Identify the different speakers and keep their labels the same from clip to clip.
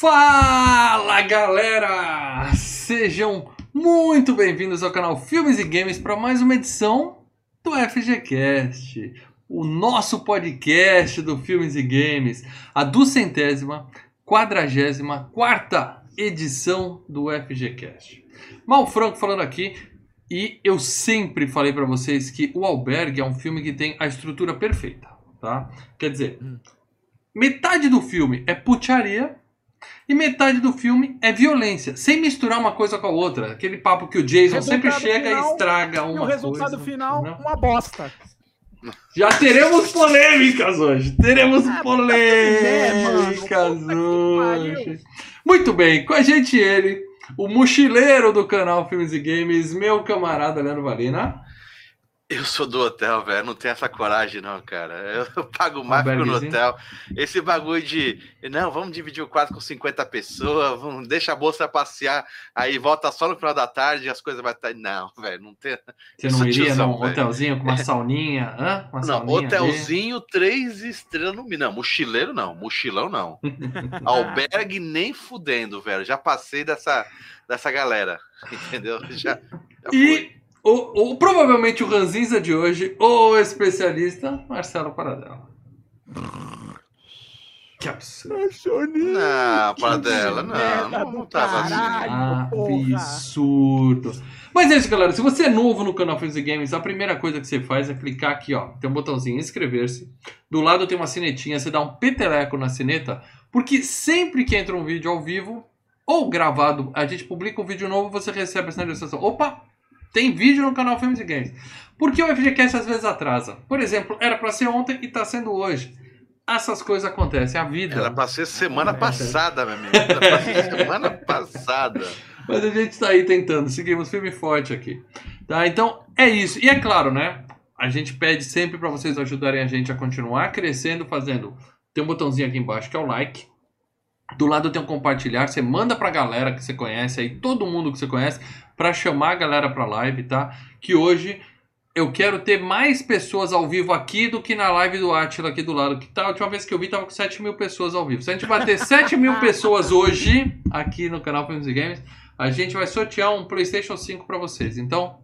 Speaker 1: Fala galera! Sejam muito bem-vindos ao canal Filmes e Games para mais uma edição do FGCast, o nosso podcast do Filmes e Games, a duzentésima, quadragésima quarta edição do FGCast. Mal Franco falando aqui, e eu sempre falei para vocês que o Albergue é um filme que tem a estrutura perfeita, tá? Quer dizer, metade do filme é putaria e metade do filme é violência, sem misturar uma coisa com a outra. Aquele papo que o Jason
Speaker 2: Resultado
Speaker 1: sempre chega
Speaker 2: final,
Speaker 1: e estraga
Speaker 2: E
Speaker 1: uma
Speaker 2: o resultado
Speaker 1: coisa,
Speaker 2: final,
Speaker 1: né?
Speaker 2: uma bosta.
Speaker 1: Já teremos polêmicas hoje. Teremos
Speaker 2: Ah,
Speaker 1: polêmicas hoje. Muito bem, com a gente ele, o mochileiro do canal Filmes e Games, meu camarada Leandro Valina.
Speaker 3: Eu sou do hotel, velho. Não tenho essa coragem, não, cara. Eu, pago mais porque no hotel. Esse bagulho de. Não, vamos dividir o quarto com 50 pessoas, vamos, deixa a bolsa passear, aí volta só no final da tarde e as coisas vai estar. Não, velho, não tem.
Speaker 1: Você não iria
Speaker 3: tiozão,
Speaker 1: num hotelzinho com uma sauninha? Hã? Uma
Speaker 3: Não,
Speaker 1: sauninha ali?
Speaker 3: hotelzinho, três estrelas no. Não, mochileiro não, mochilão não. Albergue nem fudendo, velho. Já passei dessa, dessa galera, entendeu? Já, já fui.
Speaker 1: E o, o- provavelmente o ranzinza de hoje, o especialista Marcelo Paradela. Que absurdo.
Speaker 3: Não, para dela, não, não, tava assim.
Speaker 2: caralho. porra.
Speaker 1: Absurdo. Mas é isso, galera. Se você é novo no canal e Games, a primeira coisa que você faz é clicar aqui, ó. Tem um botãozinho inscrever-se. Do lado tem uma sinetinha, você dá um peteleco na sineta, porque sempre que entra um vídeo ao vivo ou gravado, a gente publica um vídeo novo, você recebe a sinalização. Opa! Tem vídeo no canal Filmes e Games. Porque o FGCast às vezes atrasa. Por exemplo, era pra ser ontem e tá sendo hoje. Essas coisas acontecem, a vida.
Speaker 3: Era pra ser semana
Speaker 1: É.
Speaker 3: passada, meu amigo. Era pra ser semana passada.
Speaker 1: Mas a gente tá aí tentando, seguimos firme e forte aqui. Tá? Então é isso. E é claro, né? A gente pede sempre para vocês ajudarem a gente a continuar crescendo, fazendo. Tem um botãozinho aqui embaixo que é o like. Do lado tem um compartilhar. Você manda pra galera que você conhece aí, todo mundo que você conhece, para chamar a galera pra live, tá? Que hoje eu quero ter mais pessoas ao vivo aqui do que na live do Atila aqui do lado. Que tá, a última vez que eu vi tava com 7 mil pessoas ao vivo. Se a gente bater 7 mil pessoas hoje aqui no canal Filmes e Games, a gente vai sortear um PlayStation 5 para vocês. Então,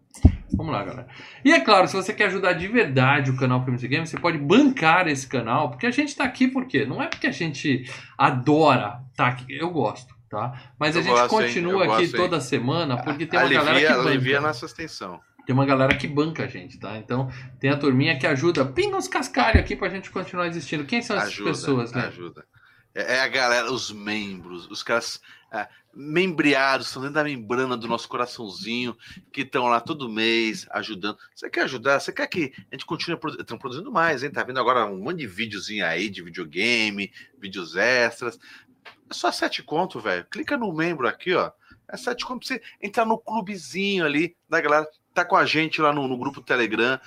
Speaker 1: vamos lá, galera. E é claro, se você quer ajudar de verdade o canal Filmes e Games, você pode bancar esse canal, porque a gente tá aqui por quê? Não é porque a gente adora tá aqui, eu gosto, tá? Mas a
Speaker 3: Eu
Speaker 1: gente
Speaker 3: gosto,
Speaker 1: continua aqui
Speaker 3: gosto,
Speaker 1: toda semana porque tem uma galera
Speaker 3: Alivia,
Speaker 1: que banca.
Speaker 3: alivia a nossa extensão.
Speaker 1: Tem uma galera que banca a gente, tá? Então, tem a turminha que ajuda. Pinga uns cascalhos aqui pra gente continuar existindo. Quem são essas
Speaker 3: Ajuda,
Speaker 1: pessoas, né?
Speaker 3: ajuda. É, é a galera, os membros, os caras é, membriados, estão dentro da membrana do nosso coraçãozinho, que estão lá todo mês ajudando. Você quer ajudar? Você quer que a gente continue produ tão produzindo mais, hein? Tá vendo agora um monte de videozinho aí de videogame, vídeos extras. É só sete conto, velho. Clica no membro aqui, ó. É sete conto pra você entrar no clubezinho ali da galera. Tá com a gente lá no, no grupo Telegram.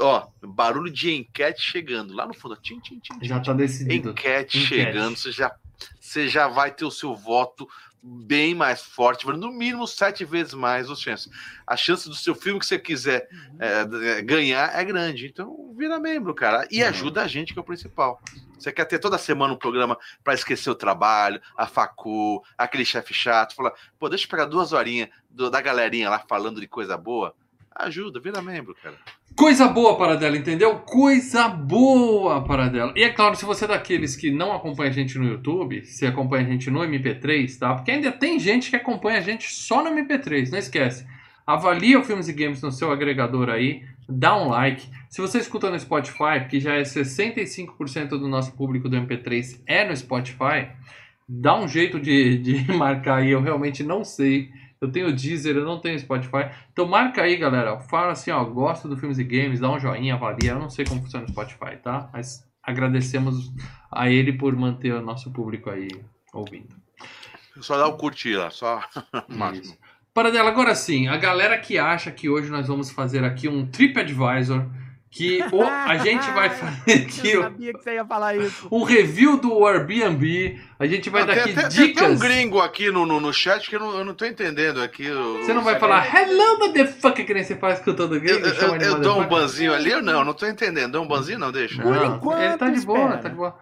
Speaker 3: Ó, barulho de enquete chegando lá no fundo. Tim, tim, tim,
Speaker 1: Já tá decidido.
Speaker 3: enquete,
Speaker 1: Enquete.
Speaker 3: chegando, você já, você já vai ter o seu voto bem mais forte, no mínimo sete vezes mais as chances. A chance do seu filme que você quiser é, ganhar é grande. Então, vira membro, cara. E
Speaker 1: Uhum.
Speaker 3: ajuda a gente, que é o principal. Você quer ter toda semana um programa para esquecer o trabalho, a facu, aquele chefe chato, falar, pô, deixa eu pegar duas horinhas da galerinha lá falando de coisa boa. Ajuda, vira membro, cara.
Speaker 1: Coisa boa para dela, entendeu? Coisa boa para dela. E é claro, se você é daqueles que não acompanha a gente no YouTube, se acompanha a gente no MP3, tá? Porque ainda tem gente que acompanha a gente só no MP3, não esquece. Avalia o Filmes e Games no seu agregador aí, dá um like. Se você escuta no Spotify, que já é 65% do nosso público do MP3 é no Spotify, dá um jeito de, de marcar aí, eu realmente não sei. Eu tenho Deezer, eu não tenho Spotify. Então marca aí, galera. Fala assim, ó, gosto do Filmes e Games, dá um joinha, avalia. Eu não sei como funciona o Spotify, tá? Mas agradecemos a ele por manter o nosso público aí ouvindo.
Speaker 3: Só dá o curtir lá, só máximo.
Speaker 1: Isso. Para dela, agora sim, a galera que acha que hoje nós vamos fazer aqui um TripAdvisor, que o, a gente vai fazer aqui
Speaker 2: Eu sabia que você ia falar isso.
Speaker 1: um review do Airbnb, a gente vai
Speaker 3: Ah,
Speaker 1: dar
Speaker 3: tem,
Speaker 1: aqui
Speaker 3: tem- tem até um
Speaker 1: dicas.
Speaker 3: gringo aqui no, no, no chat que eu não, eu não tô entendendo aqui. o-
Speaker 1: Você não
Speaker 3: o-
Speaker 1: vai falar hello motherfucker que nem você faz com todo
Speaker 3: Eu,
Speaker 1: gringo?
Speaker 3: eu,
Speaker 1: de
Speaker 3: eu dou um banzinho ali ou não? Não tô entendendo. Dou um banzinho não, deixa.
Speaker 2: Por
Speaker 1: Não,
Speaker 2: enquanto,
Speaker 1: ele tá de boa,
Speaker 2: espera.
Speaker 1: tá de boa.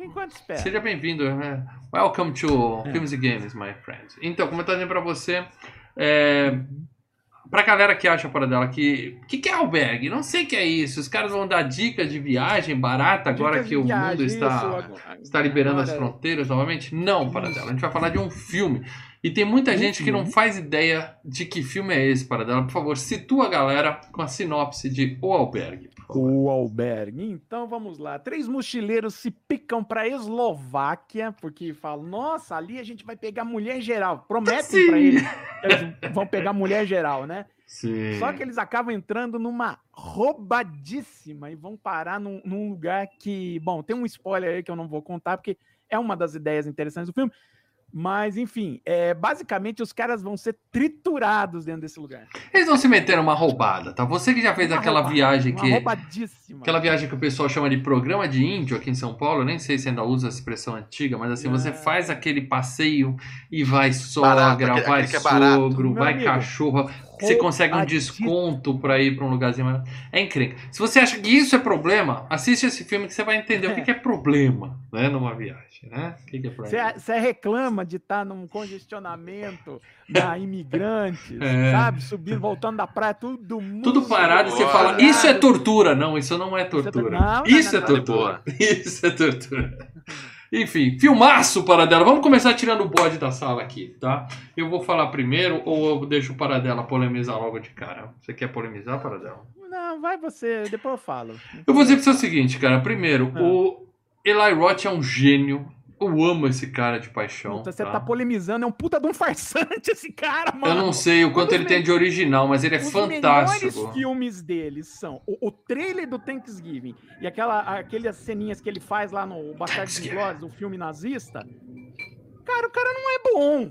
Speaker 2: Enquanto espera.
Speaker 1: Seja bem-vindo. né? Welcome to
Speaker 2: É.
Speaker 1: Films and Games, my friend. Então, como eu tô dizendo pra você, é... pra galera que acha fora dela que. O que, que é albergue? Não sei o que é isso. Os caras vão dar dicas de viagem barata agora
Speaker 2: Dicas
Speaker 1: que o
Speaker 2: viagem,
Speaker 1: mundo está.
Speaker 2: isso, agora-
Speaker 1: está liberando as
Speaker 2: agora-
Speaker 1: fronteiras novamente? Não, Paradela. A gente vai falar de um filme. E tem muita
Speaker 2: Um
Speaker 1: gente que não
Speaker 2: filme?
Speaker 1: faz ideia de que filme é esse, Paradela. Por favor, situa a galera com a sinopse de O Albergue.
Speaker 2: O albergue. Então vamos lá. Três mochileiros se picam para Eslováquia porque falam: Nossa, ali a gente vai pegar mulher geral. Prometem para eles que eles vão pegar mulher geral, né?
Speaker 1: Sim.
Speaker 2: Só que eles acabam entrando numa roubadíssima e vão parar num, num lugar que, bom, tem um spoiler aí que eu não vou contar porque é uma das ideias interessantes do filme. Mas, enfim, é, basicamente os caras vão ser triturados dentro desse lugar.
Speaker 1: Eles não se meteram numa roubada, tá? Você que já fez
Speaker 2: Uma
Speaker 1: aquela
Speaker 2: roubada,
Speaker 1: viagem
Speaker 2: uma
Speaker 1: que.
Speaker 2: roubadíssima.
Speaker 1: Aquela viagem que o pessoal chama de programa de índio aqui em São Paulo, eu nem sei se ainda usa essa expressão antiga, mas assim, você
Speaker 2: É.
Speaker 1: faz aquele passeio e vai
Speaker 3: Barato,
Speaker 1: sogra,
Speaker 3: aquele-
Speaker 1: vai
Speaker 3: aquele que é barato.
Speaker 1: sogro,
Speaker 2: Meu
Speaker 1: vai
Speaker 2: amigo,
Speaker 1: cachorro, você consegue um desconto pra ir pra um lugarzinho mais. É incrível. Se você acha que isso é problema, assiste esse filme que você vai entender o que que é problema, né, numa viagem, né? O que que é problema?
Speaker 2: Você reclama de estar num congestionamento da imigrantes,
Speaker 1: É.
Speaker 2: sabe? Subindo, voltando da praia, tudo mundo.
Speaker 1: Tudo parado e você fala, isso é tortura. Não, isso não é tortura.
Speaker 2: Não, não,
Speaker 1: isso é tortura. Isso é tortura. Enfim, filmaço Paradela. Vamos começar tirando o bode da sala aqui, tá? Eu vou falar primeiro ou eu deixo o Paradela polemizar logo de cara? Você quer polemizar, Paradela?
Speaker 2: Não, vai você, depois eu falo.
Speaker 1: Eu vou dizer pra você o seguinte, cara. Primeiro,
Speaker 2: Ah.
Speaker 1: o Eli Roth é um gênio. Eu amo esse cara de paixão.
Speaker 2: Puta, você
Speaker 1: tá?
Speaker 2: tá polemizando, é um puta de um farsante esse cara, mano.
Speaker 1: Eu não sei o quanto
Speaker 2: Um
Speaker 1: ele tem de original, mas ele é
Speaker 2: Os
Speaker 1: fantástico.
Speaker 2: melhores filmes deles são o, o trailer do Thanksgiving e aquela, aquelas ceninhas que ele faz lá no Bastardos
Speaker 1: Thanksgiving.
Speaker 2: Inglórios, o filme nazista. Cara, o cara não é bom.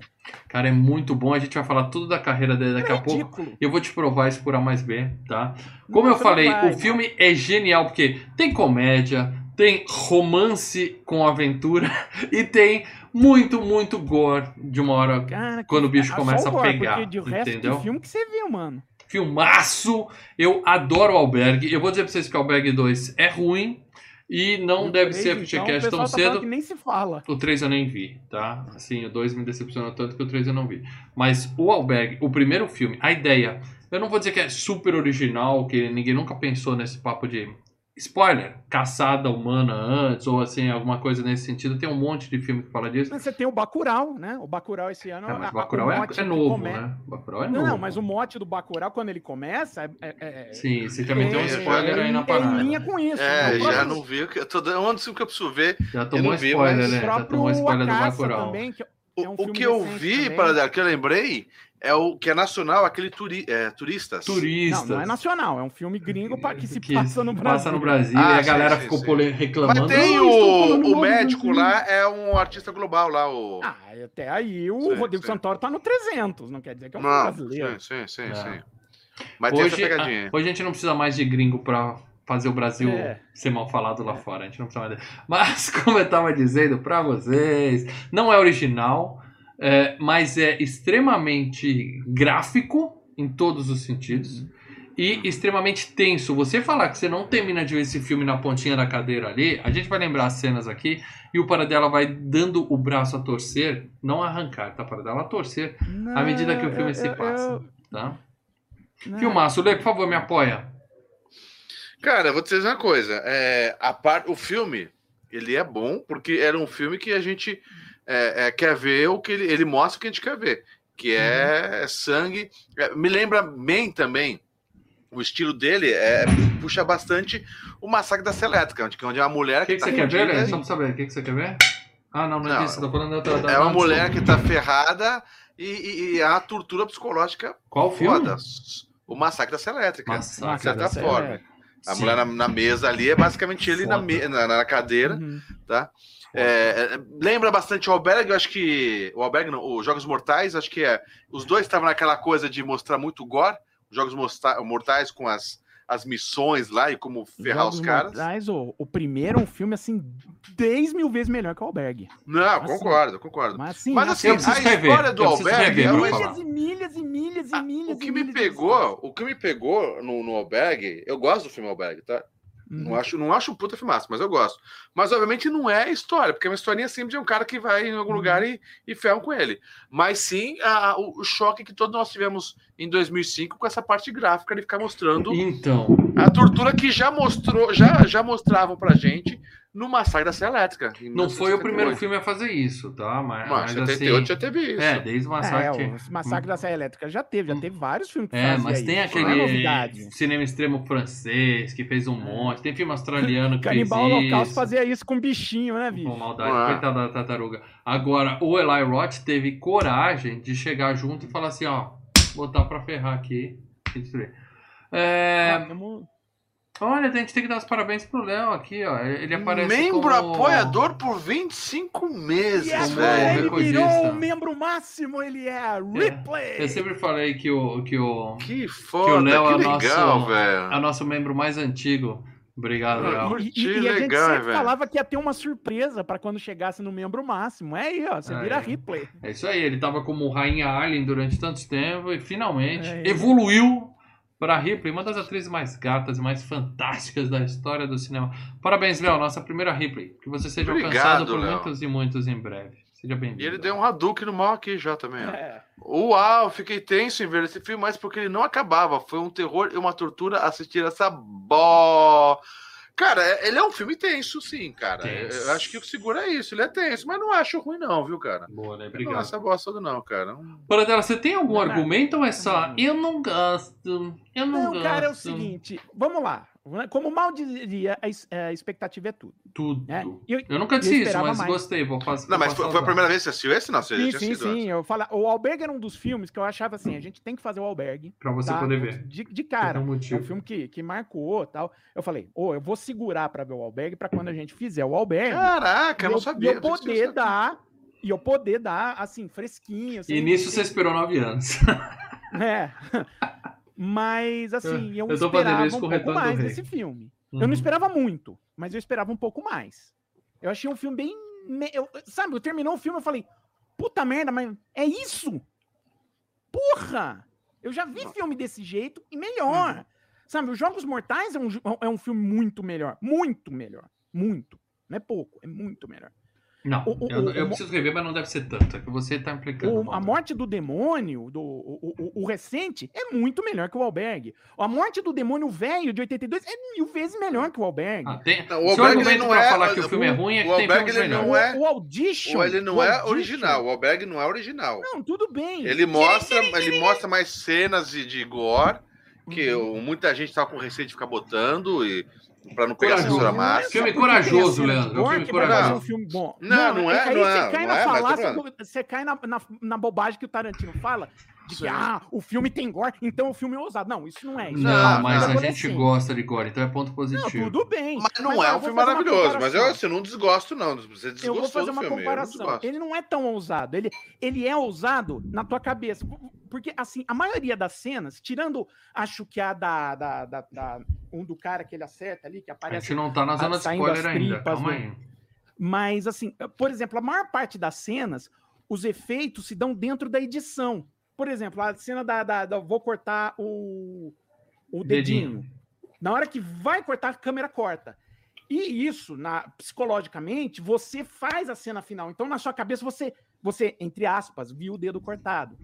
Speaker 1: Cara, é muito bom. A gente vai falar tudo da carreira dele daqui
Speaker 2: é
Speaker 1: a pouco. Eu vou te provar isso por A mais B, tá? Como eu
Speaker 2: não
Speaker 1: falei,
Speaker 2: vai,
Speaker 1: o filme é genial porque tem comédia, tem romance com aventura e tem muito, muito gore de uma hora.
Speaker 2: Cara,
Speaker 1: Quando o bicho começa a
Speaker 2: gore,
Speaker 1: pegar,
Speaker 2: Porque de resto
Speaker 1: entendeu?
Speaker 2: filme que você viu, mano.
Speaker 1: Filmaço! Eu adoro o Albergue. Eu vou dizer pra vocês que o Albergue 2 é ruim e não
Speaker 2: o
Speaker 1: deve
Speaker 2: três,
Speaker 1: ser
Speaker 2: então,
Speaker 1: FGCast
Speaker 2: o
Speaker 1: tão
Speaker 2: tá
Speaker 1: cedo.
Speaker 2: Que nem se fala.
Speaker 1: O 3 eu nem vi, tá? Assim, o 2 me decepcionou tanto que o 3 eu não vi. Mas o Alberg, o primeiro filme, a ideia, eu não vou dizer que é super original, que ninguém nunca pensou nesse papo de spoiler, caçada humana antes, ou assim, alguma coisa nesse sentido. Tem um monte de filme que fala disso.
Speaker 2: Mas você tem o Bacurau, né? O Bacurau esse ano...
Speaker 1: É, mas
Speaker 2: a- a-
Speaker 1: Bacurau
Speaker 2: o
Speaker 1: é, é novo,
Speaker 2: come-
Speaker 1: né? Bacurau é
Speaker 2: Não,
Speaker 1: novo.
Speaker 2: não, mas o mote do Bacurau, quando ele começa, é... é- é-
Speaker 1: Sim, você também tem um
Speaker 3: É,
Speaker 1: spoiler
Speaker 2: é,
Speaker 1: aí na
Speaker 2: é
Speaker 1: parada.
Speaker 2: em linha com isso.
Speaker 3: É,
Speaker 2: né? O
Speaker 3: já não vi. o que- Eu tô dando um filme que eu preciso ver.
Speaker 1: Já tomou
Speaker 3: não vi,
Speaker 1: spoiler,
Speaker 3: mas
Speaker 1: né?
Speaker 2: O
Speaker 1: Já tomou spoiler do
Speaker 2: A
Speaker 1: Bacurau.
Speaker 2: também, que
Speaker 3: O,
Speaker 2: É um
Speaker 3: o
Speaker 2: filme
Speaker 3: que eu vi,
Speaker 2: também.
Speaker 3: para que eu lembrei, é o que é nacional, aquele turi, é, turistas.
Speaker 1: Turistas.
Speaker 2: Não, não é nacional, é um filme gringo pa- que se
Speaker 1: que
Speaker 2: passa no Brasil.
Speaker 1: Passa no Brasil
Speaker 3: Ah,
Speaker 1: e a
Speaker 3: sim,
Speaker 1: galera
Speaker 3: sim,
Speaker 1: ficou
Speaker 3: sim.
Speaker 1: reclamando.
Speaker 3: Mas tem o, o médico lá, é um artista global lá, o.
Speaker 2: Ah, até aí o
Speaker 3: Sim,
Speaker 2: Rodrigo
Speaker 3: sim.
Speaker 2: Santoro tá no 300, não quer dizer que é um filme
Speaker 3: não,
Speaker 2: brasileiro.
Speaker 3: sim, sim, sim,
Speaker 1: É.
Speaker 3: sim. Mas tem essa
Speaker 1: Hoje,
Speaker 3: pegadinha.
Speaker 1: a, hoje a gente não precisa mais de gringo pra fazer o Brasil
Speaker 2: É.
Speaker 1: ser mal falado lá fora. A gente não precisa mais. de- Mas, como eu tava dizendo pra vocês, não é original, é, mas é extremamente gráfico em todos os sentidos. E extremamente tenso. Você falar que você não termina de ver esse filme na pontinha da cadeira ali, a gente vai lembrar as cenas aqui e o Paradela vai dando o braço a torcer, não arrancar, tá? Paradela a torcer à medida que o filme
Speaker 2: eu-
Speaker 1: se
Speaker 2: eu-
Speaker 1: passa,
Speaker 2: eu-
Speaker 1: tá?
Speaker 2: não.
Speaker 1: Filmaço, Lê, por favor, me apoia.
Speaker 3: Cara, eu vou te dizer uma coisa. É, a par... O filme, ele é bom porque era um filme que a gente é, é, quer ver o que ele, ele mostra o que a gente quer ver, que é sangue. É, me lembra bem também. O estilo dele é, puxa bastante o Massacre da Selétrica, onde, onde é uma mulher
Speaker 1: O que, que
Speaker 3: tá
Speaker 1: você quer ver? Só pra saber, o que, que você quer ver? Ah, não, não é
Speaker 3: Não,
Speaker 1: disso, tô falando da da-
Speaker 3: É uma mulher que tá ferrada e, e, e é uma tortura psicológica
Speaker 1: Qual filme?
Speaker 3: foda. O Massacre da Selétrica.
Speaker 1: Massacre
Speaker 3: de certa forma.
Speaker 2: Selétrica.
Speaker 3: A
Speaker 1: Sim.
Speaker 3: mulher na, na mesa ali é basicamente ele na, me- na, na cadeira.
Speaker 2: Uhum.
Speaker 3: É, é, lembra bastante o Alberg, eu acho que. O Alberg não, os Jogos Mortais, acho que é. Os dois estavam naquela coisa de mostrar muito gore, os Jogos Mortais com as, as missões lá e como ferrar
Speaker 2: Jogos
Speaker 3: os caras.
Speaker 2: Mortais, o, o primeiro é um filme, assim, 10 mil vezes melhor que o Albergue.
Speaker 3: Não,
Speaker 2: Assim.
Speaker 3: concordo, concordo.
Speaker 2: Mas assim,
Speaker 3: Mas assim, a
Speaker 1: rever,
Speaker 3: história do Alberg é uma
Speaker 2: milhas e milhas e milhas e
Speaker 3: Ah,
Speaker 2: milhas
Speaker 3: o que me
Speaker 2: milhas de
Speaker 3: pegou, o que me pegou no, no Albergue, eu gosto do filme Albergue, tá? Não
Speaker 2: Uhum.
Speaker 3: acho, não acho um puta filmaço, mas eu gosto. Mas, obviamente, não é história, porque é uma historinha simples de um cara que vai em algum
Speaker 2: Uhum.
Speaker 3: lugar e, e ferram com ele. Mas sim a- o, o choque que todos nós tivemos em 2005 com essa parte gráfica de ficar mostrando
Speaker 1: Então,
Speaker 3: a tortura que já mostrou, já, já mostravam pra gente no Massacre da Serra Elétrica.
Speaker 1: não foi o primeiro
Speaker 3: 1978.
Speaker 1: filme a fazer isso, tá? Mas,
Speaker 3: Mas,
Speaker 1: mas
Speaker 3: 78
Speaker 1: assim.
Speaker 3: já teve isso.
Speaker 1: É, desde o
Speaker 2: É,
Speaker 1: massacre.
Speaker 2: o Massacre da Serra Elétrica já teve, já teve vários filmes que
Speaker 1: É, mas tem
Speaker 2: isso, é
Speaker 1: aquele
Speaker 2: novidade.
Speaker 1: cinema extremo francês que fez um monte. Tem filme australiano que
Speaker 2: Canibal
Speaker 1: fez
Speaker 2: Holocausto
Speaker 1: isso.
Speaker 2: fazia isso com bichinho, né, bicho?
Speaker 1: Com maldade,
Speaker 3: Ah.
Speaker 1: coitada da tartaruga. Agora, o Eli Roth teve coragem de chegar junto e falar assim, ó, botar pra ferrar aqui e destruir. É,
Speaker 2: Ah, tamo-
Speaker 1: olha, a gente tem que dar os parabéns pro Léo aqui, ó. Ele aparece
Speaker 3: Membro
Speaker 1: como...
Speaker 3: apoiador por 25 meses,
Speaker 2: E agora
Speaker 3: velho.
Speaker 2: ele virou o membro máximo, ele é Ripley!
Speaker 1: Eu sempre falei que o, que o,
Speaker 3: Que
Speaker 1: Que o
Speaker 3: foda, que,
Speaker 1: Léo é
Speaker 3: legal,
Speaker 1: nosso-
Speaker 3: velho.
Speaker 1: é o nosso membro mais antigo. Obrigado,
Speaker 3: Ah,
Speaker 1: Léo.
Speaker 2: E, e- e a gente
Speaker 3: legal,
Speaker 2: sempre
Speaker 3: velho.
Speaker 2: falava que ia ter uma surpresa pra quando chegasse no membro máximo. É aí, ó, você vira
Speaker 1: Aí.
Speaker 2: Ripley.
Speaker 1: É isso aí, ele tava como Rainha Alien durante tanto tempo e finalmente
Speaker 2: É.
Speaker 1: evoluiu para Ripley, uma das atrizes mais gatas e mais fantásticas da história do cinema. Parabéns, Léo, nossa primeira Ripley. Que você seja
Speaker 3: Obrigado,
Speaker 1: alcançado por
Speaker 3: Léo.
Speaker 1: muitos e muitos em breve. Seja bem-vindo.
Speaker 3: E ele deu um Hadouken no mal aqui já também. ó.
Speaker 2: É.
Speaker 3: Uau, fiquei tenso em ver esse filme, mas porque ele não acabava. Foi um terror e uma tortura assistir essa bó. Cara, é- ele é um filme tenso, sim, cara.
Speaker 1: Tenso.
Speaker 3: Eu acho que o que segura é isso. Ele é tenso, mas não acho ruim, não, viu, cara?
Speaker 1: Boa, né?
Speaker 3: Não é
Speaker 1: Obrigado.
Speaker 3: essa bosta toda, não, cara. Não-
Speaker 1: Paradela, você tem algum
Speaker 2: Não, não.
Speaker 1: argumento ou é só
Speaker 2: Não.
Speaker 1: eu não gosto, eu não,
Speaker 2: Não,
Speaker 1: gosto?
Speaker 2: cara, é o seguinte, vamos lá. Como mal diria, a expectativa é tudo.
Speaker 1: Tudo.
Speaker 2: Né? Eu,
Speaker 1: Eu nunca
Speaker 2: eu
Speaker 1: disse isso,
Speaker 2: esperava
Speaker 1: mas
Speaker 2: mais.
Speaker 1: gostei. Vou fazer,
Speaker 3: Não, mas foi, foi a primeira vez que você assistiu esse? Não, você
Speaker 2: sim,
Speaker 3: já
Speaker 2: sim, sim. Eu fala, o Albergue era um dos filmes que eu achava assim, a gente tem que fazer o Albergue.
Speaker 1: Pra você
Speaker 2: tá?
Speaker 1: poder ver.
Speaker 2: De, de cara.
Speaker 1: um
Speaker 2: É um filme que, que marcou tal. Eu falei, ô, eu vou segurar pra ver o Albergue pra quando a gente fizer o Albergue.
Speaker 3: Caraca, eu não
Speaker 2: e
Speaker 3: sabia.
Speaker 2: E eu poder dar, e eu poder dar, assim, fresquinho.
Speaker 1: E
Speaker 2: sem-
Speaker 1: nisso você esperou nove anos.
Speaker 2: É. Mas, assim, eu,
Speaker 1: Eu
Speaker 2: esperava um pouco mais desse filme. Eu
Speaker 1: Uhum.
Speaker 2: não esperava muito, mas eu esperava um pouco mais. Eu achei um filme bem. eu- sabe, eu terminou o filme e falei, puta merda, mas é isso? Porra! Eu já vi filme desse jeito e melhor.
Speaker 1: Uhum.
Speaker 2: Sabe, os Jogos Mortais é um, é um filme muito melhor. Muito melhor. Muito. Não é pouco, é muito melhor.
Speaker 1: Não,
Speaker 2: O- o-
Speaker 1: eu,
Speaker 2: o-
Speaker 1: eu
Speaker 2: o-
Speaker 1: preciso rever, mas não deve ser tanto. É que você tá implicando.
Speaker 2: O- a morte do demônio, do, o, o- o recente, é muito melhor que o Albergue. A morte do demônio velho de 82 é mil vezes melhor que o Albergue.
Speaker 1: Ah, tem...
Speaker 3: Não, o ele não é-
Speaker 1: falar que o filme é ruim é que
Speaker 3: o
Speaker 1: tem
Speaker 3: Albergue,
Speaker 1: filmes
Speaker 3: ele não é-
Speaker 2: o, o Audition.
Speaker 3: Ele não
Speaker 2: o
Speaker 3: é
Speaker 2: Audition-
Speaker 3: original. O Albergue não é original.
Speaker 2: Não, tudo bem.
Speaker 3: Ele mostra, ele mostra mais cenas de, de gore, que
Speaker 2: Uhum.
Speaker 3: muita gente tava com receio de ficar botando e para não pegar censura
Speaker 1: Não,
Speaker 3: máxima.
Speaker 1: Filme corajoso,
Speaker 2: de
Speaker 1: Leandro, é um filme corajoso.
Speaker 2: fazer um filme bom.
Speaker 3: Não, não é,
Speaker 2: aí
Speaker 3: não
Speaker 2: você
Speaker 3: é,
Speaker 2: cai
Speaker 3: não
Speaker 2: na
Speaker 3: é, mas
Speaker 2: falácia, você cai na, na, na bobagem que o Tarantino fala, de que, ah, o filme tem gore, então o filme é ousado. Não, isso não é. Isso
Speaker 1: Não,
Speaker 2: é
Speaker 1: mas a gente gosta de gore, então é ponto
Speaker 2: Não,
Speaker 1: positivo.
Speaker 2: tudo bem.
Speaker 3: Mas não
Speaker 2: ó,
Speaker 3: é
Speaker 2: eu
Speaker 3: um filme maravilhoso, mas eu assim, não desgosto, não. Você desgostou
Speaker 2: Eu vou fazer uma
Speaker 3: filme, não
Speaker 2: comparação.
Speaker 3: desgosto.
Speaker 2: Ele não é tão ousado. Ele, ele é ousado na tua cabeça. Porque, assim, a maioria das cenas, tirando, acho que a da, da, da- da- um do cara que ele acerta ali, que
Speaker 1: A
Speaker 2: aparece.
Speaker 1: gente não tá na zona de spoiler ainda, calma
Speaker 2: do-
Speaker 1: aí.
Speaker 2: Mas, assim, por exemplo, a maior parte das cenas, os efeitos se dão dentro da edição. Por exemplo, a cena da. da- da- vou cortar o, o dedinho.
Speaker 1: Dedinho.
Speaker 2: Na hora que vai cortar, a câmera corta. E isso, na, psicologicamente, você faz a cena final. Então, na sua cabeça, você, você entre aspas, viu o dedo cortado.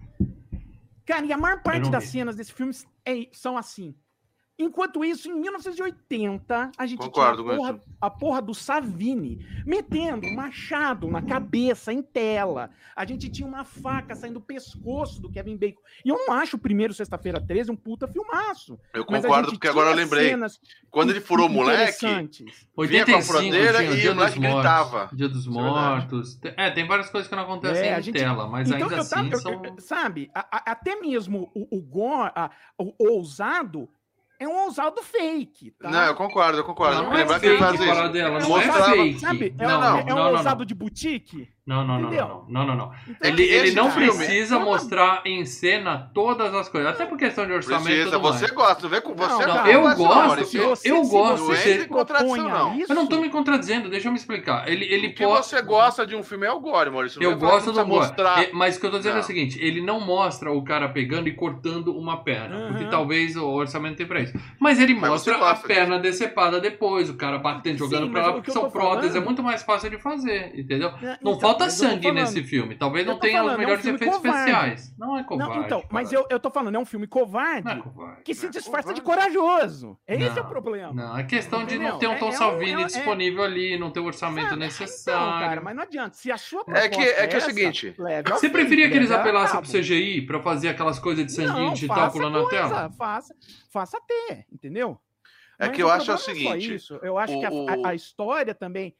Speaker 2: Cara, e a maior parte das
Speaker 1: vi.
Speaker 2: cenas desse filme é- são assim. Enquanto isso, em 1980, a gente
Speaker 3: Concordo
Speaker 2: tinha a porra, a porra do Savini metendo um machado na cabeça, em tela. A gente tinha uma faca saindo do pescoço do Kevin Bacon. E eu não acho o primeiro Sexta-feira 13 um puta filmaço.
Speaker 3: Eu concordo, porque agora eu lembrei. Quando ele furou o moleque, vinha com a
Speaker 1: 85
Speaker 3: fronteira
Speaker 1: o
Speaker 3: e
Speaker 1: Dia
Speaker 3: o moleque
Speaker 1: dos Mortos.
Speaker 3: gritava.
Speaker 1: Dia dos
Speaker 3: é.
Speaker 1: Mortos. É, tem várias coisas que não acontecem
Speaker 2: É,
Speaker 1: em
Speaker 2: gente-
Speaker 1: tela, mas
Speaker 2: Então,
Speaker 1: ainda
Speaker 2: eu tava-
Speaker 1: assim
Speaker 2: eu-
Speaker 1: são.
Speaker 2: eu- sabe, a- a- até mesmo o, o gore, a- o ousado, é um ousado fake. Tá?
Speaker 3: Não, eu concordo, eu concordo.
Speaker 1: Não
Speaker 3: que
Speaker 1: é
Speaker 3: lembrar que ele faz isso.
Speaker 1: Paradela, não é
Speaker 3: Mostrava-
Speaker 1: fake.
Speaker 2: Sabe? É,
Speaker 1: Não,
Speaker 2: um-
Speaker 1: não,
Speaker 2: é um
Speaker 1: não, não,
Speaker 2: ousado
Speaker 1: não.
Speaker 2: de boutique?
Speaker 1: Não, não, não, não, não, não, não.
Speaker 2: Então,
Speaker 1: Ele, ele
Speaker 3: esse
Speaker 1: não
Speaker 3: filme-
Speaker 1: precisa
Speaker 2: é uma-
Speaker 1: mostrar em cena todas as coisas, até por questão de orçamento
Speaker 3: Precisa, você
Speaker 1: mais.
Speaker 3: gosta, não vê com você.
Speaker 2: Não,
Speaker 3: é
Speaker 2: não,
Speaker 1: eu gosto, eu- eu gosto,
Speaker 3: Não
Speaker 1: você-
Speaker 3: contradição, não.
Speaker 2: isso,
Speaker 1: Eu não tô me contradizendo, deixa eu me explicar. Ele, ele
Speaker 3: O que
Speaker 1: pode.
Speaker 3: você gosta de um filme é o gore, Maurício. Não
Speaker 1: Eu
Speaker 3: que
Speaker 1: gosto
Speaker 3: não
Speaker 1: do gore.
Speaker 3: mostrar.
Speaker 1: É, Mas o que eu tô dizendo é o
Speaker 3: Não.
Speaker 1: seguinte: ele não mostra o cara pegando e cortando uma perna.
Speaker 2: Uhum.
Speaker 1: Porque talvez o orçamento tem pra isso. Mas ele
Speaker 3: Mas
Speaker 1: mostra
Speaker 3: você
Speaker 1: a
Speaker 3: gosta
Speaker 1: perna decepada depois, o cara batendo,
Speaker 2: Sim,
Speaker 1: jogando pra
Speaker 2: mas
Speaker 1: lá, porque são próteses, é
Speaker 2: falando-
Speaker 1: muito mais fácil de fazer, entendeu? Não
Speaker 2: então,
Speaker 1: falta
Speaker 2: mas
Speaker 1: sangue nesse filme. Talvez não tenha
Speaker 2: falando,
Speaker 1: os
Speaker 2: é um
Speaker 1: melhores efeitos
Speaker 2: covarde.
Speaker 1: especiais. Não é covarde.
Speaker 2: Não, então, mas eu, eu tô falando, é um filme covarde
Speaker 1: é covarde.
Speaker 2: que se
Speaker 3: É
Speaker 2: disfarça de corajoso. É esse
Speaker 1: Não,
Speaker 2: o problema.
Speaker 1: Não, é questão de não ter um
Speaker 2: É-
Speaker 1: Tom
Speaker 2: é
Speaker 1: Salvini
Speaker 2: é é-
Speaker 1: disponível ali, não ter o orçamento
Speaker 2: Sabe?
Speaker 1: necessário.
Speaker 2: Então, cara, mas não adianta. Se a sua
Speaker 3: É que- é que é o seguinte,
Speaker 1: Você preferia que eles apelassem pro CGI pra fazer aquelas coisas de sanguinho
Speaker 2: Não,
Speaker 1: digital pulando na tela?
Speaker 2: Faça, faça ter, entendeu?
Speaker 3: É
Speaker 2: Mas
Speaker 3: que eu acho o seguinte,
Speaker 2: isso, eu acho que a,
Speaker 3: o-
Speaker 2: a- a história também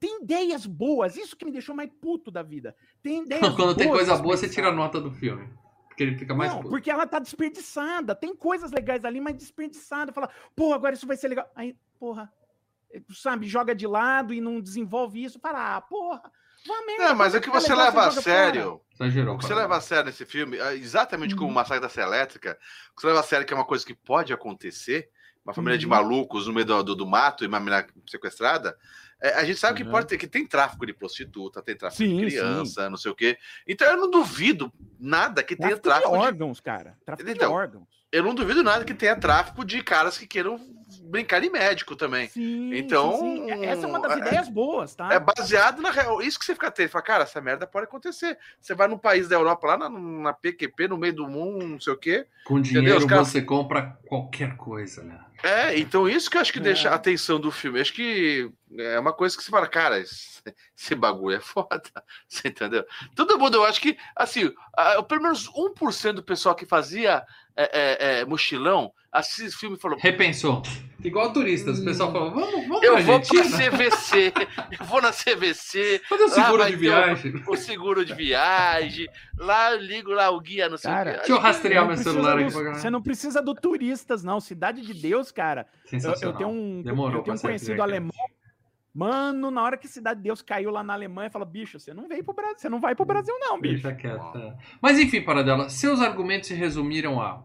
Speaker 2: tem ideias boas. Isso que me deixou mais puto da vida. Tem ideias
Speaker 1: Quando tem
Speaker 2: boas
Speaker 1: coisa boa, você tira a nota do filme. Porque ele fica mais
Speaker 2: não,
Speaker 1: puto.
Speaker 2: porque ela tá desperdiçada. Tem coisas legais ali, mas desperdiçada. Fala, pô, agora isso vai ser legal. Aí, porra, sabe, joga de lado e não desenvolve isso. Fala, ah, porra, merda.
Speaker 3: Não, mas é que você
Speaker 2: legal,
Speaker 3: leva a
Speaker 2: joga fora.
Speaker 3: sério.
Speaker 1: Exagerou.
Speaker 3: O que você leva a sério nesse filme, é exatamente como
Speaker 2: Uhum.
Speaker 3: o Massacre da Serra Elétrica, o que você leva a sério que é uma coisa que pode acontecer, uma família de
Speaker 2: Uhum.
Speaker 3: malucos no meio do, do, do mato e uma menina sequestrada, é, a gente sabe que
Speaker 2: Uhum.
Speaker 3: pode ter, que tem tráfico de prostituta, tem tráfico
Speaker 2: Sim,
Speaker 3: de criança, não sei o quê. Então eu não duvido nada que tenha
Speaker 2: Tráfico
Speaker 3: tráfico
Speaker 2: de
Speaker 3: de,
Speaker 2: órgãos, cara. Tráfico
Speaker 3: Então,
Speaker 2: de órgãos.
Speaker 3: Eu não duvido nada que tenha tráfico de caras que queiram brincar de médico também.
Speaker 2: Sim,
Speaker 3: Então,
Speaker 2: sim, sim. Essa é uma das
Speaker 3: é-
Speaker 2: ideias boas, tá?
Speaker 3: É baseado na real. Isso que você fica tendo. Fala, cara, essa merda pode acontecer. Você vai num país da Europa, lá na, na PQP, no meio do mundo, não sei o quê.
Speaker 1: Com dinheiro
Speaker 3: caras-
Speaker 1: você compra qualquer coisa, né?
Speaker 3: É, então isso que eu acho que
Speaker 2: É.
Speaker 3: deixa a atenção do filme. Acho que é uma coisa que você fala, cara, esse, esse bagulho é foda. Você entendeu? Todo mundo, eu acho que, assim, a- pelo menos 1% do pessoal que fazia é, é, é, mochilão assiste esse filme e falou.
Speaker 1: Repensou. Igual turistas, o pessoal fala, vamos, vamos
Speaker 3: Eu
Speaker 1: pra
Speaker 3: vou pra
Speaker 1: Argentina,
Speaker 3: CVC, eu vou na CVC,
Speaker 1: fazer o seguro de viagem.
Speaker 3: o seguro de viagem, lá eu ligo lá o guia, não sei
Speaker 2: Cara,
Speaker 3: o quê.
Speaker 1: Deixa eu rastrear meu celular aqui pra caralho.
Speaker 2: Você não precisa do turistas, não. Cidade de Deus, cara. Eu, eu tenho um,
Speaker 1: Demorou
Speaker 2: eu tenho um conhecido
Speaker 1: aqui.
Speaker 2: alemão. Mano, na hora que Cidade de Deus caiu lá na Alemanha, fala: bicho, você não veio pro Brasil, você não vai pro Brasil, não, bicho.
Speaker 1: Deixa é. Mas enfim, Paradela, seus argumentos se resumiram a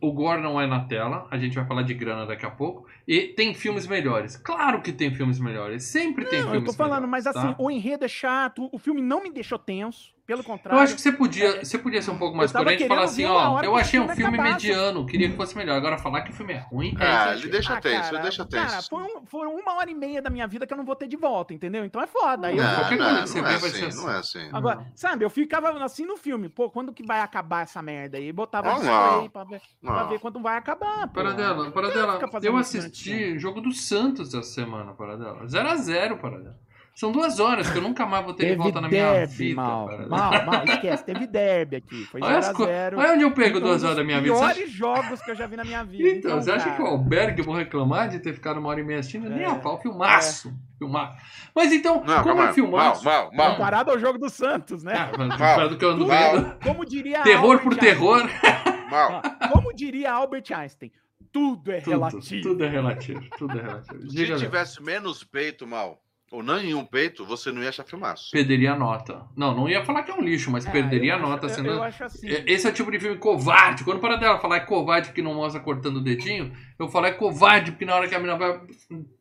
Speaker 1: o Gore não é na tela, a gente vai falar de grana daqui a pouco, e tem filmes melhores. Claro que tem filmes melhores, sempre tem
Speaker 2: Não, eu
Speaker 1: filmes
Speaker 2: tô falando, mas
Speaker 1: melhores,
Speaker 2: assim,
Speaker 1: tá?
Speaker 2: o enredo é chato, o filme não me deixou tenso, pelo contrário.
Speaker 1: Eu acho que você podia, você podia ser um pouco mais
Speaker 2: Eu
Speaker 1: coerente e falar assim, ó, eu achei um
Speaker 2: filme acabasse.
Speaker 1: mediano, queria que fosse melhor. Agora falar que o filme é ruim, é
Speaker 3: Ah, ele deixa
Speaker 2: Ah,
Speaker 3: tenso,
Speaker 2: cara,
Speaker 3: deixa
Speaker 2: Cara,
Speaker 3: tenso.
Speaker 2: foi, um- foi uma hora e meia da minha vida que eu não vou ter de volta, entendeu? Então é foda. Aí eu
Speaker 3: Não,
Speaker 1: qualquer
Speaker 3: não,
Speaker 1: coisa que você
Speaker 3: não
Speaker 1: vê
Speaker 3: é
Speaker 1: vai ser
Speaker 3: assim, não é assim.
Speaker 2: Agora, sabe, eu ficava assim no filme, pô, quando que vai acabar essa merda aí? Botava
Speaker 3: Ah,
Speaker 2: display
Speaker 3: não.
Speaker 2: pra ver, pra
Speaker 3: Não.
Speaker 2: ver quando vai acabar.
Speaker 1: Paradela, Paradela, eu assisti o jogo do Santos essa semana, Paradela. 0x0, Paradela. São duas horas que eu nunca mais vou ter de
Speaker 2: Teve
Speaker 1: volta na minha
Speaker 2: derby,
Speaker 1: vida.
Speaker 2: mal, mal, mal, esquece, teve derby aqui, foi
Speaker 1: Olha, as co-
Speaker 2: 0x0.
Speaker 1: Olha onde eu pego duas
Speaker 2: dos
Speaker 1: horas da minha vida. Você acha-
Speaker 2: piores jogos que eu já vi na minha vida.
Speaker 1: Então, você acha
Speaker 2: cara,
Speaker 1: que o Albergue vou reclamar de ter ficado uma hora e meia assistindo? Nem
Speaker 2: É.
Speaker 1: a pau, filmaço. Filmaço. Mas então,
Speaker 3: Não,
Speaker 1: como é filmaço?
Speaker 3: Mal, mal, mal.
Speaker 2: Comparado ao jogo do Santos, né?
Speaker 1: Ah, mas
Speaker 3: Mal.
Speaker 1: do que eu ando
Speaker 3: Mal.
Speaker 1: vendo.
Speaker 2: Como diria
Speaker 1: Terror
Speaker 2: Albert
Speaker 1: por terror.
Speaker 3: Mal.
Speaker 2: Einstein, como diria Albert Einstein, tudo é
Speaker 1: Tudo,
Speaker 2: relativo.
Speaker 1: tudo é relativo. Tudo é relativo.
Speaker 3: Se tivesse menos peito, mal, ou nenhum peito, você não ia achar filmaço.
Speaker 1: Perderia a nota. Não, não ia falar que é um lixo, mas
Speaker 2: É,
Speaker 1: perderia
Speaker 2: eu
Speaker 1: a
Speaker 2: acho-
Speaker 1: nota.
Speaker 2: eu-
Speaker 1: sendo...
Speaker 2: Eu acho assim.
Speaker 1: É, Esse é o tipo de filme covarde. Quando para dela falar é covarde porque não mostra cortando o dedinho, eu falo é covarde porque na hora que a menina vai,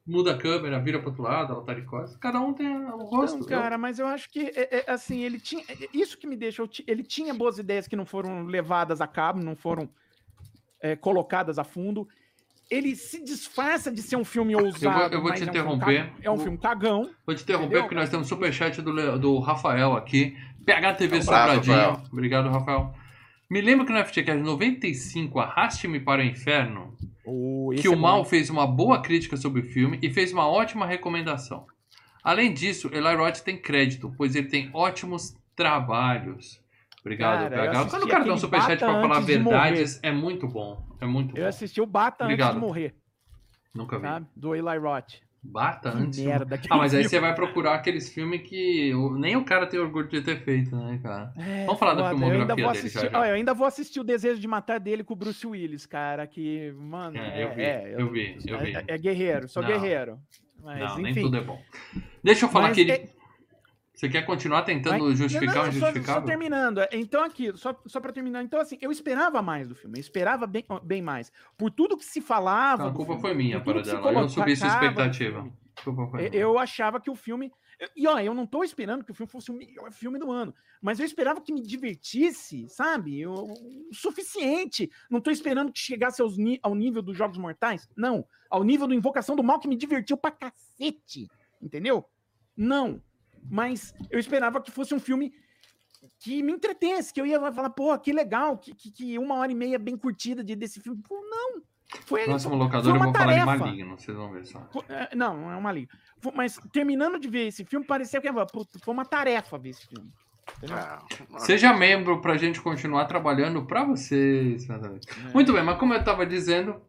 Speaker 1: muda a câmera, vira pro outro lado, ela tá de costas. Cada um tem o gosto.
Speaker 2: Então, cara, mas eu acho que, é, é, assim, ele tinha. é, Isso que me deixa. eu Ele tinha boas ideias que não foram levadas a cabo, não foram é, colocadas a fundo. Ele se disfarça de ser um filme ousado.
Speaker 1: eu vou
Speaker 2: mas
Speaker 1: te
Speaker 2: é um filme
Speaker 1: interromper.
Speaker 2: É um filme cagão.
Speaker 1: Vou te interromper
Speaker 2: Entendeu?
Speaker 1: porque nós temos superchat do, do Rafael aqui. PHTV
Speaker 3: Um
Speaker 1: Sobradinho.
Speaker 3: Rafael.
Speaker 1: Obrigado, Rafael. Me lembro que no FTCast 95, Arraste-me para o Inferno, que
Speaker 2: é
Speaker 1: o Mal fez uma boa crítica sobre o filme e fez uma ótima recomendação. Além disso, Eli Roth tem crédito, pois ele tem ótimos trabalhos. Obrigado,
Speaker 2: Cara, eu
Speaker 1: PH. Quando o cara dá um superchat pra falar
Speaker 2: de
Speaker 1: verdades, é muito bom. É muito
Speaker 2: Eu
Speaker 1: bom.
Speaker 2: assisti o Bata
Speaker 1: Obrigado.
Speaker 2: antes de morrer,
Speaker 1: Nunca vi.
Speaker 2: sabe? Do Eli Roth.
Speaker 1: Bata
Speaker 2: Que
Speaker 1: antes. de-
Speaker 2: merda.
Speaker 1: Ah, mas aí você vai procurar aqueles filmes que nem o cara tem orgulho de ter feito, né, cara?
Speaker 2: É,
Speaker 1: Vamos falar da
Speaker 2: foda.
Speaker 1: filmografia
Speaker 2: eu ainda vou
Speaker 1: dele
Speaker 2: assistir,
Speaker 1: já, já.
Speaker 2: Olha, eu ainda vou assistir o Desejo de Matar dele com o Bruce Willis, cara, que, mano,
Speaker 1: É, eu vi,
Speaker 2: é,
Speaker 1: eu vi, eu vi.
Speaker 2: É, é guerreiro, sou
Speaker 1: Não.
Speaker 2: guerreiro. Mas,
Speaker 1: não, nem
Speaker 2: enfim.
Speaker 1: tudo é bom. Deixa eu falar
Speaker 2: Mas
Speaker 1: que ele.
Speaker 2: É-
Speaker 1: Você quer continuar tentando
Speaker 2: Mas-
Speaker 1: justificar
Speaker 2: Não,
Speaker 1: o
Speaker 2: não, só, só
Speaker 1: injustificável?
Speaker 2: terminando. Então, aqui, só, só pra terminar. Então, assim, eu esperava mais do filme. Eu esperava bem, bem mais. Por tudo que se falava.
Speaker 1: Não, a culpa
Speaker 2: filme,
Speaker 1: foi minha, para dela. Eu subi sua
Speaker 2: colocava no
Speaker 1: expectativa.
Speaker 2: eu- achava que o filme. E ó, eu não tô esperando que o filme fosse o melhor filme do ano, mas eu esperava que me divertisse, sabe? Eu- o suficiente. Não tô esperando que chegasse aos ao nível dos Jogos Mortais. Não. Ao nível do Invocação do Mal, que me divertiu pra cacete. Entendeu? Não. Mas eu esperava que fosse um filme que me entretesse, que eu ia falar, pô, que legal, que, que, que uma hora e meia bem curtida de, desse filme. Pô, não. Foi,
Speaker 1: Próximo
Speaker 2: foi
Speaker 1: locador eu
Speaker 2: uma
Speaker 1: vou falar de
Speaker 2: tarefa.
Speaker 1: maligno, vocês vão ver só.
Speaker 2: É, Não, não é uma. Fo- Mas terminando de ver esse filme, parecia que foi uma tarefa ver esse filme.
Speaker 3: Ah,
Speaker 1: Seja membro pra gente continuar trabalhando pra vocês. meus amigos. Muito bem, mas como eu tava dizendo,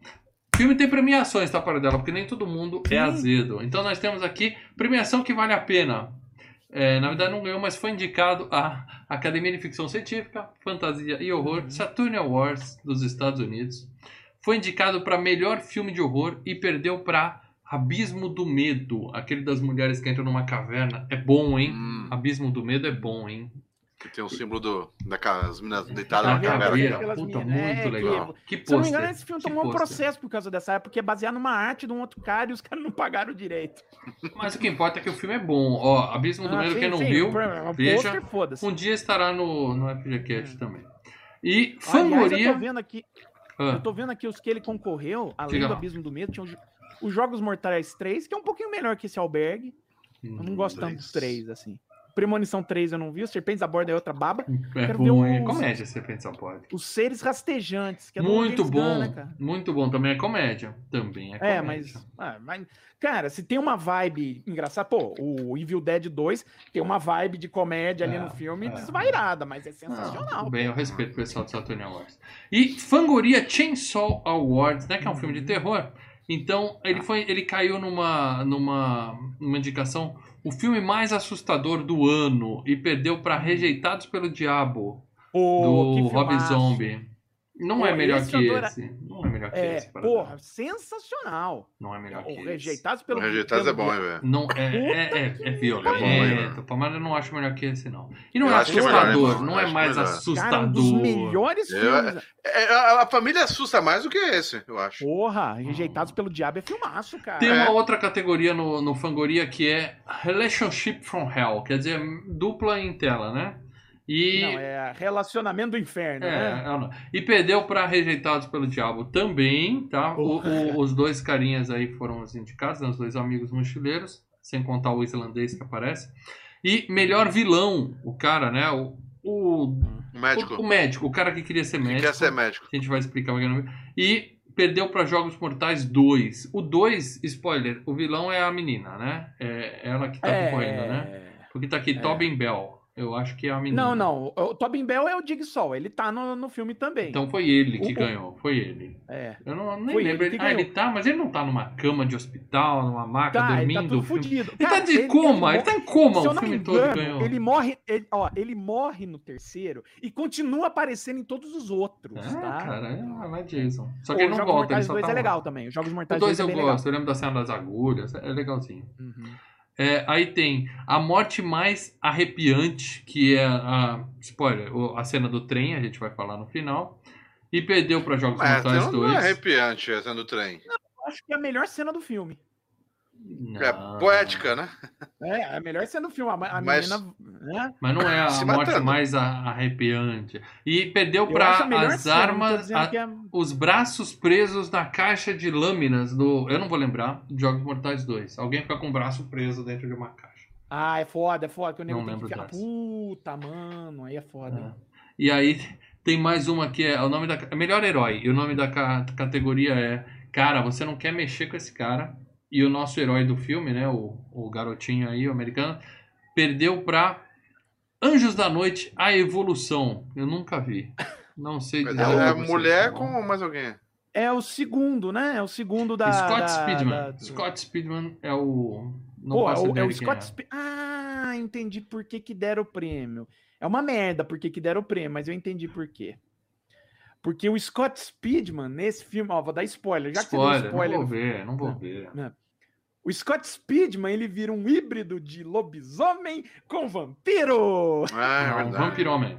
Speaker 1: o filme tem premiações, tá, para dela? Porque nem todo mundo é
Speaker 2: Sim.
Speaker 1: azedo. Então nós temos aqui premiação que vale a pena. É, na verdade não ganhou, mas foi indicado à Academia de Ficção Científica, Fantasia e Horror, Saturn Awards dos Estados Unidos. Foi indicado para melhor filme de horror e perdeu para Abismo do Medo, aquele das mulheres que entram numa caverna. É bom, hein?
Speaker 3: hum,
Speaker 1: Abismo do Medo é bom, hein?
Speaker 3: Que tem o símbolo do, da ca- as meninas deitadas na caverna.
Speaker 2: Aquelas
Speaker 1: Puta,
Speaker 2: meninas,
Speaker 1: muito
Speaker 2: é, que-
Speaker 1: legal. Que
Speaker 2: Se eu não me engano, esse filme
Speaker 1: que
Speaker 2: tomou um
Speaker 1: pôster.
Speaker 2: processo por causa dessa época, porque é baseado numa arte de um outro cara e os caras não pagaram direito.
Speaker 1: Mas o que importa é que o filme é bom. Ó, Abismo do
Speaker 2: Ah,
Speaker 1: Medo, quem não
Speaker 2: sim,
Speaker 1: viu, veja. um dia estará no, no FGCast também. E
Speaker 2: Aliás, eu
Speaker 1: Fangoria...
Speaker 2: tô vendo aqui,
Speaker 1: Ah,
Speaker 2: eu tô vendo aqui os que ele concorreu, além
Speaker 1: Diga
Speaker 2: do
Speaker 1: lá.
Speaker 2: Abismo do Medo, tinha os, os Jogos Mortais 3, que é um pouquinho melhor que esse Albergue. Eu não gosto tanto dos três, assim. Premonição 3 eu não vi, os Serpentes à Borda é outra baba.
Speaker 1: É
Speaker 2: Quero
Speaker 1: bom,
Speaker 2: ver os-
Speaker 1: Comédia, você pensa, pode.
Speaker 2: Os Seres Rastejantes, que é
Speaker 1: Muito bom,
Speaker 2: né, cara?
Speaker 1: muito bom. Também é comédia. Também é comédia.
Speaker 2: É, mas, ah, mas. Cara, se tem uma vibe engraçada. Pô, o Evil Dead 2 tem uma vibe de comédia ali
Speaker 1: É,
Speaker 2: no filme
Speaker 1: é.
Speaker 2: desvairada, mas é
Speaker 1: Não,
Speaker 2: sensacional.
Speaker 1: tudo bem, eu respeito o pessoal do Saturn Awards. E Fangoria Chainsaw Awards, né? Que é um filme de terror. Então, ele, foi, ele caiu numa, numa, numa indicação, o filme mais assustador do ano, e perdeu para Rejeitados pelo Diabo,
Speaker 2: Pô, que
Speaker 1: do Rob. Zombie. Não
Speaker 2: Pô,
Speaker 1: é melhor
Speaker 2: esse
Speaker 1: que
Speaker 2: eu adoro-
Speaker 1: esse. Não é melhor que
Speaker 2: É,
Speaker 1: esse.
Speaker 2: porra,
Speaker 1: dar.
Speaker 2: sensacional.
Speaker 1: Não é melhor que
Speaker 2: O
Speaker 1: esse.
Speaker 2: Rejeitados
Speaker 3: O
Speaker 2: pelo.
Speaker 3: Rejeitados é
Speaker 2: pelo-
Speaker 3: bom, hein, velho?
Speaker 1: Não, é, é, é, é violento,
Speaker 3: É
Speaker 1: mas eu não acho melhor que esse, não. E não
Speaker 3: Eu
Speaker 1: é
Speaker 3: é melhor,
Speaker 1: assustador,
Speaker 3: eu
Speaker 1: não é mais
Speaker 3: melhor.
Speaker 1: assustador.
Speaker 2: Cara, um dos melhores
Speaker 3: Eu-
Speaker 2: filmes.
Speaker 3: É, a, a família assusta mais do que esse, eu acho.
Speaker 2: Porra, Rejeitados pelo Diabo é filmaço, cara.
Speaker 1: Tem
Speaker 3: É.
Speaker 1: uma outra categoria no, no Fangoria que é Relationship from Hell, quer dizer, dupla em tela, né? E,
Speaker 2: Não, é Relacionamento do Inferno,
Speaker 1: é,
Speaker 2: né?
Speaker 1: é, não. e perdeu para Rejeitados pelo Diabo também, tá? O- o- os dois carinhas aí foram os indicados, né? os dois amigos mochileiros, sem contar o islandês que aparece. E melhor vilão, o cara, né? O, o,
Speaker 3: O médico.
Speaker 1: o, o médico, o cara que queria ser
Speaker 3: que
Speaker 1: médico.
Speaker 3: quer ser médico.
Speaker 1: que a gente vai explicar o que é. E perdeu para Jogos Mortais 2. O 2, spoiler, o vilão é a menina, né? É ela que tá concorrendo, né? Porque tá aqui
Speaker 2: É.
Speaker 1: Tobin Bell. Eu acho que é a menina.
Speaker 2: Não, não. O Tobin Bell é o Jigsaw. Ele tá no, no filme também.
Speaker 1: Então foi ele que
Speaker 2: O-
Speaker 1: ganhou, foi ele.
Speaker 2: é.
Speaker 1: Eu não, nem
Speaker 2: Foi
Speaker 1: lembro.
Speaker 2: ele
Speaker 1: Ele ah, ele
Speaker 2: ganhou.
Speaker 1: tá, mas ele não tá numa cama de hospital, numa maca,
Speaker 2: Tá, ele
Speaker 1: dormindo.
Speaker 2: tá tudo fudido.
Speaker 1: Ele tá de coma, ele,
Speaker 2: ele
Speaker 1: tá em coma
Speaker 2: eu
Speaker 1: o filme todo
Speaker 2: engano,
Speaker 1: ganhou.
Speaker 2: ele morre, ele, ó, ele morre no terceiro e continua aparecendo em todos os outros,
Speaker 1: Ah,
Speaker 2: tá?
Speaker 1: cara, é, não é Jason. Só
Speaker 2: Pô,
Speaker 1: que ele
Speaker 2: os
Speaker 1: não
Speaker 2: Jogos
Speaker 1: volta, ele
Speaker 2: Mortais
Speaker 1: só
Speaker 2: 2
Speaker 1: tá
Speaker 2: é
Speaker 1: lá.
Speaker 2: legal também. Os Jogos Mortais
Speaker 1: 2
Speaker 2: 2 é
Speaker 1: eu
Speaker 2: bem
Speaker 1: gosto,
Speaker 2: legal.
Speaker 1: eu lembro da cena das agulhas, é legalzinho.
Speaker 2: Uhum.
Speaker 1: É, aí tem a morte mais arrepiante, que é a. Spoiler, a cena do trem, a gente vai falar no final. E perdeu para Jogos
Speaker 3: É,
Speaker 1: Mortais
Speaker 3: não,
Speaker 1: 2.
Speaker 3: não é arrepiante essa do trem.
Speaker 2: Acho que é a melhor cena do filme.
Speaker 3: É poética, né?
Speaker 2: É, a melhor cena do filme. A, a
Speaker 3: Mas-
Speaker 2: menina. Né?
Speaker 1: Mas não é a
Speaker 3: Se
Speaker 1: morte
Speaker 3: matando.
Speaker 1: mais arrepiante. E perdeu para as armas, a-
Speaker 2: é-
Speaker 1: os braços presos na caixa de lâminas do. Eu não vou lembrar, Jogos Mortais 2. Alguém fica com o braço preso dentro de uma caixa.
Speaker 2: Ah, é foda, é foda. Que o nego
Speaker 1: Não
Speaker 2: tem que
Speaker 1: lembro
Speaker 2: ficar. Puta, mano, aí é foda.
Speaker 1: É. E aí tem mais uma que é o nome da é melhor herói. E o nome da ca- categoria é Cara, você não quer mexer com esse cara. E o nosso herói do filme, né, o, o garotinho aí, o americano, perdeu pra Anjos da Noite, a Evolução. Eu nunca vi. Não sei dizer.
Speaker 3: É, é
Speaker 1: vocês,
Speaker 3: mulher com mais alguém.
Speaker 2: É o segundo, né? É o segundo da.
Speaker 1: Scott
Speaker 2: da-
Speaker 1: Speedman.
Speaker 2: da-
Speaker 1: Scott Speedman é o. Não
Speaker 2: Pô, é o, é Scott
Speaker 1: é.
Speaker 2: Speedman. Ah, entendi por que, que deram o prêmio. É uma merda por que, que deram o prêmio, mas eu entendi por quê. Porque o Scott Speedman, nesse filme, ó, vou dar spoiler, já que
Speaker 1: Spoiler,
Speaker 2: você deu spoiler.
Speaker 1: não vou ver, não vou
Speaker 2: Não. O Scott Speedman, ele vira um híbrido de lobisomem com vampiro.
Speaker 3: Ah, é
Speaker 1: não. Vampiromem.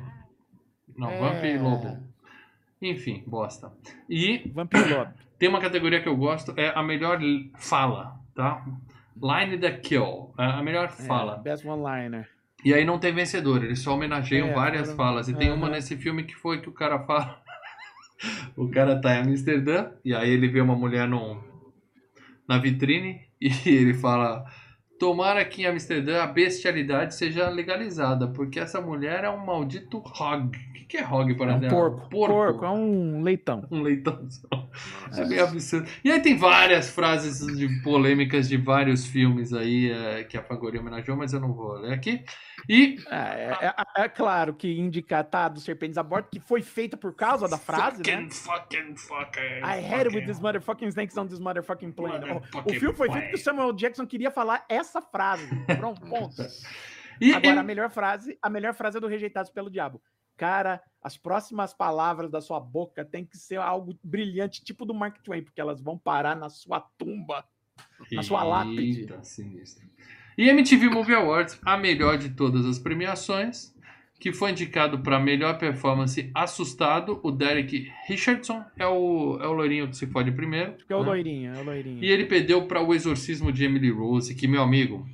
Speaker 1: Não,
Speaker 2: É.
Speaker 1: Vampir Lobo. Enfim, bosta. E
Speaker 2: Vampiro Lobo.
Speaker 1: tem uma categoria que eu gosto, é a melhor fala, tá? Line the Kill. é A melhor fala.
Speaker 2: É, best one-liner.
Speaker 1: E aí não tem vencedor, eles só homenageiam
Speaker 2: É,
Speaker 1: várias
Speaker 2: foram-
Speaker 1: falas. E tem uma nesse filme que foi que o cara fala. o cara tá em Amsterdã, e aí ele vê uma mulher no, na vitrine, e ele fala. Tomara que em Amsterdã a bestialidade seja legalizada, porque essa mulher é um maldito hog. O que, que é hog para
Speaker 2: É um
Speaker 1: dela?
Speaker 2: porco.
Speaker 1: Porco.
Speaker 2: Porco, é um leitão.
Speaker 1: Um leitãozão. É bem absurdo. E aí tem várias frases de polêmicas de vários filmes aí é, que a Fangoria homenageou, mas eu não vou ler aqui. E
Speaker 2: É, é- é- é claro que indicar tá do Serpentes a Bordo, que foi feita por causa da frase,
Speaker 1: fucking,
Speaker 2: né?
Speaker 1: fucking, fucking.
Speaker 2: I had it with these motherfucking snakes on this motherfucking plane. O- O, filme foi feito porque o Samuel Jackson queria falar essa frase. Pronto, ponto.
Speaker 1: E
Speaker 2: Agora,
Speaker 1: ele-
Speaker 2: a melhor frase, a melhor frase é do Rejeitados pelo Diabo. Cara, as próximas palavras da sua boca tem que ser algo brilhante, tipo do Mark Twain, porque elas vão parar na sua tumba. na sua lápide.
Speaker 1: Sinistro. E MTV Movie Awards, a melhor de todas as premiações, que foi indicado para melhor performance assustado, o Derek Richardson, é o, é o loirinho que se fode primeiro.
Speaker 2: É o
Speaker 1: né?
Speaker 2: loirinho, é o loirinho.
Speaker 1: E ele perdeu para o exorcismo de Emily Rose, que, meu amigo,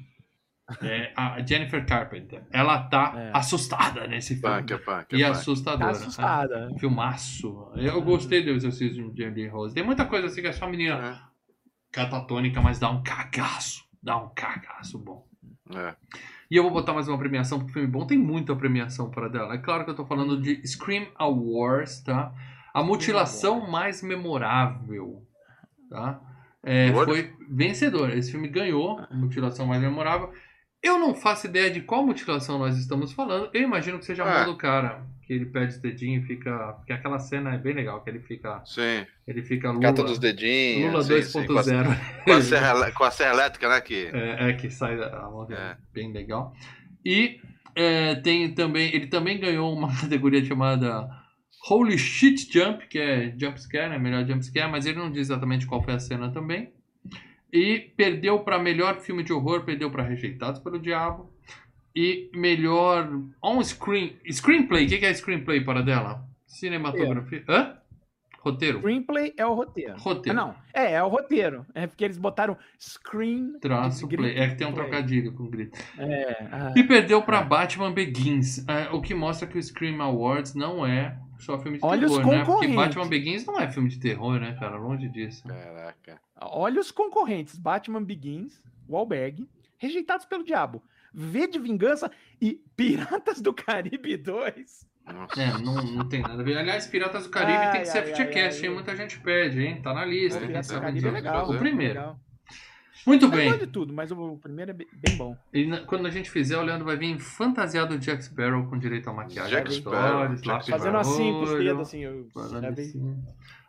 Speaker 1: é a Jennifer Carpenter, ela tá
Speaker 2: É.
Speaker 1: assustada nesse filme.
Speaker 3: Panca, panca,
Speaker 1: E
Speaker 3: panca.
Speaker 1: assustadora.
Speaker 2: Tá assustada.
Speaker 1: É. Filmaço. Eu gostei do exorcismo de Emily Rose. Tem muita coisa assim que é só uma menina
Speaker 3: É,
Speaker 1: catatônica, mas dá um cagaço. Dá um cagaço bom.
Speaker 3: é.
Speaker 1: E eu vou botar mais uma premiação pro filme bom. Tem muita premiação para dela. É claro que eu tô falando de Scream Awards, tá? A mutilação mais memorável, tá? É, foi vencedora. Esse filme ganhou a mutilação mais memorável. Eu não faço ideia de qual mutilação nós estamos falando. Eu imagino que seja a mão
Speaker 3: É.
Speaker 1: do cara. Que ele perde os dedinhos e fica. Porque aquela cena é bem legal, que ele fica.
Speaker 3: Sim.
Speaker 1: Ele fica Lula.
Speaker 3: Cata dos dedinhos.
Speaker 1: Lula
Speaker 3: sim, sim, com, a,
Speaker 1: 2.0.
Speaker 3: com, a serra, elé- com a serra elétrica, né? Que...
Speaker 1: É, é que sai da a mão dele.
Speaker 3: É.
Speaker 1: Bem legal. E é, tem também. Ele também ganhou uma categoria chamada Holy Shit Jump, que é jump scare, né? Melhor jump scare, mas ele não diz exatamente qual foi a cena também. E perdeu para melhor filme de horror, perdeu para Rejeitados pelo Diabo. E melhor on screen screenplay. O que que é screenplay para dela? Cinematografia. Hã? Roteiro.
Speaker 2: Screenplay é o roteiro.
Speaker 1: Roteiro.
Speaker 2: Ah, não, é, é o roteiro. É porque eles botaram screen.
Speaker 1: Traço
Speaker 2: de
Speaker 1: play. É que tem um
Speaker 2: play.
Speaker 1: trocadilho com grito.
Speaker 2: É, ah,
Speaker 1: E perdeu pra Batman Begins, é, o que mostra que o Scream Awards não é só filme de
Speaker 2: Olha os
Speaker 1: terror, né? Porque. Batman Begins não é filme de terror, né, cara? Longe disso.
Speaker 3: Caraca.
Speaker 2: olha os concorrentes: Batman Begins, Wahlberg, Rejeitados pelo Diabo, V de Vingança e Piratas do Caribe 2.
Speaker 3: Nossa.
Speaker 1: É, não, não tem nada a ver. Aliás, Piratas do Caribe
Speaker 2: Ai,
Speaker 1: tem que ser
Speaker 2: ai,
Speaker 1: hein? Muita gente pede, hein? Tá na lista.
Speaker 3: É,
Speaker 2: Piratas do Caribe é legal.
Speaker 1: O primeiro.
Speaker 2: legal.
Speaker 1: Muito
Speaker 2: Eu
Speaker 1: bem.
Speaker 2: gosto de tudo, mas o primeiro é bem bom.
Speaker 1: E na- quando a gente fizer, o Leandro vai vir fantasiado de Jack Sparrow com direito a maquiagem.
Speaker 3: Jack Sparrow, Jack
Speaker 2: Fazendo assim com os dedos, assim. Eu,
Speaker 1: assim.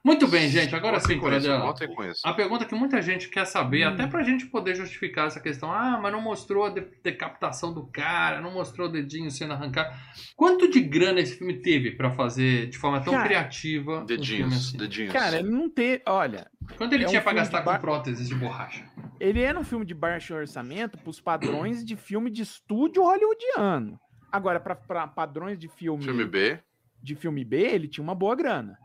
Speaker 1: Muito bem, gente. Agora sim,
Speaker 3: conheço.
Speaker 1: A pergunta que muita gente quer saber,
Speaker 2: Hum.
Speaker 1: até pra gente poder justificar essa questão, ah, mas não mostrou a de- decapitação do cara, não mostrou o dedinho sendo arrancado. Quanto de grana esse filme teve pra fazer de forma tão
Speaker 2: Cara,
Speaker 1: criativa um
Speaker 3: Dedinhos,
Speaker 1: assim?
Speaker 3: dedinhos.
Speaker 2: Cara, ele não ter. Olha,
Speaker 1: Quanto ele
Speaker 2: é um
Speaker 1: tinha pra
Speaker 2: filme
Speaker 1: gastar
Speaker 2: de
Speaker 1: com
Speaker 2: bar-
Speaker 1: próteses de borracha?
Speaker 2: ele é um filme de baixo orçamento pros padrões de filme de estúdio hollywoodiano. Agora, pra, pra padrões de filme,
Speaker 3: Filme B.
Speaker 2: de filme B, ele tinha uma boa grana.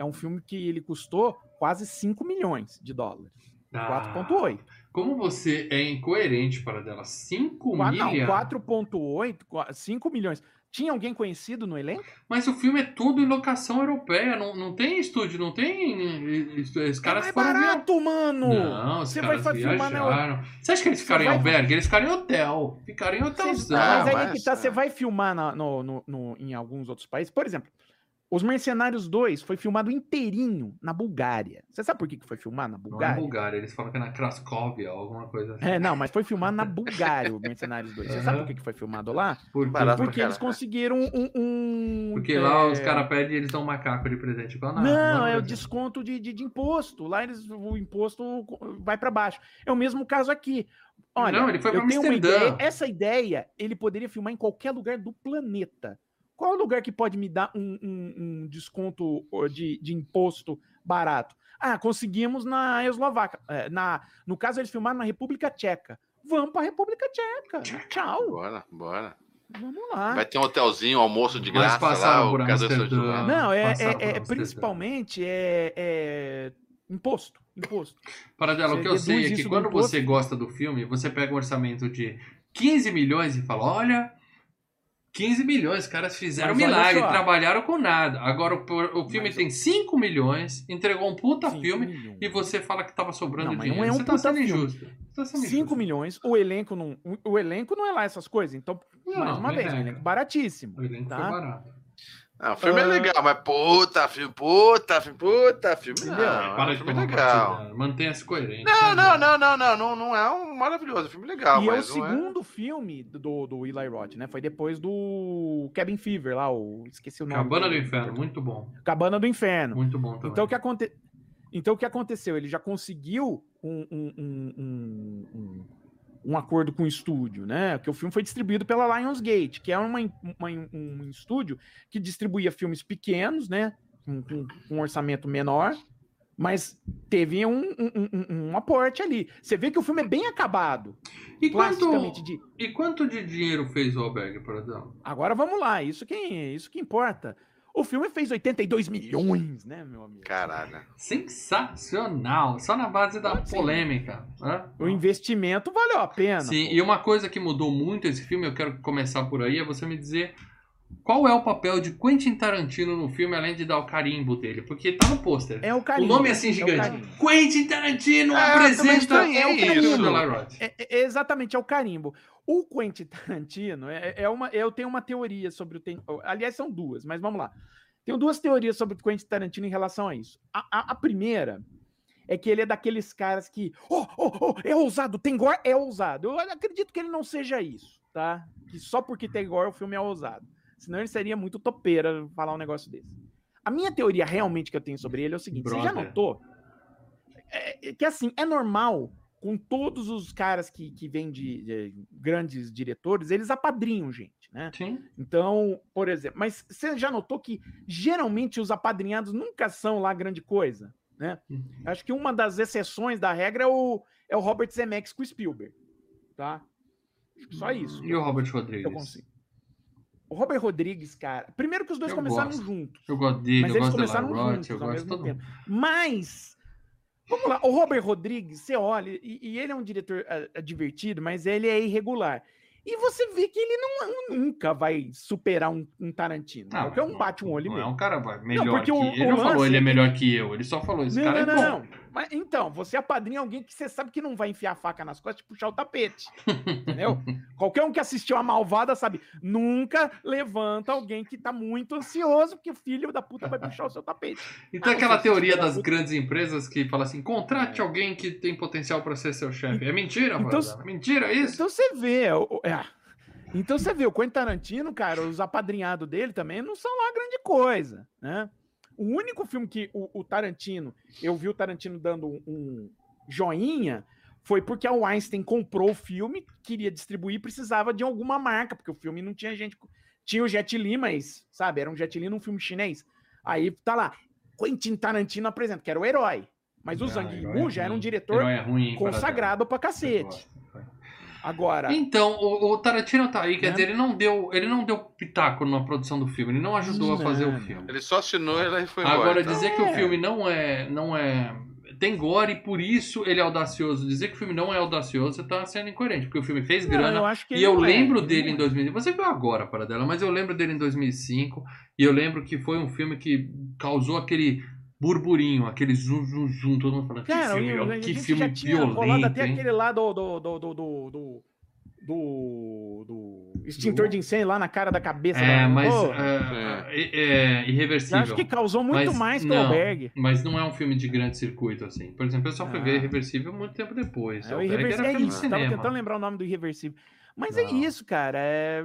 Speaker 2: É um filme que ele custou quase 5 milhões de dólares.
Speaker 1: Ah,
Speaker 2: 4.8.
Speaker 1: Como você é incoerente para dela? 5
Speaker 2: Qua- Não,
Speaker 1: milhas?
Speaker 2: 4.8, qua- 5 milhões. Tinha alguém conhecido no elenco?
Speaker 1: Mas o filme é tudo em locação europeia, não, não tem estúdio, não tem... Os caras
Speaker 2: é
Speaker 1: foram via-
Speaker 2: barato, mano!
Speaker 1: Não, os
Speaker 2: Você vai
Speaker 1: caras
Speaker 2: fa- filmar na.
Speaker 1: Você acha que eles ficaram em
Speaker 2: vai-
Speaker 1: albergue? Eles ficaram em hotel. Ficaram em hotelzão.
Speaker 2: mas aí
Speaker 3: mas,
Speaker 2: que tá,
Speaker 3: é.
Speaker 2: você vai filmar na- no, no- no- em alguns outros países. Por exemplo, Os Mercenários 2 foi filmado inteirinho na Bulgária. Você sabe por que que foi filmado na
Speaker 1: Não é
Speaker 2: Bulgária?
Speaker 1: Bulgária, eles falam que é na Crascóvia, alguma coisa assim.
Speaker 2: É, não, mas foi filmado na Bulgária, o Mercenários 2. Você sabe
Speaker 1: Aham.
Speaker 2: por que que foi filmado lá?
Speaker 1: Por.
Speaker 2: Porque eles conseguiram um. um-
Speaker 1: Porque lá
Speaker 2: é,
Speaker 1: os caras pedem e eles dão um macaco de presente. Igual na-
Speaker 2: Não, é o desconto de, de, de imposto. Lá eles, o imposto vai para baixo. É o mesmo caso aqui. Olha,
Speaker 1: Não, ele foi
Speaker 2: eu
Speaker 1: pra
Speaker 2: tenho uma ideia. Essa ideia ele poderia filmar em qualquer lugar do planeta. Qual é o lugar que pode me dar um, um- um desconto de, de imposto barato? Ah, conseguimos na Eslováquia. É, na, no caso, eles filmaram na República Tcheca. Vamos para a República Tcheca. Tchau.
Speaker 3: Bora, bora.
Speaker 2: Vamos lá.
Speaker 3: Vai ter um hotelzinho, almoço de
Speaker 1: Mas
Speaker 3: graça lá,
Speaker 1: por
Speaker 3: o caso do seu
Speaker 1: Amsterdã.
Speaker 3: João.
Speaker 2: Não, é, é- é principalmente é, é imposto. Imposto.
Speaker 1: Paradela, o que eu sei é que quando você gosta do filme, você pega um orçamento de 15 milhões e fala: olha, 15 milhões, os caras fizeram
Speaker 2: Mas
Speaker 1: milagre, trabalharam com nada. Agora o, o filme
Speaker 2: Mas-
Speaker 1: tem 5 milhões, entregou um puta filme
Speaker 2: milhões.
Speaker 1: e você fala que tava sobrando
Speaker 2: Não,
Speaker 1: dinheiro.
Speaker 2: não é um
Speaker 1: você tá
Speaker 2: puta
Speaker 1: sendo
Speaker 2: filme.
Speaker 1: injusto. Você tá sendo
Speaker 2: 5
Speaker 1: injusto.
Speaker 2: milhões, o elenco não, o, elenco não é lá essas coisas. Então,
Speaker 1: Não,
Speaker 2: mais uma
Speaker 1: é
Speaker 2: vez, um
Speaker 1: regra.
Speaker 2: elenco baratíssimo.
Speaker 1: O elenco
Speaker 2: tá?
Speaker 1: foi barato.
Speaker 3: Não, o filme é
Speaker 2: Ah.
Speaker 3: legal, mas puta filme, puta filme, puta filme. Não,
Speaker 2: Entendeu?
Speaker 3: é
Speaker 1: Para
Speaker 3: um
Speaker 1: de
Speaker 3: filme legal.
Speaker 1: Mantenha-se coerente.
Speaker 3: Não, não, não, não, não, não, não é um maravilhoso, é um filme legal,
Speaker 2: e é o
Speaker 3: não é...
Speaker 2: segundo filme do, do Eli Roth, né? Foi depois do Cabin Fever lá, o esqueci o nome.
Speaker 1: Cabana do. Inferno, muito bom.
Speaker 2: Cabana do Inferno.
Speaker 1: Muito bom também.
Speaker 2: Então o que, aconte... então o que aconteceu? Ele já conseguiu um, um, um, um, acordo com o estúdio, né? Que o filme foi distribuído pela Lionsgate, que é uma, uma- um estúdio que distribuía filmes pequenos, né? Com, com- com um orçamento menor, mas teve um, um, um- um aporte ali. Você vê que o filme é bem acabado,
Speaker 1: e, quanto,
Speaker 2: de.
Speaker 1: e quanto de dinheiro fez o Albergue, Paradela?
Speaker 2: Agora vamos lá, isso que, isso que importa. O filme fez 82 milhões, né, meu amigo?
Speaker 3: Caralho.
Speaker 1: Sensacional! Só na base da
Speaker 2: Sim.
Speaker 1: polêmica. né?
Speaker 2: O investimento valeu a pena.
Speaker 1: Sim,
Speaker 2: pô.
Speaker 1: e uma coisa que mudou muito esse filme, eu quero começar por aí, é você me dizer qual é o papel de Quentin Tarantino no filme, além de dar o carimbo dele. Porque tá no pôster.
Speaker 2: É o
Speaker 1: o
Speaker 2: carimbo.
Speaker 1: nome é assim
Speaker 2: o
Speaker 1: gigante.
Speaker 2: carimbo.
Speaker 1: Quentin Tarantino
Speaker 3: É,
Speaker 1: apresenta
Speaker 3: estranhei
Speaker 1: o Eli Roth.
Speaker 2: É, é- exatamente, é o carimbo. O Quentin Tarantino, é, é uma, eu tenho uma teoria sobre o. ten- Aliás, são duas, mas vamos lá. Tenho duas teorias sobre o Quentin Tarantino em relação a isso. A, a- a primeira é que ele é daqueles caras que. Oh, oh, oh, é ousado, tem gore, é ousado. Eu acredito que ele não seja isso, tá? Que só porque tem gore o filme é ousado. Senão ele seria muito topeira falar um negócio desse. A minha teoria realmente que eu tenho sobre ele é o seguinte: você já
Speaker 1: Brother.
Speaker 2: notou? É, é que assim, é normal com todos os caras que, que vêm de, de grandes diretores, eles apadrinham gente, né?
Speaker 1: Sim.
Speaker 2: Então, por exemplo, mas você já notou que geralmente os apadrinhados nunca são lá grande coisa, né? Acho que uma das exceções da regra é o, é o Robert Zemeckis com o Spielberg, tá? Só isso.
Speaker 1: E o Robert
Speaker 2: que eu
Speaker 1: Rodrigues?
Speaker 2: consigo. O Robert Rodrigues, cara. Primeiro que os dois
Speaker 1: Eu
Speaker 2: começaram
Speaker 1: gosto.
Speaker 2: juntos.
Speaker 1: Eu gosto dele,
Speaker 2: Mas
Speaker 1: eu
Speaker 2: eles
Speaker 1: gosto
Speaker 2: começaram juntos
Speaker 1: eu
Speaker 2: ao mesmo
Speaker 1: todo mundo.
Speaker 2: tempo. Mas, vamos lá, o Robert Rodrigues, você olha, e, e ele é um diretor ah, divertido, mas ele é irregular. E você vê que ele não, nunca vai superar um, um Tarantino.
Speaker 1: Ah,
Speaker 2: porque é
Speaker 1: mas
Speaker 2: um bate um olho
Speaker 1: Não é
Speaker 2: mesmo.
Speaker 1: um cara vai, melhor
Speaker 2: porque
Speaker 1: que
Speaker 2: o-
Speaker 1: ele.
Speaker 2: o
Speaker 1: não falou
Speaker 2: lance
Speaker 1: ele é
Speaker 2: é
Speaker 1: melhor que eu. Ele só falou, esse
Speaker 2: Não,
Speaker 1: cara
Speaker 2: não,
Speaker 1: é
Speaker 2: não,
Speaker 1: bom.
Speaker 2: não. Mas, então, você apadrinha alguém que você sabe que não vai enfiar a faca nas costas e puxar o tapete. entendeu? Qualquer um que assistiu a Malvada sabe, nunca levanta alguém que tá muito ansioso porque o filho da puta vai puxar o seu tapete.
Speaker 1: E tem
Speaker 2: Ah,
Speaker 1: aquela teoria das
Speaker 2: puta.
Speaker 1: grandes empresas que fala assim: contrate alguém que tem potencial para ser seu chefe. É mentira,
Speaker 2: Então?
Speaker 1: Mentira isso?
Speaker 2: Então você vê, o- o- é. Então você vê, o Quentin Tarantino, cara, os apadrinhados dele também não são lá grande coisa, né? O único filme que o, o Tarantino, eu vi o Tarantino dando um, um joinha, foi porque a Weinstein comprou o filme, queria distribuir, precisava de alguma marca, porque o filme não tinha gente. Tinha o Jet Li, mas, sabe, era um Jet Li num filme chinês. Aí tá lá, Quentin Tarantino apresenta, que era o herói. Mas o Zhang Yimou
Speaker 1: é
Speaker 2: já era um diretor
Speaker 1: é ruim,
Speaker 2: consagrado pra cacete. Agora,
Speaker 1: Então, o, o Tarantino tá aí, quer
Speaker 2: Né?
Speaker 1: dizer, ele não deu, ele não deu pitaco na produção do filme, ele não ajudou a fazer o filme.
Speaker 3: Ele só assinou e aí foi embora.
Speaker 1: Agora
Speaker 3: então.
Speaker 1: dizer que o
Speaker 2: É.
Speaker 1: filme não é, não é tem gore e por isso ele é audacioso. Dizer que o filme não é audacioso, você tá sendo incoerente, porque o filme fez
Speaker 2: Não,
Speaker 1: grana.
Speaker 2: eu acho que
Speaker 1: E
Speaker 2: ele
Speaker 1: eu
Speaker 2: é,
Speaker 1: lembro
Speaker 2: ele
Speaker 1: dele
Speaker 2: não
Speaker 1: em
Speaker 2: é.
Speaker 1: 2000. Você viu agora para dela, mas eu lembro dele em 2005 e eu lembro que foi um filme que causou aquele burburinho, aquele zum zum zum, todo mundo falando que
Speaker 2: Cara,
Speaker 1: filme,
Speaker 2: eu- a
Speaker 1: que filme
Speaker 2: já tinha
Speaker 1: violento,
Speaker 2: até
Speaker 1: hein?
Speaker 2: aquele lá do do do do do, do, do- extintor
Speaker 1: Do-
Speaker 2: de incêndio lá na cara da cabeça.
Speaker 1: É,
Speaker 2: da...
Speaker 1: mas
Speaker 2: Pô,
Speaker 1: é, é, é
Speaker 2: eu
Speaker 1: irreversível.
Speaker 2: acho que causou muito
Speaker 1: Mas
Speaker 2: mais que o. Albergue.
Speaker 1: Mas não é um filme de grande circuito, assim. Por exemplo, eu só fui
Speaker 2: Ah.
Speaker 1: ver Irreversível muito tempo depois.
Speaker 2: É, o irreversível
Speaker 1: era
Speaker 2: é
Speaker 1: filme de
Speaker 2: isso. Tava
Speaker 1: cinema.
Speaker 2: tentando lembrar o nome do irreversível. Mas é
Speaker 1: Não.
Speaker 2: isso, cara. é-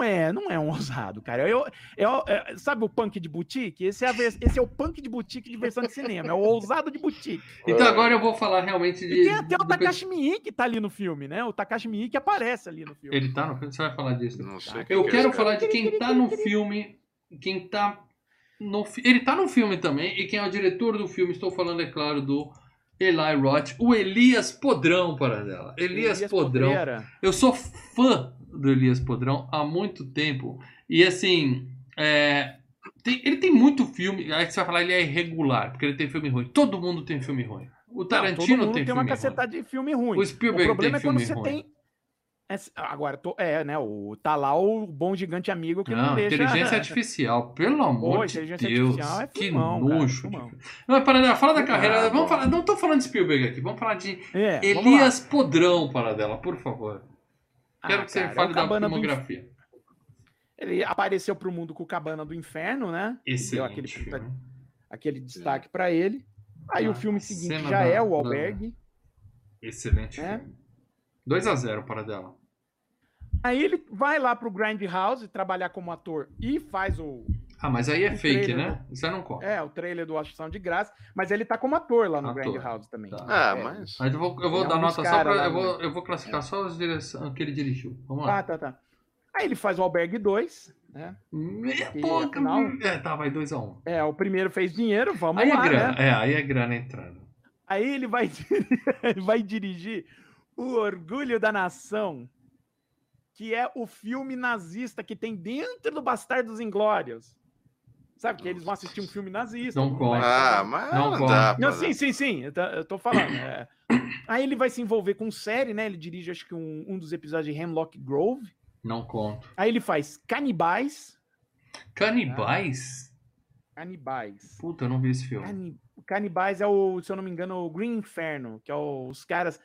Speaker 2: Não é, não é um ousado, cara. Eu, eu, é, sabe o punk de boutique? Esse é, esse é o punk de boutique de versão de cinema, é o ousado de boutique.
Speaker 1: Então agora eu vou falar realmente de.
Speaker 2: E tem até o Takashi Miike que tá ali no filme, né? O Takashi Miike aparece ali no filme.
Speaker 1: Ele tá no filme? Você vai falar disso?
Speaker 3: Não sei.
Speaker 1: Eu
Speaker 3: que é
Speaker 1: quero
Speaker 3: esse cara.
Speaker 1: falar de quem tá no filme. Quem tá. No, ele tá no filme também. E quem é o diretor do filme, estou falando, é claro, do Eli Roth, o Elias Podrão, para dela. Elias, Podrão.
Speaker 2: Podreira.
Speaker 1: Eu sou fã do Elias Podrão há muito tempo. E assim, é, tem- ele tem muito filme. Aí você vai falar, ele é irregular, porque ele tem filme ruim. Todo mundo tem filme ruim. O
Speaker 2: Não,
Speaker 1: Tarantino
Speaker 2: todo mundo
Speaker 1: tem,
Speaker 2: tem uma cacetada de filme ruim.
Speaker 1: O
Speaker 2: O
Speaker 1: Spielberg
Speaker 2: problema
Speaker 1: tem
Speaker 2: é quando você
Speaker 1: ruim.
Speaker 2: tem. Agora, tô- é, né? O, tá lá o bom gigante amigo que não,
Speaker 1: Não,
Speaker 2: deixa.
Speaker 1: inteligência artificial, pelo amor
Speaker 2: Pô,
Speaker 1: de Deus.
Speaker 2: artificial é
Speaker 1: que
Speaker 2: filmão, cara,
Speaker 1: nojo.
Speaker 2: filmão.
Speaker 1: Não, fala da carreira. vamos falar, não tô falando de Spielberg aqui, vamos falar de
Speaker 2: É.
Speaker 1: Elias Podrão, para dela, por favor. Quero
Speaker 2: Ah,
Speaker 1: que você
Speaker 2: cara, é
Speaker 1: fale
Speaker 2: o
Speaker 1: da
Speaker 2: do
Speaker 1: filmografia.
Speaker 2: Ele apareceu pro mundo com o Cabana do Inferno, né? Deu
Speaker 1: Excelente.
Speaker 2: aquele, puta-
Speaker 1: filme.
Speaker 2: aquele destaque pra ele. Aí
Speaker 1: Ah,
Speaker 2: o filme seguinte já
Speaker 1: da-
Speaker 2: é o
Speaker 1: da-
Speaker 2: Albergue.
Speaker 1: Excelente
Speaker 2: É.
Speaker 1: filme. 2x0 para dela.
Speaker 2: Aí ele vai lá pro Grindhouse trabalhar como ator e faz o,
Speaker 1: Ah, mas aí é
Speaker 2: O
Speaker 1: fake,
Speaker 2: trailer,
Speaker 1: né? Isso aí não conta.
Speaker 2: é, o trailer do Ação de Graça, mas ele tá como ator lá no
Speaker 1: Ator.
Speaker 2: Grindhouse também.
Speaker 1: Tá.
Speaker 3: Ah,
Speaker 2: É.
Speaker 3: mas.
Speaker 1: Mas eu vou, eu vou
Speaker 2: É um
Speaker 1: dar nota só pra.
Speaker 2: lá
Speaker 1: Eu vou, eu vou classificar só as direções que ele dirigiu. Vamos lá.
Speaker 2: Ah, tá, tá. Aí ele faz o Albergue 2, né? E afinal-
Speaker 1: É, tá, vai 2x1.
Speaker 2: É, o primeiro fez dinheiro, vamos
Speaker 1: Aí é
Speaker 2: lá,
Speaker 1: grana.
Speaker 2: né?
Speaker 1: É, aí é grana entrando.
Speaker 2: Aí ele vai, ele vai dirigir O Orgulho da Nação, que é o filme nazista que tem dentro do Bastardos Inglórios. Sabe que eles vão assistir um filme nazista.
Speaker 1: Não conta.
Speaker 3: Ah, mas
Speaker 1: Não
Speaker 3: não,
Speaker 1: conta.
Speaker 3: dá.
Speaker 2: Não, sim, sim, sim. Eu tô, eu tô falando. é. Aí ele vai se envolver com série, né? Ele dirige, acho que, um, um dos episódios de Hemlock Grove.
Speaker 1: Não conto.
Speaker 2: Aí ele faz Canibais.
Speaker 1: Canibais?
Speaker 2: Canibais.
Speaker 1: Puta, eu não vi esse filme.
Speaker 2: Cani- Canibais é o, se eu não me engano, o Green Inferno, que é o- os caras.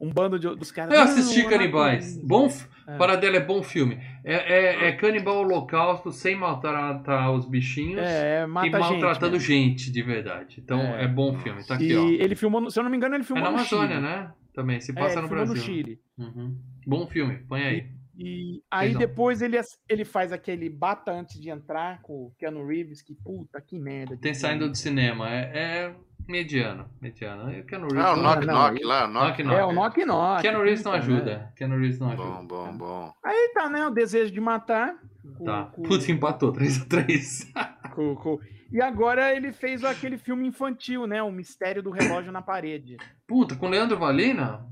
Speaker 2: Um bando de, dos caras.
Speaker 1: Eu assisti
Speaker 2: "Não,
Speaker 1: Canibais. Bom,
Speaker 2: É.
Speaker 1: para dela é bom filme. É, é, é canibal holocausto sem maltratar os bichinhos
Speaker 2: É,
Speaker 1: e
Speaker 2: mata
Speaker 1: maltratando
Speaker 2: gente.
Speaker 1: gente, de verdade. Então é,
Speaker 2: É.
Speaker 1: bom filme. Tá aqui, ó.
Speaker 2: E ele filmou, se eu não me engano, ele
Speaker 1: É
Speaker 2: filmou
Speaker 1: na
Speaker 2: no
Speaker 1: Amazônia,
Speaker 2: Chile.
Speaker 1: né? Também, se
Speaker 2: É,
Speaker 1: passa no Brasil.
Speaker 2: no Chile.
Speaker 1: Uhum. Bom filme, põe aí.
Speaker 2: E aí
Speaker 1: Legal.
Speaker 2: depois ele, ele faz aquele Bata antes de entrar com o Keanu Reeves, que puta, que merda.
Speaker 1: Tem
Speaker 2: filme.
Speaker 1: saindo do cinema. É, mediano. Mediano. Eu Keanu Reeves
Speaker 3: Ah, o Knock
Speaker 2: não,
Speaker 3: Knock lá, o Knock
Speaker 1: Knock.
Speaker 2: É, o Knock Knock.
Speaker 1: Keanu Reeves não ajuda.
Speaker 2: né?
Speaker 1: Keanu Reeves não ajuda.
Speaker 3: Bom, bom, bom.
Speaker 2: Aí tá, né? O desejo de matar.
Speaker 1: Tá.
Speaker 2: com-
Speaker 1: Putz, empatou. 3x3.
Speaker 2: com- com- E agora ele fez aquele filme infantil, né? O Mistério do Relógio na Parede.
Speaker 1: Puta, com Leandro Valina?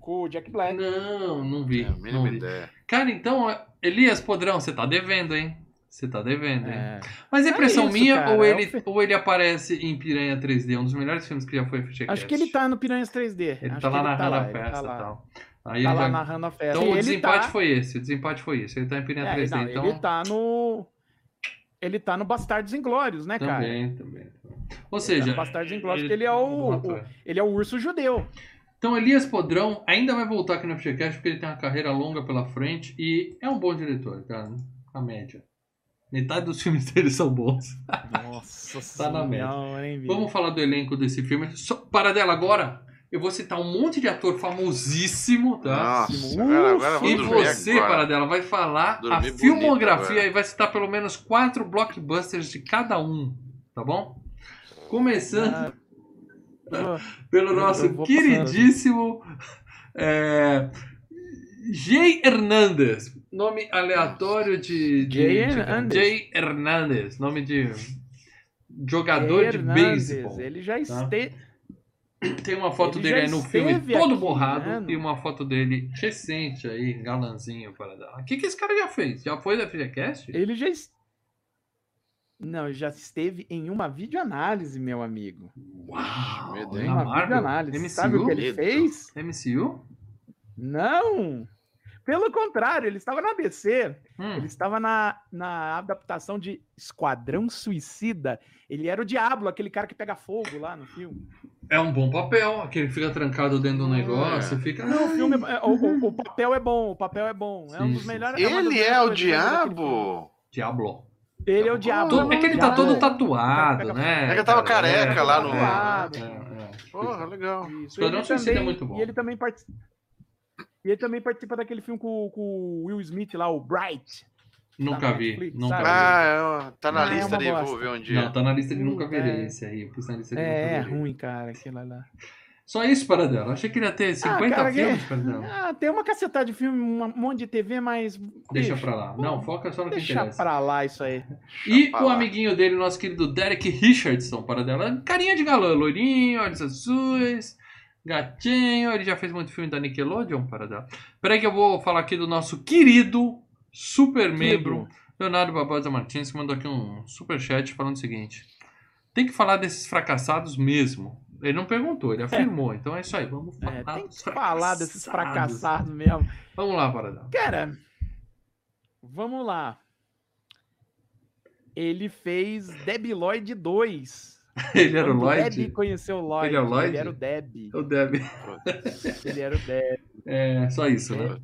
Speaker 2: Com o Jack Black.
Speaker 1: Não, não vi.
Speaker 3: É,
Speaker 1: não
Speaker 3: mínima
Speaker 1: vi.
Speaker 3: ideia.
Speaker 1: Cara, então, Elias Podrão, você tá devendo, hein? Você tá devendo, hein?
Speaker 2: É.
Speaker 1: Mas é
Speaker 2: É
Speaker 1: impressão
Speaker 2: isso,
Speaker 1: minha
Speaker 2: cara,
Speaker 1: ou,
Speaker 2: é
Speaker 1: ele,
Speaker 2: fe-
Speaker 1: ou ele aparece em Piranha 3D, um dos melhores filmes que já foi FGCast?
Speaker 2: Acho que ele tá no Piranhas 3D.
Speaker 1: Ele
Speaker 2: Acho
Speaker 1: tá lá narrando
Speaker 2: lá,
Speaker 1: a
Speaker 2: ele
Speaker 1: festa
Speaker 2: tá
Speaker 1: e
Speaker 2: lá.
Speaker 1: tal. Aí
Speaker 2: Tá
Speaker 1: ele
Speaker 2: lá
Speaker 1: já-
Speaker 2: narrando a festa.
Speaker 1: Então
Speaker 2: E
Speaker 1: o
Speaker 2: ele
Speaker 1: desempate
Speaker 2: tá...
Speaker 1: foi esse. O desempate foi esse. Ele tá em Piranha
Speaker 2: É,
Speaker 1: 3D.
Speaker 2: não,
Speaker 1: então,
Speaker 2: Ele tá no. Ele tá no Bastardos Inglórios, né, cara?
Speaker 1: também, também. Ou
Speaker 2: Ele
Speaker 1: seja,
Speaker 2: tá no Bastardos Inglórios, porque ele é o, o- ele é o urso judeu.
Speaker 1: Então, Elias Podrão ainda vai voltar aqui no FGCast porque ele tem uma carreira longa pela frente e é um bom diretor, cara. A média. Metade dos filmes dele são bons.
Speaker 2: Nossa
Speaker 1: Tá na
Speaker 2: hein,
Speaker 1: Vamos falar do elenco desse filme. Só, para dela agora, eu vou citar um monte de ator famosíssimo, tá?
Speaker 3: Nossa, agora, agora
Speaker 1: E
Speaker 3: vamos
Speaker 1: você,
Speaker 3: agora.
Speaker 1: Paradela, vai falar
Speaker 3: Dormir
Speaker 1: a filmografia e vai citar pelo menos quatro blockbusters de cada um, tá bom? Começando
Speaker 2: Ah,
Speaker 1: pelo nosso queridíssimo é, Jay Hernandez. Nome aleatório de. de-
Speaker 2: Jay
Speaker 1: de-
Speaker 2: Hernandez.
Speaker 1: Jay Hernandez. Nome de jogador de
Speaker 2: Hernandes,
Speaker 1: beisebol.
Speaker 2: Ele já
Speaker 1: tá?
Speaker 2: esteve.
Speaker 1: Tem uma foto
Speaker 2: Ele
Speaker 1: dele aí no filme
Speaker 2: esteve
Speaker 1: todo borrado
Speaker 2: né, no-
Speaker 1: e uma foto dele recente aí, galanzinho para dar. O que, que esse cara já fez? Já foi da FGCast?
Speaker 2: Ele já. es- Não, ele já esteve em uma videoanálise, meu amigo.
Speaker 1: Uau!
Speaker 3: hein?
Speaker 1: a
Speaker 2: Uma videoanálise.
Speaker 1: MCU?
Speaker 2: Sabe o que ele fez?
Speaker 1: MCU?
Speaker 2: Não! Pelo contrário, ele estava na DC.
Speaker 1: Hum.
Speaker 2: Ele estava na, na adaptação de Esquadrão Suicida. Ele era o Diablo, aquele cara que pega fogo lá no filme.
Speaker 1: É um bom papel, aquele que fica trancado dentro do
Speaker 3: Não,
Speaker 1: negócio,
Speaker 3: é.
Speaker 1: fica.
Speaker 2: Não, o filme é- é- o, o- o papel é bom, o papel é bom. É um dos melhores. das
Speaker 3: Ele
Speaker 2: melhores
Speaker 3: é o
Speaker 2: eu
Speaker 3: diabo.
Speaker 1: Diablo.
Speaker 2: Ele é o Diablo.
Speaker 1: Todo- é que ele tá todo tatuado,
Speaker 2: Pega-
Speaker 1: né?
Speaker 3: É que tava
Speaker 1: cara?
Speaker 3: careca
Speaker 1: É,
Speaker 3: lá no-
Speaker 1: é, é, é.
Speaker 3: Porra, legal.
Speaker 2: Isso.
Speaker 1: Esquadrão Suicida é muito bom.
Speaker 2: E ele também participa. E ele também participa daquele filme com, com o Will Smith lá, o Bright.
Speaker 1: Nunca
Speaker 2: na
Speaker 1: vi,
Speaker 2: Netflix,
Speaker 1: nunca
Speaker 2: sabe?
Speaker 1: vi.
Speaker 3: Ah, é, tá na
Speaker 2: Ah, é
Speaker 3: lista
Speaker 2: uma
Speaker 3: ali, vou ver dia.
Speaker 1: Não, tá na lista de nunca
Speaker 2: Puta,
Speaker 1: verei
Speaker 2: é.
Speaker 1: esse aí. Pus na lista de
Speaker 2: É,
Speaker 1: nunca
Speaker 2: é ruim, cara, aquilo lá.
Speaker 1: Só isso, para dela. Achei que ele ia ter 50
Speaker 2: cara, que-
Speaker 1: filmes, perdão.
Speaker 2: Ah, tem uma cacetada de filme, um monte de TV, mas.
Speaker 1: Deixa pra lá. Não, foca só no que
Speaker 2: Deixa
Speaker 1: interessa.
Speaker 2: pra lá isso aí.
Speaker 1: E o
Speaker 3: lá.
Speaker 1: amiguinho dele, nosso querido Derek Richardson, para dela. Carinha de galã, loirinho, olhos azuis, gatinho. Ele já fez muito filme da Nickelodeon, para dela. Peraí que eu vou falar aqui do nosso querido super membro, Leonardo Barbosa Martins, que mandou aqui um super chat falando o seguinte. Tem que falar desses fracassados mesmo. Ele não perguntou, ele afirmou. Então é isso aí, vamos falar
Speaker 2: É, tem que falar desses
Speaker 1: fracassados.
Speaker 2: mesmo.
Speaker 1: Vamos lá, Paradão.
Speaker 2: Cara, vamos lá. Ele fez Debbie Lloyd 2.
Speaker 1: Ele era o Lloyd?
Speaker 2: Debbie conheceu o Lloyd.
Speaker 1: Ele é o Lloyd?
Speaker 2: Ele era o Debbie.
Speaker 1: Eu deve.
Speaker 2: Ele era o Debbie.
Speaker 1: É só isso, né?
Speaker 2: Lloyd.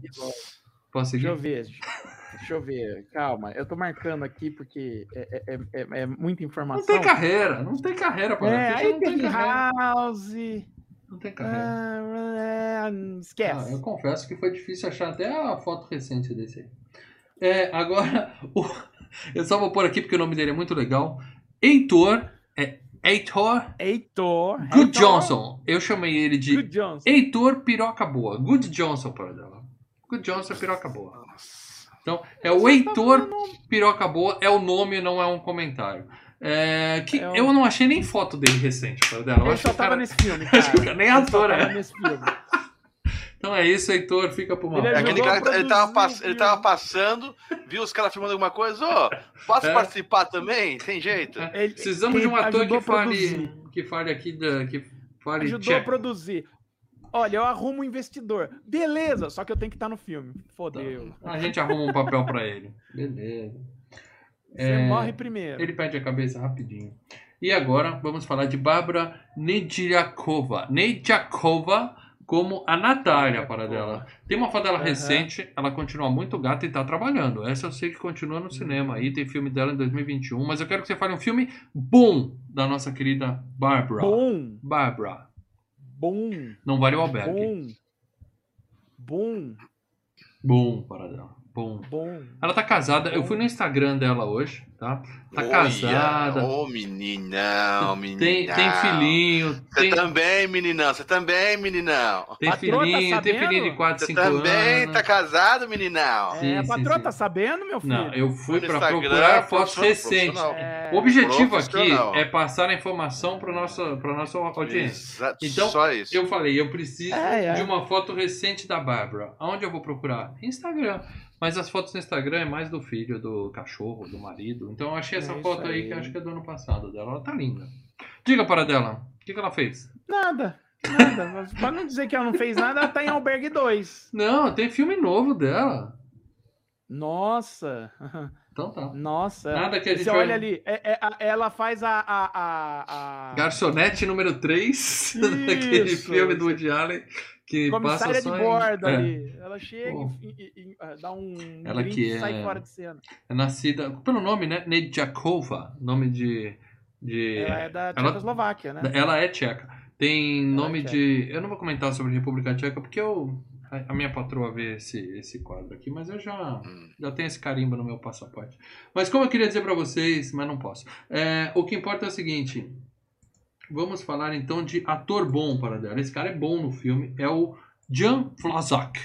Speaker 1: Posso seguir?
Speaker 2: Deixa eu ver. Deixa eu ver. Calma. Eu tô marcando aqui porque é, é- é- é muita
Speaker 1: Não
Speaker 2: informação.
Speaker 1: tem carreira, não tem carreira, Paradão.
Speaker 2: É, aí
Speaker 1: não tem
Speaker 2: tem
Speaker 1: carreira.
Speaker 2: House.
Speaker 1: Não tem carreira.
Speaker 2: Ah,
Speaker 1: Ah,
Speaker 2: esquece.
Speaker 1: eu confesso que foi difícil achar até a foto recente desse aí. É, agora, o- eu só vou pôr aqui porque o nome dele é muito legal. Heitor, é Heitor
Speaker 2: Heitor.
Speaker 1: Good
Speaker 2: Heitor
Speaker 1: Johnson. Eu chamei ele de
Speaker 2: Good Johnson.
Speaker 1: Heitor Piroca Boa. Good Johnson, para dela. Good Johnson é Piroca Boa. Então, é o Heitor Piroca Boa, é o nome, não é um comentário. É, que
Speaker 2: É um-
Speaker 1: Eu não achei nem foto dele recente, para dela. Eu
Speaker 2: Ele
Speaker 1: acho
Speaker 2: só
Speaker 1: que
Speaker 2: tava
Speaker 1: cara-
Speaker 2: nesse filme.
Speaker 1: acho que o
Speaker 2: cara.
Speaker 1: nem ator
Speaker 2: tava
Speaker 1: é.
Speaker 2: nesse filme.
Speaker 1: Então é isso, Heitor, fica pro mal.
Speaker 2: Ele
Speaker 3: É aquele cara ele tava, pass- ele tava passando, viu os caras filmando alguma coisa, ô, posso
Speaker 1: É.
Speaker 3: participar também? Tem jeito?
Speaker 2: Ele-
Speaker 1: Precisamos de um ator que fale, que fale aqui da. Que fale
Speaker 2: Ajudou a produzir. Olha, eu arrumo um investidor. Beleza, só que eu tenho que estar no filme. Fodeu.
Speaker 1: A gente arruma um papel pra ele. Beleza.
Speaker 2: Você
Speaker 1: É,
Speaker 2: morre primeiro.
Speaker 1: Ele perde a cabeça rapidinho. E agora vamos falar de Bárbara Nedjakova. Nedjakova como a Natália para dela. Tem uma foto dela
Speaker 2: Aham.
Speaker 1: recente, ela continua muito gata e tá trabalhando. Essa eu sei que continua no cinema aí, tem filme dela em 2021, mas eu quero que você fale um filme bom da nossa querida Bárbara.
Speaker 2: Bom,
Speaker 1: Bárbara.
Speaker 2: bom,
Speaker 1: Não vale o albergue.
Speaker 2: bom. Bom,
Speaker 1: Bom para dela. Bom.
Speaker 2: bom.
Speaker 1: Ela tá casada, eu fui no Instagram dela hoje, tá? Tá
Speaker 3: Olha,
Speaker 1: casada.
Speaker 3: Ô, meninão, meninão.
Speaker 1: Tem, tem filhinho,
Speaker 3: Você
Speaker 1: tem,
Speaker 3: também, meninão. Você também, meninão.
Speaker 1: tem
Speaker 2: Patroa tá
Speaker 1: filhinho, tem
Speaker 2: sabendo?
Speaker 1: filhinho de 4,
Speaker 3: Você
Speaker 1: 5
Speaker 3: também
Speaker 1: anos.
Speaker 3: tá casado, meninão.
Speaker 1: Sim,
Speaker 2: é, a
Speaker 1: sim,
Speaker 2: patroa
Speaker 1: sim.
Speaker 2: tá sabendo, meu filho?
Speaker 1: Não, eu fui pra procurar fotos recentes.
Speaker 2: É,
Speaker 1: O objetivo aqui é passar a informação para nossa, pra nossa audiência.
Speaker 3: Exato,
Speaker 1: Então,
Speaker 3: só isso.
Speaker 1: Eu falei, eu preciso
Speaker 2: É, é.
Speaker 1: de uma foto recente da Bárbara. Aonde eu vou procurar? Instagram. Mas as fotos no Instagram é mais do filho, do cachorro, do marido. Então eu achei essa
Speaker 2: É
Speaker 1: foto aí,
Speaker 2: aí.
Speaker 1: que acho que é do ano passado dela. Ela tá linda. Diga para dela, o que, que ela fez?
Speaker 2: Nada, nada. Pra não dizer que ela não fez nada, ela tá em Albergue 2.
Speaker 1: Não, tem filme novo dela.
Speaker 2: Nossa,
Speaker 1: Então tá.
Speaker 2: nossa.
Speaker 1: Nada que a gente
Speaker 2: Você
Speaker 1: vai-
Speaker 2: olha ali, é- é- ela faz a... a, a, a...
Speaker 1: Garçonete número 3 daquele filme do Woody Allen que
Speaker 2: Comissária
Speaker 1: passa
Speaker 2: de
Speaker 1: só em-
Speaker 2: bordo
Speaker 1: é.
Speaker 2: ali. Ela chega
Speaker 1: Pô.
Speaker 2: e, e- e, ah, dá um
Speaker 1: Ela que
Speaker 2: e sai
Speaker 1: é-
Speaker 2: fora de cena.
Speaker 1: É nascida, pelo nome, né? Nedjakova, nome de. de
Speaker 2: Ela é da
Speaker 1: ela-
Speaker 2: Tchecoslováquia, né?
Speaker 1: ela é tcheca. Tem
Speaker 2: Ela é
Speaker 1: nome
Speaker 2: tcheca.
Speaker 1: de. Eu não vou comentar sobre República Tcheca porque eu. A minha patroa vê esse, esse quadro aqui, mas eu já,
Speaker 3: Hum.
Speaker 1: já tenho esse carimbo no meu passaporte. Mas como eu queria dizer pra vocês, mas não posso. É, o que importa é o seguinte. Vamos falar então de ator bom para dela. Esse cara é bom no filme. É o Jan Flazak.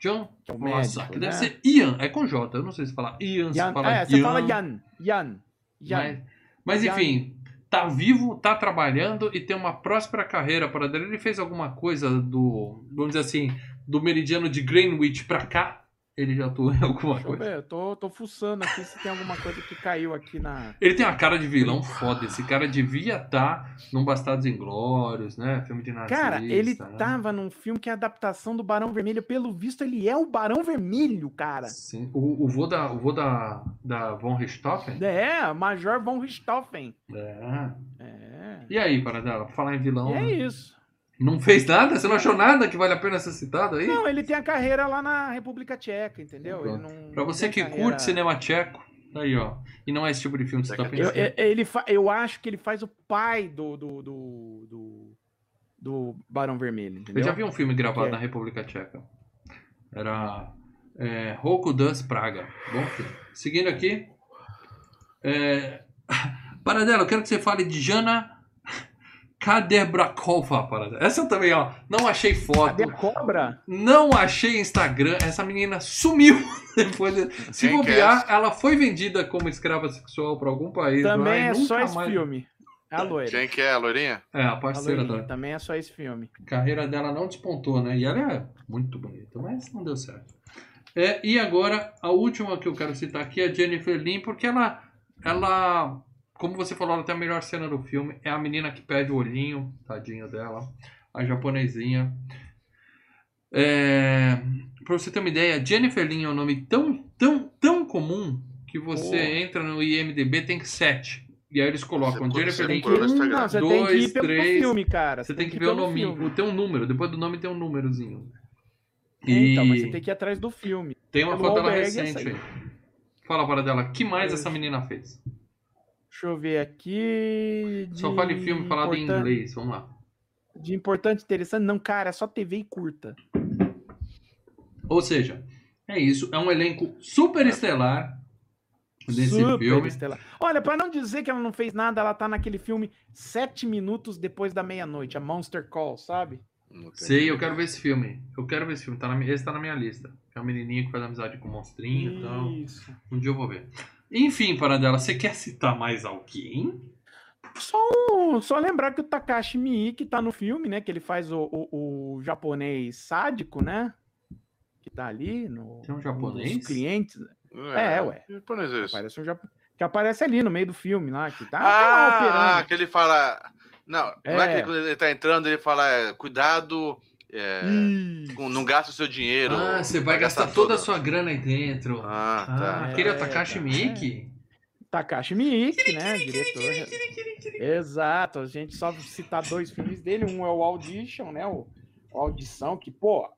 Speaker 1: Jan
Speaker 2: é
Speaker 1: Flazak.
Speaker 2: médico,
Speaker 1: Deve
Speaker 2: né?
Speaker 1: ser Ian. É com J. Eu não sei se fala Ian, se
Speaker 2: Jan,
Speaker 1: fala
Speaker 2: é, você
Speaker 1: Jan.
Speaker 2: fala Jan. Jan. Jan.
Speaker 1: Mas, mas
Speaker 2: Jan.
Speaker 1: enfim, tá vivo, tá trabalhando e tem uma próspera carreira para dele. Ele fez alguma coisa do, vamos dizer assim, do meridiano de Greenwich pra cá. Ele já atuou em alguma
Speaker 2: Deixa eu
Speaker 1: coisa.
Speaker 2: ver, eu tô, tô fuçando aqui se tem alguma coisa que caiu aqui na.
Speaker 1: Ele tem uma cara de vilão foda. Esse cara devia estar num Bastardos Inglórios, né? Filme de nazista.
Speaker 2: Cara, ele
Speaker 1: né?
Speaker 2: tava num filme que é a adaptação do Barão Vermelho. Pelo visto, ele é o Barão Vermelho, cara.
Speaker 1: Sim. O, o vô, da, o vô da, da Von Richthofen?
Speaker 2: É, Major von Richthofen.
Speaker 1: É.
Speaker 2: É.
Speaker 1: E aí, Paradela, pra falar em vilão,
Speaker 2: E é
Speaker 1: né?
Speaker 2: isso.
Speaker 1: Não fez nada? Você não achou nada que vale a pena ser citado aí?
Speaker 2: Não, ele tem a carreira lá na República Tcheca, entendeu? Ele não,
Speaker 1: Pra você que
Speaker 2: carreira-
Speaker 1: curte cinema tcheco, tá aí, ó. E não é esse tipo de filme que você tá
Speaker 3: Eu,
Speaker 1: pensando.
Speaker 2: eu- ele fa- eu acho que ele faz o pai do, do, do, do, do Barão Vermelho, entendeu?
Speaker 1: Eu já vi um filme gravado
Speaker 2: é?
Speaker 1: na República Tcheca. Era. É, Roku Das Praga. Bom filme. Seguindo aqui. É... Paradela, eu quero que você fale de Jana Kaderbrakova. Paradela. Essa eu também, ó. Não achei foto.
Speaker 2: Cadê a cobra?
Speaker 1: Não achei Instagram. Essa menina sumiu. Depois de... Se
Speaker 3: é
Speaker 1: bobear, ela foi vendida como escrava sexual para algum país. lá
Speaker 2: Também é só esse
Speaker 1: mais-
Speaker 2: filme. É a loira.
Speaker 3: Quem que é, a loirinha?
Speaker 1: É, a
Speaker 2: A
Speaker 1: parceira
Speaker 2: loirinha.
Speaker 1: da
Speaker 2: Também é só esse filme.
Speaker 1: carreira dela não despontou, né? E ela é muito bonita, mas não deu certo. É, e agora, a última que eu quero citar aqui é a Jennifer Lin, porque ela, ela, como você falou, tem a melhor cena do filme. É a menina que perde o olhinho, tadinha dela, a japonesinha. É, pra você ter uma ideia, Jennifer Lin é um nome tão, tão, tão comum que você
Speaker 2: Pô.
Speaker 1: entra no IMDB tem 7. E aí eles colocam
Speaker 3: Você
Speaker 1: Jennifer Lin
Speaker 3: ser Procura no
Speaker 2: Hum,
Speaker 3: Instagram.
Speaker 2: não, você tem que
Speaker 1: Dois,
Speaker 2: ir pelo
Speaker 1: três,
Speaker 2: filme, cara.
Speaker 1: Você tem que
Speaker 2: ir
Speaker 1: ver o nome,
Speaker 2: filme.
Speaker 1: tem um número, depois do nome tem um númerozinho.
Speaker 2: É, Então, mas você tem que ir atrás do filme.
Speaker 1: Tem uma
Speaker 2: pelo
Speaker 1: foto dela
Speaker 2: Albergue,
Speaker 1: recente
Speaker 2: aí.
Speaker 1: Fala para dela, que mais
Speaker 2: Eu-
Speaker 1: essa menina fez?
Speaker 2: Deixa eu ver aqui.
Speaker 1: Só
Speaker 2: de
Speaker 1: fale filme falado em inglês, vamos lá.
Speaker 2: De importante, interessante. Não, cara, é só TV e curta.
Speaker 1: Ou seja, é isso, é um elenco super estelar desse
Speaker 2: Super
Speaker 1: filme.
Speaker 2: estelar. Olha, pra não dizer que ela não fez nada, ela tá naquele filme Sete Minutos Depois da Meia-Noite, a Monster Call, sabe?
Speaker 1: Sei, eu quero ver esse filme. Eu quero ver esse filme, tá na, minha- esse tá na minha lista. É um menininho que faz amizade com o monstrinho e tal.
Speaker 2: Isso.
Speaker 1: Um dia eu vou ver. Enfim, para dela, você quer citar mais alguém?
Speaker 2: Só, um- só lembrar que o Takashi Miike tá no filme, né? Que ele faz o, o, o japonês sádico, né? Que tá ali no.
Speaker 1: Tem um
Speaker 2: dos
Speaker 1: japonês?
Speaker 2: clientes. É, ué.
Speaker 3: Que japonês é esse?
Speaker 2: Um japo- Que aparece ali no meio do filme lá. Que tá, tá
Speaker 3: Ah,
Speaker 2: operando.
Speaker 3: que ele fala. Não, não é
Speaker 2: É.
Speaker 3: que quando ele tá entrando, ele fala, é, cuidado, é, com- não gasta o seu dinheiro.
Speaker 1: Ah, você vai gastar toda a sua grana aí dentro.
Speaker 3: Ah, tá.
Speaker 1: Ah,
Speaker 2: É,
Speaker 1: aquele é o Takashi
Speaker 2: cara,
Speaker 1: Miike?
Speaker 2: Takashi Miike, né? Diretor. Exato, a gente só citar dois filmes dele. Um é o Audition, né? O, o Audição, que, pô,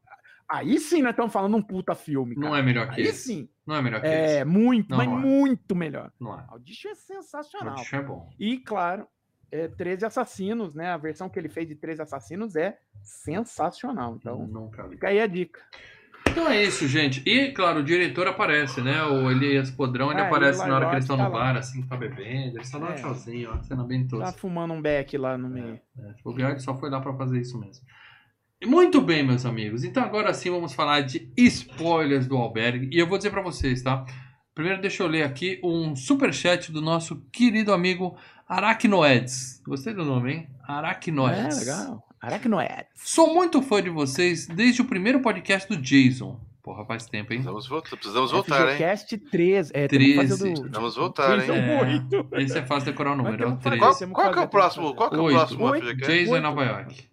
Speaker 2: aí sim nós estamos falando um puta filme.
Speaker 1: Não
Speaker 2: cara.
Speaker 1: é melhor que
Speaker 2: Aí
Speaker 1: esse.
Speaker 2: sim.
Speaker 1: Não é melhor que
Speaker 2: É,
Speaker 1: esse.
Speaker 2: muito,
Speaker 1: Não,
Speaker 2: mas
Speaker 1: não é.
Speaker 2: muito melhor.
Speaker 1: Não é.
Speaker 2: Audition é sensacional.
Speaker 1: Audition é bom.
Speaker 2: E, claro, é, 13 Assassinos, né? A versão que ele fez de 13 Assassinos é sensacional. Então,
Speaker 1: vi.
Speaker 2: fica aí a dica.
Speaker 1: Então é isso, gente. E, claro, o diretor aparece, né? O Elias Podrão, ele
Speaker 2: Ah,
Speaker 1: aparece na hora que eles estão no
Speaker 2: tá lá.
Speaker 1: bar, assim, tá bebendo. Eles estão dando
Speaker 2: É.
Speaker 1: tchauzinho, ó. Cena bem
Speaker 2: Tá
Speaker 1: tosca.
Speaker 2: fumando um beck lá no meio.
Speaker 1: É, tipo, o Guilherme só foi lá pra fazer isso mesmo. Muito bem, meus amigos. Então agora sim vamos falar de spoilers do Albergue. E eu vou dizer pra vocês, tá? Primeiro deixa eu ler aqui um superchat do nosso querido amigo Aracnoedes. Gostei do nome, hein?
Speaker 2: É,
Speaker 1: Aracnoedes.
Speaker 2: legal. Aracnoids.
Speaker 1: Sou muito fã de vocês desde o primeiro podcast do Jason. Porra, faz tempo, hein?
Speaker 3: Precisamos voltar, precisamos voltar hein?
Speaker 2: FGCast 13. É, temos que fazer
Speaker 1: 13.
Speaker 2: do-
Speaker 3: Precisamos voltar, hein?
Speaker 1: É. Esse é fácil decorar o número, é o
Speaker 2: temos que fazer
Speaker 1: 13.
Speaker 3: Qual,
Speaker 2: Temos
Speaker 3: qual
Speaker 2: que
Speaker 3: é o próximo? Qual que é o
Speaker 1: Oito.
Speaker 3: próximo?
Speaker 1: Jason em. Nova York.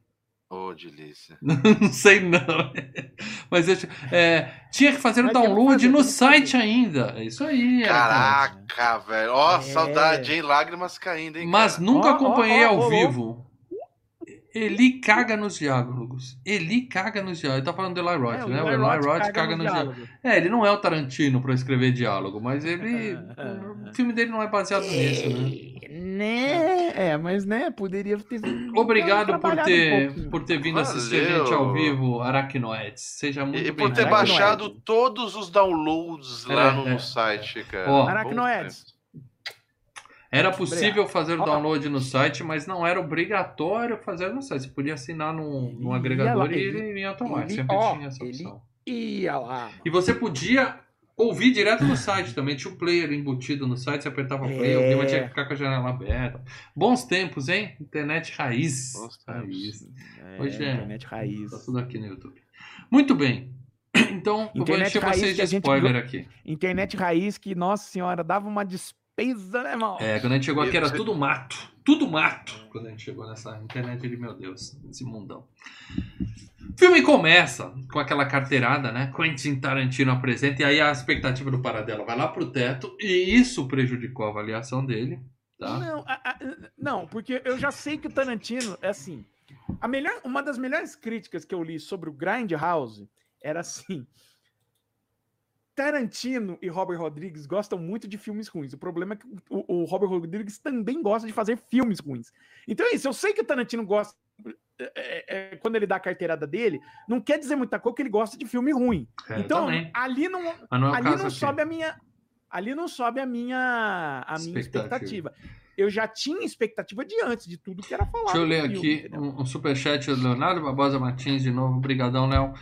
Speaker 3: Ô, delícia.
Speaker 1: Não sei não. Mas deixa, é, tinha que fazer o download
Speaker 2: fazer,
Speaker 1: no site
Speaker 2: fazer.
Speaker 1: ainda. É isso aí. Aracnoedes.
Speaker 3: Caraca, velho. Ó,
Speaker 2: É.
Speaker 3: saudade, hein? Lágrimas caindo, hein?
Speaker 1: Mas
Speaker 3: cara?
Speaker 1: nunca
Speaker 2: ó,
Speaker 1: acompanhei ao vivo. Ele caga nos diálogos. Ele caga nos diálogos. Ele tá falando do Eli Roth,
Speaker 2: É,
Speaker 1: né? O
Speaker 2: Eli
Speaker 1: Eli
Speaker 2: Roth
Speaker 1: Roth caga, nos diálogos.
Speaker 2: diálogo.
Speaker 1: É, ele não é o Tarantino pra escrever diálogo, mas ele.
Speaker 2: É,
Speaker 1: o filme dele não é baseado nisso, né?
Speaker 2: Né? É, mas né, poderia ter.
Speaker 1: Obrigado por
Speaker 2: um
Speaker 1: ter,
Speaker 2: pouquinho.
Speaker 1: por ter vindo assistir a
Speaker 3: Valeu.
Speaker 1: gente ao vivo, Aracnoids. Seja muito
Speaker 3: E, e por ter
Speaker 1: bem-vindo.
Speaker 2: Aracnoides.
Speaker 3: baixado todos os downloads lá
Speaker 1: É,
Speaker 3: no,
Speaker 1: é.
Speaker 3: no site, cara.
Speaker 1: Ó.
Speaker 2: Aracnoides.
Speaker 1: Era possível fazer o download no site, mas não era obrigatório fazer no site. Você podia assinar num, num
Speaker 2: Ia
Speaker 1: agregador
Speaker 2: lá,
Speaker 1: e
Speaker 2: ele-
Speaker 1: ele vinha automático.
Speaker 2: ele-
Speaker 1: Sempre
Speaker 2: ó,
Speaker 1: tinha essa
Speaker 2: ele-
Speaker 1: opção.
Speaker 2: Ia lá.
Speaker 1: E você podia ouvir direto no site também. Tinha o player embutido no site, você apertava play,
Speaker 2: É.
Speaker 1: ouvia, mas tinha que ficar com a janela aberta. Bons tempos, hein? Internet raiz.
Speaker 3: Bons tempos.
Speaker 1: Raiz.
Speaker 2: É,
Speaker 1: Hoje é-
Speaker 2: internet raiz.
Speaker 1: Tá tudo aqui no YouTube. Muito bem. Então, eu vou encher vocês de
Speaker 2: gente
Speaker 1: spoiler
Speaker 2: viu-
Speaker 1: aqui.
Speaker 2: Internet raiz que, nossa senhora, dava uma despesa, né, irmão?
Speaker 1: É, quando a gente chegou aqui era tudo mato. Tudo mato. Quando a gente chegou nessa internet, ele, meu Deus, esse mundão. O filme começa com aquela carteirada, né? Quentin Tarantino apresenta, e aí a expectativa do Paradela vai lá pro teto, e isso prejudicou a avaliação dele. Tá?
Speaker 2: Não, a- a- não, porque eu já sei que o Tarantino é assim. A melhor, uma das melhores críticas que eu li sobre o Grindhouse era assim. Tarantino e Robert Rodrigues gostam muito de filmes ruins. O problema é que o, o Robert Rodrigues também gosta de fazer filmes ruins. Então é isso. Eu sei que o Tarantino gosta. É, é, quando ele dá a carteirada dele, não quer dizer muita coisa que ele gosta de filme ruim.
Speaker 1: É,
Speaker 2: então, ali não,
Speaker 1: não é
Speaker 2: ali não
Speaker 1: aqui.
Speaker 2: sobe a minha. Ali não sobe a minha, a minha
Speaker 1: Expectativa.
Speaker 2: expectativa. Eu já tinha expectativa de antes de tudo que era falado.
Speaker 1: Deixa eu ler
Speaker 2: filme,
Speaker 1: aqui
Speaker 2: entendeu?
Speaker 1: um, um superchat do Leonardo Barbosa Martins de novo. Obrigadão, Léo.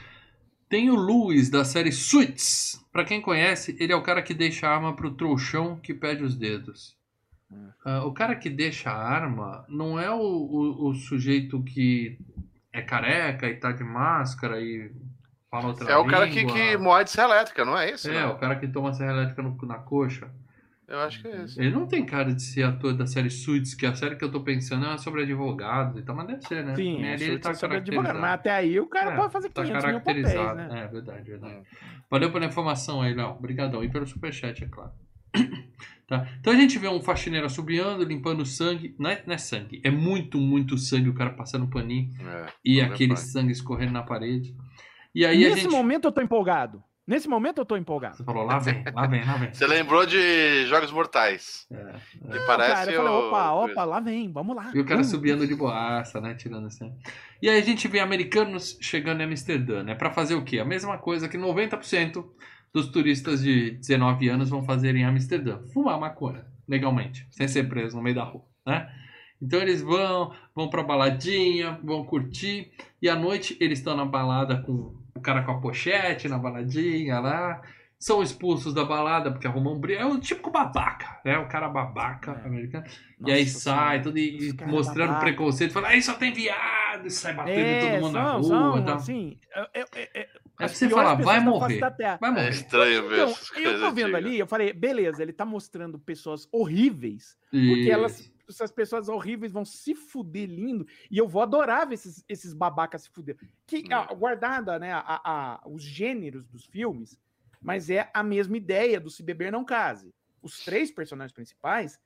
Speaker 1: Tem o Luiz, da série Suits. Pra quem conhece, ele é o cara que deixa a arma pro trouxão que pede os dedos. Ah, o cara que deixa a arma não é o, o, o sujeito que é careca e tá de máscara e fala outra
Speaker 3: É o cara que,
Speaker 1: língua.
Speaker 3: que morre de serra elétrica, não é isso?
Speaker 1: É,
Speaker 3: não?
Speaker 1: o cara que toma serra elétrica no- na coxa.
Speaker 3: Eu acho que é isso.
Speaker 1: Ele não tem cara de ser ator da série Suits, que a série que eu tô pensando é sobre advogados e tal, mas deve ser, né?
Speaker 2: Sim, é,
Speaker 1: ele tá
Speaker 2: sobre advogado, mas até aí o cara
Speaker 1: É,
Speaker 2: pode fazer
Speaker 1: tá
Speaker 2: 500 mil papéis,
Speaker 1: caracterizado.
Speaker 2: né?
Speaker 1: É, verdade, verdade. Valeu pela informação aí, Léo. Obrigadão. E pelo superchat, é claro. Tá. Então a gente vê um faxineiro assobiando, limpando sangue. Não é, não é sangue, é muito, muito sangue. O cara passando paninho
Speaker 3: É,
Speaker 1: e
Speaker 3: é
Speaker 1: aquele
Speaker 3: pai.
Speaker 1: sangue escorrendo na parede. E aí a
Speaker 2: Nesse
Speaker 1: gente.
Speaker 2: momento eu tô empolgado. Nesse momento eu tô empolgado.
Speaker 1: Você falou, lá vem, lá vem, lá vem.
Speaker 3: Você lembrou de Jogos Mortais.
Speaker 1: É,
Speaker 3: Que
Speaker 2: Não,
Speaker 3: parece
Speaker 2: cara, eu falei,
Speaker 3: o...
Speaker 2: opa, opa, lá vem, vamos lá.
Speaker 1: E o cara
Speaker 2: Vamos.
Speaker 1: subindo de boaça, né? Tirando assim. E aí a gente vê americanos chegando em Amsterdã, né? Pra fazer o quê? A mesma coisa que 90% dos turistas de 19 anos vão fazer em Amsterdã. Fumar maconha, legalmente, sem ser preso no meio da rua, né? Então eles vão, vão pra baladinha, vão curtir. E à noite eles estão na balada com o cara com a pochete na baladinha lá. São expulsos da balada porque arrumam um brilho. É o típico babaca, né? O cara babaca
Speaker 2: É.
Speaker 1: americano. e aí
Speaker 2: Nossa
Speaker 1: sai, tudo e, mostrando
Speaker 2: babaca.
Speaker 1: preconceito, fala, aí só tem viado, e sai batendo em todo
Speaker 2: É,
Speaker 1: mundo na
Speaker 2: são,
Speaker 1: rua.
Speaker 2: são,
Speaker 1: tal.
Speaker 2: assim, é, é, é,
Speaker 1: É você falar, vai morrer.
Speaker 2: da Terra.
Speaker 1: Vai
Speaker 3: É
Speaker 1: morrer.
Speaker 3: estranho ver
Speaker 2: Então,
Speaker 3: essas
Speaker 2: eu
Speaker 3: coisas
Speaker 2: tô vendo
Speaker 3: antigas.
Speaker 2: ali, eu falei, beleza, ele tá mostrando pessoas horríveis, porque
Speaker 1: Isso.
Speaker 2: elas, essas pessoas horríveis vão se fuder lindo, e eu vou adorar ver esses, esses babacas se fuder. Que,
Speaker 3: Hum.
Speaker 2: ah, guardada, né, a, a- os gêneros dos filmes, mas é a mesma ideia do Se Beber Não Case. Os três personagens principais,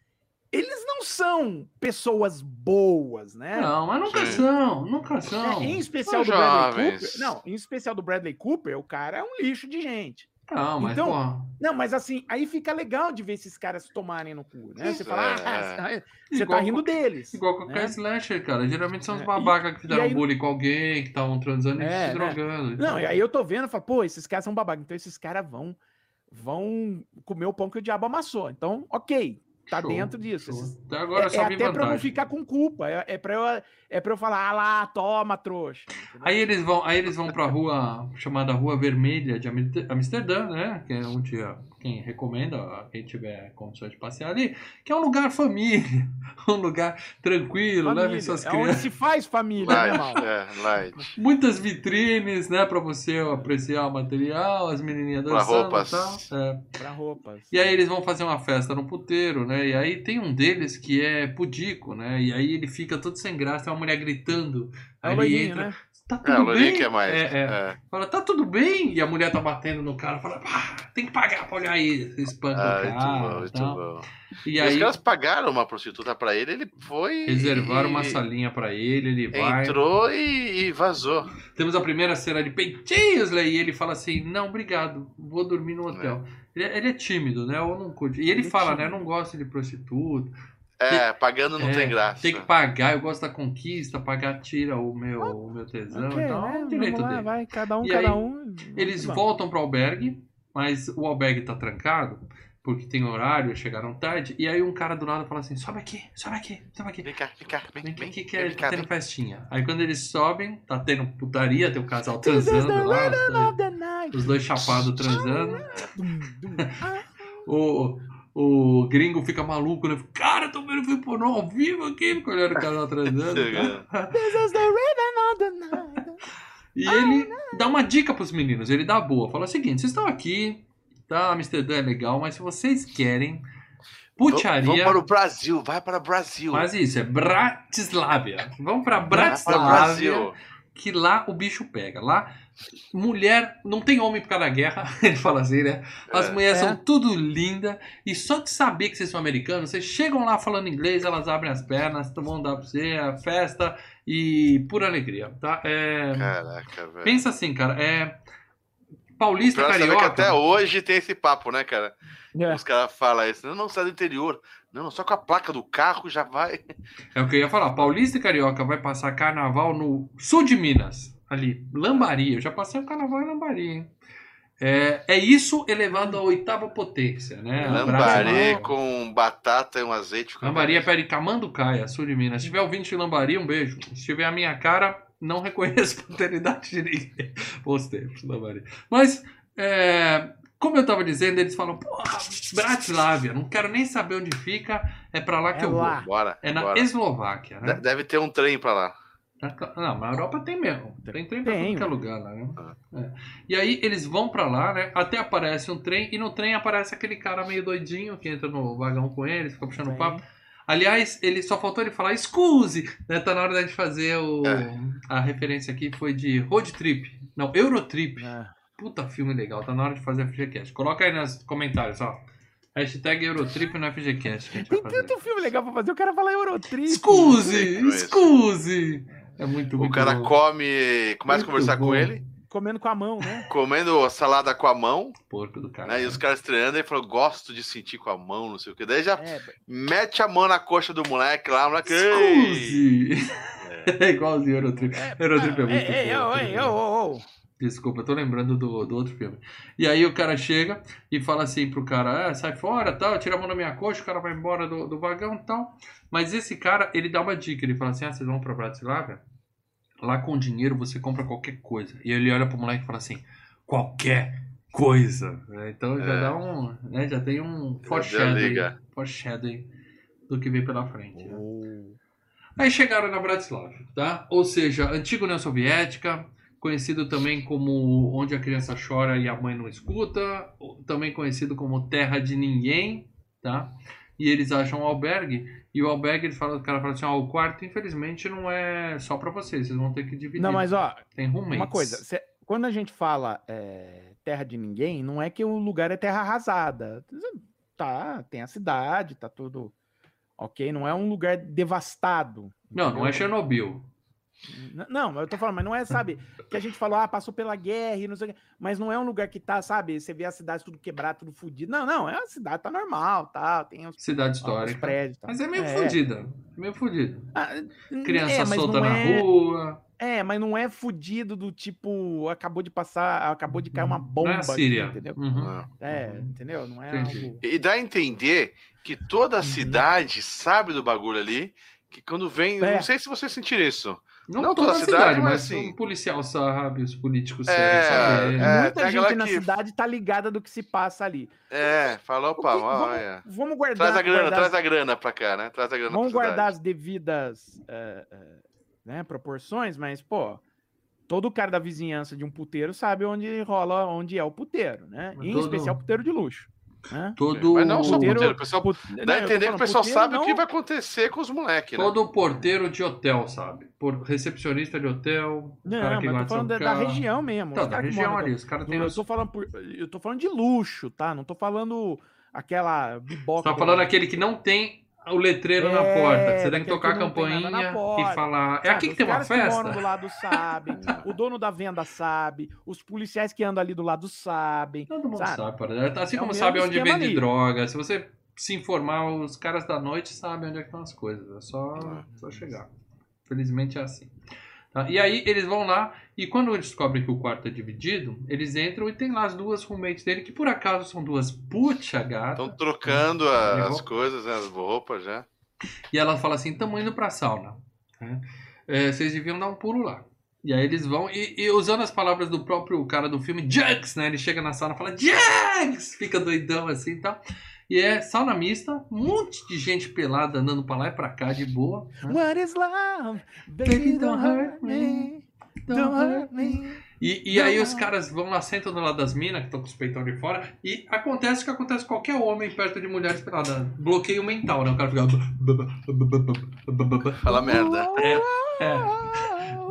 Speaker 2: não são pessoas boas, né?
Speaker 1: Não, mas nunca
Speaker 3: Sim.
Speaker 1: são, nunca são.
Speaker 2: É, em especial
Speaker 3: São
Speaker 2: do Bradley
Speaker 3: jovens.
Speaker 2: Cooper. Não, em especial do Bradley Cooper, o cara é um lixo de gente.
Speaker 1: Não, mas,
Speaker 2: Então,
Speaker 1: porra,
Speaker 2: Não, mas assim, aí fica legal de ver esses caras tomarem no cu, né? Você fala,
Speaker 3: É,
Speaker 2: ah, você
Speaker 1: igual
Speaker 2: tá rindo
Speaker 1: com-
Speaker 2: deles.
Speaker 1: Igual qualquer
Speaker 2: né?
Speaker 1: slasher, cara. Geralmente são os
Speaker 2: É, e-
Speaker 1: babacas que fizeram
Speaker 2: e aí-
Speaker 1: bullying com alguém, que estavam transando e
Speaker 2: É,
Speaker 1: se
Speaker 2: né?
Speaker 1: drogando.
Speaker 2: Não, e aí eu tô vendo e falo, pô, esses caras são babacas. Então esses caras vão, vão comer o pão que o diabo amassou. Então, ok, tá
Speaker 1: Show,
Speaker 2: dentro disso.
Speaker 1: show. Até agora
Speaker 2: é,
Speaker 1: eu só
Speaker 2: é até pra eu não ficar com culpa. É, é, pra eu, é pra eu falar, ah lá, toma, trouxa. entendeu?
Speaker 1: Aí eles vão, aí eles vão pra rua chamada Rua Vermelha de Amster- Amsterdã, né? Que é onde ó, quem recomenda, ó, quem tiver condições de passear ali, que é um lugar família, um lugar tranquilo,
Speaker 2: Família,
Speaker 1: levem suas
Speaker 2: é onde
Speaker 1: crianças.
Speaker 2: se faz família, né, mal?
Speaker 3: Light, é, light.
Speaker 1: Muitas vitrines, né, pra você apreciar o material, as menininhas
Speaker 3: Pra
Speaker 1: dançando
Speaker 3: roupas.
Speaker 1: e tal. É.
Speaker 2: Pra roupas.
Speaker 1: E aí eles vão fazer uma festa no puteiro, né? E aí tem um deles que é pudico, né? E aí ele fica todo sem graça, tem uma mulher gritando.
Speaker 2: É
Speaker 1: Aí
Speaker 2: loirinho,
Speaker 1: entra,
Speaker 2: né?
Speaker 1: tá
Speaker 3: É,
Speaker 1: tudo
Speaker 3: o Lourinho
Speaker 1: bem?
Speaker 3: que é mais.
Speaker 1: É, é.
Speaker 3: é.
Speaker 1: Fala, tá tudo bem? E a mulher tá batendo no cara, fala, pá, tem que pagar pra olhar aí. Espanca
Speaker 3: Ah,
Speaker 1: o
Speaker 3: muito
Speaker 1: cara.
Speaker 3: bom,
Speaker 1: e
Speaker 3: muito
Speaker 1: tal.
Speaker 3: bom.
Speaker 1: E
Speaker 3: E
Speaker 1: aí
Speaker 3: os caras pagaram uma prostituta pra ele, ele foi.
Speaker 1: reservaram
Speaker 3: e-
Speaker 1: uma salinha pra ele, ele vai.
Speaker 3: Entrou e, e vazou.
Speaker 1: Temos a primeira cena de peitinhos, né? E ele fala assim: Não, obrigado, vou dormir no hotel. Ele, é- ele é tímido, né? Ou não curte. E ele,
Speaker 2: Ele é
Speaker 1: fala, né?
Speaker 2: tímido.
Speaker 1: Não gosto de prostituta.
Speaker 3: É, pagando não
Speaker 1: É,
Speaker 3: tem graça.
Speaker 1: Tem que pagar, eu gosto da conquista, pagar tira o meu, o meu tesão.
Speaker 2: Ok,
Speaker 1: então, é
Speaker 2: né?
Speaker 1: um direito
Speaker 2: Vamos lá,
Speaker 1: dele.
Speaker 2: vai, cada um,
Speaker 1: E
Speaker 2: cada
Speaker 1: aí,
Speaker 2: um.
Speaker 1: Eles
Speaker 2: Vamos.
Speaker 1: voltam pro albergue, mas o albergue tá trancado, porque tem horário, chegaram tarde. E aí um cara do lado fala assim: sobe aqui, sobe aqui, sobe aqui.
Speaker 3: Vem cá, vem cá, vem,
Speaker 1: Vem
Speaker 3: vem,
Speaker 1: que
Speaker 3: vem
Speaker 1: é,
Speaker 3: cá,
Speaker 1: tá tendo
Speaker 3: vem.
Speaker 1: festinha. Aí quando eles sobem, tá tendo putaria, tem o casal transando lá. os dois- chapados transando.
Speaker 2: Ah,
Speaker 1: O, o gringo fica maluco, né? Cara, eu tô vendo filme pornô ao vivo aqui, fica olhando o casal transando. tá?
Speaker 2: This is the rhythm of the night.
Speaker 1: E ele dá uma dica pros meninos, ele dá boa. Fala o seguinte, vocês estão aqui, tá? Amsterdã é legal, mas se vocês querem
Speaker 3: Vamos
Speaker 1: putaria...
Speaker 3: para o Brasil, vai para o Brasil.
Speaker 1: Mas isso, é Bratislávia. Vamos pra
Speaker 3: Vai para o
Speaker 1: Bratislávia,
Speaker 3: Brasil.
Speaker 1: Que lá o bicho pega. Lá, mulher, não tem homem por causa da guerra, ele fala assim, né? As
Speaker 3: É.
Speaker 1: mulheres
Speaker 2: É.
Speaker 1: são tudo linda e só de saber que vocês são americanos, vocês chegam lá falando inglês, elas abrem as pernas, vão dar pra você a festa e pura alegria, tá? É,
Speaker 3: Caraca, velho.
Speaker 1: pensa assim, cara, é paulista
Speaker 3: Pra saber que
Speaker 1: carioca.
Speaker 3: até hoje tem esse papo, né, cara?
Speaker 2: É.
Speaker 3: Os caras falam isso. Não, não, sai do interior. Não, só com a placa do carro já vai.
Speaker 1: É o que eu ia falar. Paulista e Carioca vai passar carnaval no sul de Minas. Ali, Lambari. Eu já passei o carnaval em Lambari, hein? É, é isso elevado à oitava potência, né?
Speaker 3: Lambari com batata e um azeite.
Speaker 1: Lambari é perto de Camanducaia, sul de Minas. Se tiver ouvinte de Lambari, um beijo. Se tiver a minha cara, não reconheço a paternidade de ninguém. Bons tempos, Lambari. Mas, é, como eu tava dizendo, eles falam, porra, Bratislava, não quero nem saber onde fica, é pra lá que
Speaker 2: É
Speaker 1: eu
Speaker 2: lá.
Speaker 1: vou.
Speaker 3: Bora.
Speaker 1: É na
Speaker 3: bora.
Speaker 1: Eslováquia, né?
Speaker 3: De- Deve ter um trem pra lá.
Speaker 1: Não, mas na Europa tem mesmo. Tem trem pra
Speaker 2: Tem.
Speaker 1: tudo que é lugar lá, né? É. E aí eles vão pra lá, né? Até aparece um trem, e no trem aparece aquele cara meio doidinho que entra no vagão com eles, fica puxando
Speaker 2: Sim.
Speaker 1: papo. Aliás, ele só faltou ele falar excuse, né? Tá na hora da gente fazer o...
Speaker 3: É.
Speaker 1: a referência aqui foi de Road Trip. Não, Eurotrip.
Speaker 2: É.
Speaker 1: Puta filme legal, tá na hora de fazer FGCast. Coloca aí nos comentários, ó. Hashtag Eurotrip no FGCast que a gente vai
Speaker 2: Tem
Speaker 1: fazer.
Speaker 2: tanto filme legal pra fazer, o cara fala Eurotrip.
Speaker 1: Excuse! Excuse! É muito,
Speaker 3: O
Speaker 1: muito
Speaker 3: cara
Speaker 1: bom.
Speaker 3: come, começa a
Speaker 1: Muito
Speaker 3: conversar
Speaker 1: bom.
Speaker 3: com ele,
Speaker 2: Comendo com a mão, né?
Speaker 3: comendo a salada com a mão,
Speaker 1: Porco do cara.
Speaker 3: né? E os caras treinando, ele falou, gosto de sentir com a mão, não sei o que. Daí já
Speaker 2: É,
Speaker 3: mete a mão na coxa do moleque lá, o moleque. "Ei!"
Speaker 1: Excuse! É igualzinho Eurotrip. Eurotrip é muito
Speaker 2: Ei, ei,
Speaker 1: bom.
Speaker 2: ei, ô, ô, ô.
Speaker 1: Desculpa, eu tô lembrando do, do outro filme. E aí o cara chega e fala assim pro cara, ah, sai fora, tal, tira a mão da minha coxa, o cara vai embora do, do vagão e tal. Mas esse cara, ele dá uma dica, ele fala assim, ah, vocês vão pra Bratislava? Lá com dinheiro você compra qualquer coisa. E ele olha pro moleque e fala assim, qualquer coisa. É, Então já
Speaker 3: É.
Speaker 1: dá um, né, já tem um foreshadowing, foreshadowing do que vem pela frente. né?
Speaker 2: Oh.
Speaker 1: Aí chegaram na Bratislava, tá? Ou seja, antiga União Soviética, conhecido também como onde a criança chora e a mãe não escuta, também conhecido como terra de ninguém, tá? E eles acham um albergue, e o albergue, eles falam, o cara fala assim, ó, o quarto infelizmente não é só pra vocês, vocês vão ter que dividir.
Speaker 2: Não, mas ó,
Speaker 1: Tem roommates.
Speaker 2: uma coisa, cê- quando a gente fala é, terra de ninguém, não é que o lugar é terra arrasada. Tá, tem a cidade, tá tudo ok, não é um lugar devastado.
Speaker 1: Não, não é
Speaker 2: entendeu?
Speaker 1: Chernobyl.
Speaker 2: Não, mas eu tô falando, mas não é, sabe, que a gente falou, ah, passou pela guerra e não sei o quê, mas não é um lugar que tá, sabe, você vê a cidade tudo quebrado, tudo fudido. Não, não, é a cidade, tá normal, tal, tem os,
Speaker 1: Cidade
Speaker 2: os
Speaker 1: histórica.
Speaker 2: prédios. Tal.
Speaker 1: Mas é meio fodida. É meio fodida.
Speaker 2: Ah,
Speaker 1: Criança
Speaker 2: é,
Speaker 1: solta na
Speaker 2: é-
Speaker 1: rua.
Speaker 2: É, mas não é fudido do tipo, acabou de passar, acabou de cair uma bomba.
Speaker 1: não é a
Speaker 2: aqui,
Speaker 1: Síria.
Speaker 2: entendeu?
Speaker 1: Uhum.
Speaker 2: É, entendeu? Não é
Speaker 1: Entendi.
Speaker 2: algo...
Speaker 3: E dá a entender que toda
Speaker 2: Uhum.
Speaker 3: a cidade sabe do bagulho ali, que quando vem.
Speaker 2: É.
Speaker 3: Não sei se você sentir isso.
Speaker 1: Não,
Speaker 3: Não
Speaker 1: toda
Speaker 3: toda
Speaker 1: a cidade,
Speaker 3: cidade,
Speaker 1: mas
Speaker 3: mas assim-
Speaker 1: o policial sabe, os políticos
Speaker 3: É,
Speaker 1: sabem saber.
Speaker 3: é.
Speaker 2: Muita gente na
Speaker 3: que-
Speaker 2: cidade tá ligada do que se passa ali.
Speaker 3: É, falou, opa,
Speaker 2: O que- vamos,
Speaker 3: olha.
Speaker 2: vamos guardar,
Speaker 3: Traz a grana,
Speaker 2: guardar
Speaker 3: traz a grana pra cá, né? Traz a grana
Speaker 2: Vamos
Speaker 3: pra
Speaker 2: guardar as devidas eh, eh, né, proporções, mas, pô, todo cara da vizinhança de um puteiro sabe onde rola, onde é o puteiro, né? Em
Speaker 1: Todo-
Speaker 2: especial puteiro de luxo. Né?
Speaker 1: Todo,
Speaker 3: Mas não só
Speaker 2: Puteiro-
Speaker 3: puteiro, o pessoal
Speaker 2: Put-
Speaker 3: dá
Speaker 2: não,
Speaker 3: a entender que o pessoal
Speaker 2: puteiro
Speaker 3: sabe o que
Speaker 2: não-
Speaker 3: vai acontecer com os moleques, né?
Speaker 1: todo porteiro de hotel sabe. Por recepcionista de hotel,
Speaker 2: Não,
Speaker 1: cara
Speaker 2: mas
Speaker 1: que
Speaker 2: eu tô falando da, da região mesmo.
Speaker 1: Então, da região ali, os caras têm
Speaker 2: eu tô falando por, eu tô falando de luxo, tá? Não tô falando aquela biboca.
Speaker 1: Tá falando aquele que não tem o letreiro na
Speaker 2: É,
Speaker 1: porta. que Você tem que tocar a
Speaker 2: na
Speaker 1: campainha
Speaker 2: porta,
Speaker 1: e falar. É
Speaker 2: Sabe,
Speaker 1: aqui que tem uma
Speaker 2: caras que moram do
Speaker 1: festa?
Speaker 2: lado sabem, o dono da venda sabe, os policiais que andam ali do lado sabem.
Speaker 1: Todo mundo
Speaker 2: sabe?
Speaker 1: sabe, para Assim
Speaker 2: É o
Speaker 1: como sabe onde vende
Speaker 2: ali.
Speaker 1: droga. Se você se informar, os caras da noite sabem onde é que estão as coisas. É só, só chegar. Felizmente é assim. Tá? E aí eles vão lá e quando eles descobrem que o quarto é dividido, eles entram e tem lá as duas roommates dele, que por acaso são duas puta gata.
Speaker 3: Estão trocando a-
Speaker 1: Levou?
Speaker 3: as coisas, né? As roupas já.
Speaker 1: E ela fala assim: tamo indo pra sauna. né? É, vocês deviam dar um pulo lá. E aí eles vão, e, e usando as palavras do próprio cara do filme, Jugs, né? Ele chega na sauna e fala, Jugs! Fica doidão assim e tal. E é sauna mista, um monte de gente pelada andando pra lá e pra cá de boa. né?
Speaker 2: What is love? Baby, don't hurt me. Don't hurt me.
Speaker 1: E, e aí os caras vão lá, sentam do lado das minas, que estão com os peitão de fora, e acontece o que acontece com qualquer homem perto de mulheres peladas. Bloqueio mental, né? O cara fica.
Speaker 3: Fala merda.
Speaker 1: É, é.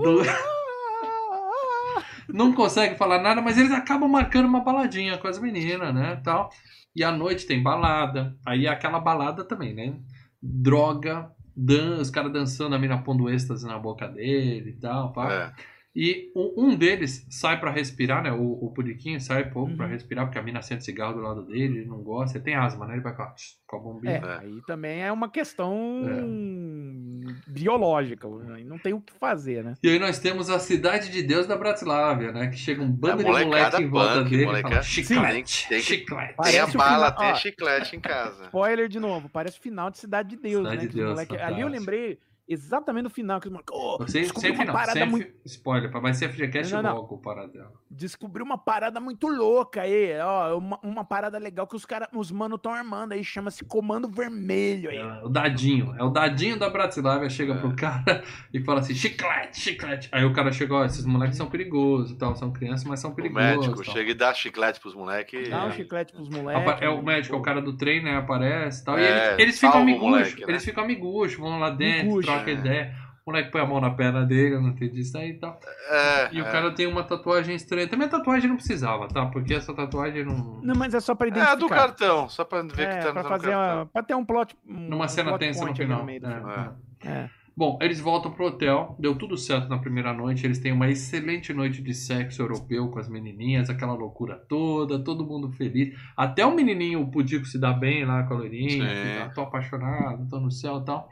Speaker 1: Do- não consegue falar nada, mas eles acabam marcando uma baladinha com as meninas, né, tal. E à noite tem balada, aí é aquela balada também, né? Droga, dan os caras dançando, a mina pondo êxtase na boca dele e tal, pá.
Speaker 3: É.
Speaker 1: E um deles sai pra respirar, né? O, o Puriquinho sai pouco pra
Speaker 2: Uhum.
Speaker 1: respirar, porque a mina sente cigarro do lado dele, ele não gosta, ele tem asma, né? Ele vai com a, com a bombinha.
Speaker 2: É,
Speaker 3: É.
Speaker 2: aí também é uma questão
Speaker 1: É.
Speaker 2: biológica, aí não tem o que fazer, né?
Speaker 1: E aí nós temos a Cidade de Deus da Bratislávia, né? Que chega um bando
Speaker 3: A
Speaker 1: de moleque em volta
Speaker 3: punk,
Speaker 1: dele fala,
Speaker 3: Sim.
Speaker 1: chiclete,
Speaker 3: Tem que-
Speaker 1: chiclete.
Speaker 3: Tem
Speaker 2: Parece
Speaker 3: a
Speaker 2: o
Speaker 3: bala,
Speaker 2: final-
Speaker 3: tem
Speaker 2: ó.
Speaker 3: chiclete em casa.
Speaker 2: Spoiler de novo, parece o final de Cidade de Deus,
Speaker 1: Cidade
Speaker 2: né?
Speaker 1: de Deus,
Speaker 2: moleque- Ali eu lembrei exatamente do final, que oh,
Speaker 1: Sem,
Speaker 2: descobriu
Speaker 1: sem
Speaker 2: uma
Speaker 1: final,
Speaker 2: parada
Speaker 1: sem
Speaker 2: muito
Speaker 1: spoiler, vai ser FGCast
Speaker 2: Não, não, não.
Speaker 1: logo o paradela.
Speaker 2: descobriu uma parada muito louca aí, ó, uma, uma parada legal que os caras, os mano estão armando aí, chama-se Comando Vermelho aí.
Speaker 1: É, o dadinho, é o dadinho da Bratislávia chega
Speaker 3: É.
Speaker 1: pro cara e fala assim, chiclete, chiclete. Aí o cara chega, ó, esses moleques são perigosos, tal, são crianças, mas são
Speaker 3: O
Speaker 1: perigosos.
Speaker 3: médico
Speaker 1: tal.
Speaker 3: chega e dá chiclete pros moleques.
Speaker 2: Dá um
Speaker 1: É.
Speaker 2: chiclete pros moleques.
Speaker 1: É o médico, é o cara do trem, né? Aparece e tal. E
Speaker 3: É,
Speaker 1: ele- eles ficam
Speaker 3: o
Speaker 1: amiguchos,
Speaker 3: moleque, né?
Speaker 1: eles ficam amiguchos, vão lá dentro. Troca
Speaker 3: É.
Speaker 1: ideia. O moleque põe a mão na perna dele, eu não entendi isso aí e tal.
Speaker 3: É,
Speaker 1: E o
Speaker 3: é.
Speaker 1: cara tem uma tatuagem estranha. Também a tatuagem não precisava, tá? Porque essa tatuagem não.
Speaker 2: Não, mas é só pra
Speaker 3: É
Speaker 2: identificar.
Speaker 3: a do cartão, só pra ver
Speaker 2: É,
Speaker 3: que tá
Speaker 2: pra
Speaker 3: no
Speaker 2: fazer
Speaker 3: cartão.
Speaker 2: uma, pra ter um plot um,
Speaker 1: Numa
Speaker 2: um
Speaker 1: cena
Speaker 2: plot
Speaker 1: tensa no final.
Speaker 2: meio do
Speaker 1: É,
Speaker 2: filme.
Speaker 3: É.
Speaker 2: É.
Speaker 1: Bom, eles voltam pro hotel, deu tudo certo na primeira noite, eles têm uma excelente noite de sexo europeu com as menininhas, aquela loucura toda, todo mundo feliz. Até o menininho, o Pudico, se dá bem lá com a loirinha, fica, tô apaixonado, tô no céu e tal.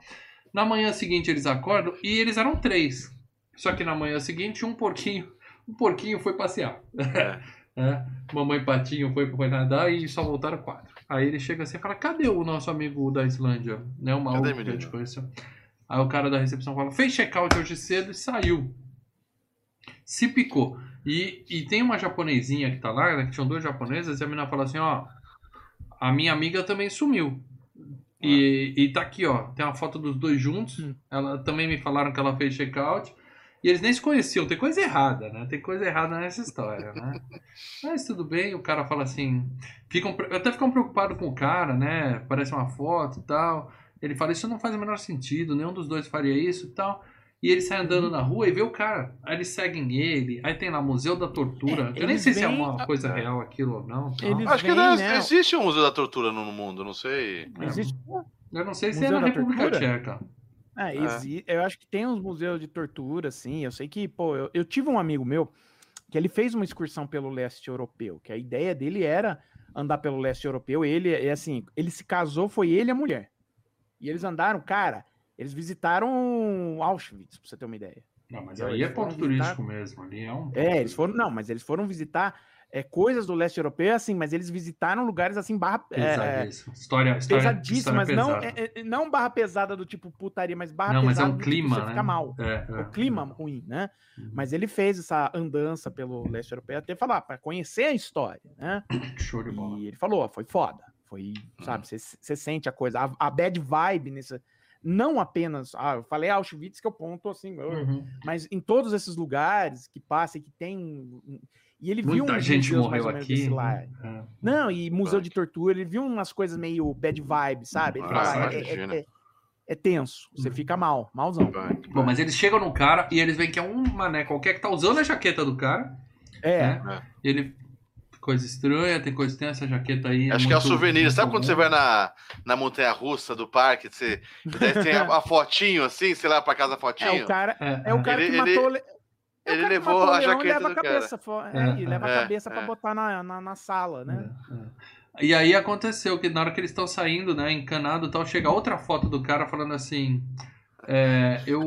Speaker 1: Na manhã seguinte eles acordam e eles eram três. Só que na manhã seguinte um porquinho, um porquinho foi passear.
Speaker 3: É.
Speaker 1: É, mamãe Patinho foi, foi nadar e só voltaram quatro. Aí ele chega assim e fala: cadê o nosso amigo da Islândia? Né, o maluco que a gente conheceu. Aí o cara da recepção fala: fez check-out hoje cedo e saiu. Se picou. E, e tem uma japonesinha que tá lá, né, que tinham duas japonesas, e a menina fala assim: ó, a minha amiga também sumiu. E, e tá aqui, ó, tem uma foto dos dois juntos.
Speaker 2: Hum.
Speaker 1: Ela também me falaram que ela fez check-out. E eles nem se conheciam, tem coisa errada, né? Tem coisa errada nessa história, né? Mas tudo bem, o cara fala assim. Ficam, até ficam preocupados com o cara, né? Parece uma foto e tal. Ele fala, isso não faz o menor sentido, nenhum dos dois faria isso e tal. E ele sai andando na rua e vê o cara. Aí eles seguem ele. Aí tem lá Museu da Tortura.
Speaker 2: É,
Speaker 1: Eu nem sei se é uma coisa real aquilo ou não.
Speaker 2: Eles-
Speaker 3: Acho que
Speaker 2: vem,
Speaker 3: não,
Speaker 2: né?
Speaker 3: existe um museu da tortura no mundo, não sei.
Speaker 2: Existe.
Speaker 1: Eu não sei se
Speaker 2: Museu
Speaker 1: é na
Speaker 2: da
Speaker 1: República
Speaker 2: Tortura?
Speaker 1: Tcheca.
Speaker 2: É,
Speaker 3: É.
Speaker 2: exi- eu acho que tem uns museus de tortura, sim. Eu sei que, pô, eu, eu tive um amigo meu que ele fez uma excursão pelo leste europeu, que a ideia dele era andar pelo leste europeu. Ele, é assim, ele se casou, foi ele e a mulher. E eles andaram, cara, eles visitaram Auschwitz, pra você ter uma ideia.
Speaker 1: Não, mas
Speaker 2: Eles
Speaker 1: aí é
Speaker 2: foram
Speaker 1: ponto
Speaker 2: visitar-
Speaker 1: turístico mesmo. Ali é um.
Speaker 2: É, eles foram, não, mas eles foram visitar é, coisas do leste europeu, assim, mas eles visitaram lugares assim, barra, é, é,
Speaker 1: Pesadíssimo. História, história,
Speaker 2: pesadíssimas,
Speaker 1: história
Speaker 2: não,
Speaker 1: pesada.
Speaker 2: é, é, não barra pesada do tipo putaria, mas barra
Speaker 1: Não, mas é
Speaker 2: pesada
Speaker 1: um
Speaker 2: tipo
Speaker 1: clima,
Speaker 2: você
Speaker 1: né?
Speaker 2: fica mal.
Speaker 1: É, é.
Speaker 2: o clima ruim, né?
Speaker 1: Uhum.
Speaker 2: Mas ele fez essa andança pelo leste europeu até falar, para conhecer a história, né?
Speaker 1: Show de bola.
Speaker 2: E ele falou, ó, foi foda. Foi, sabe, você você sente a coisa, a, a bad vibe nessa. Não apenas, ah, eu falei Auschwitz que é o ponto assim, eu-
Speaker 1: Uhum.
Speaker 2: mas em todos esses lugares que passa e que tem. um- E ele viu
Speaker 1: Muita
Speaker 2: uns
Speaker 1: gente
Speaker 2: museus
Speaker 1: morreu aqui.
Speaker 2: desse lá.
Speaker 1: É.
Speaker 2: Não, e museu de tortura, ele viu umas coisas meio bad vibe, sabe? Ele
Speaker 3: Ah,
Speaker 2: fala, é, é- é- é tenso, você
Speaker 1: Uhum.
Speaker 2: fica mal, malzão.
Speaker 1: Bom, mas eles chegam no cara e eles veem que é um mané qualquer que tá usando a jaqueta do cara.
Speaker 2: É,
Speaker 1: né? Ele. Coisa estranha, tem coisa tem essa jaqueta aí.
Speaker 3: Acho que é o
Speaker 1: muito-
Speaker 3: souvenir. Sabe quando
Speaker 1: bom.
Speaker 3: você vai na, na montanha russa do parque? Você, daí tem a, a fotinho assim, sei lá, pra casa a fotinho?
Speaker 2: é o cara,
Speaker 1: É,
Speaker 2: é o cara
Speaker 3: Ele-
Speaker 2: que
Speaker 3: ele-
Speaker 2: matou. le- é o
Speaker 3: ele
Speaker 2: cara
Speaker 3: levou a
Speaker 2: leão
Speaker 3: jaqueta
Speaker 2: leva
Speaker 3: do
Speaker 2: a cabeça, fo- é,
Speaker 1: É,
Speaker 2: e leva
Speaker 3: é,
Speaker 2: a cabeça pra
Speaker 3: é.
Speaker 2: botar na, na, na sala, né?
Speaker 1: É, é. E aí aconteceu que na hora que eles estão saindo, né, encanado e tal, chega outra foto do cara falando assim. é, eu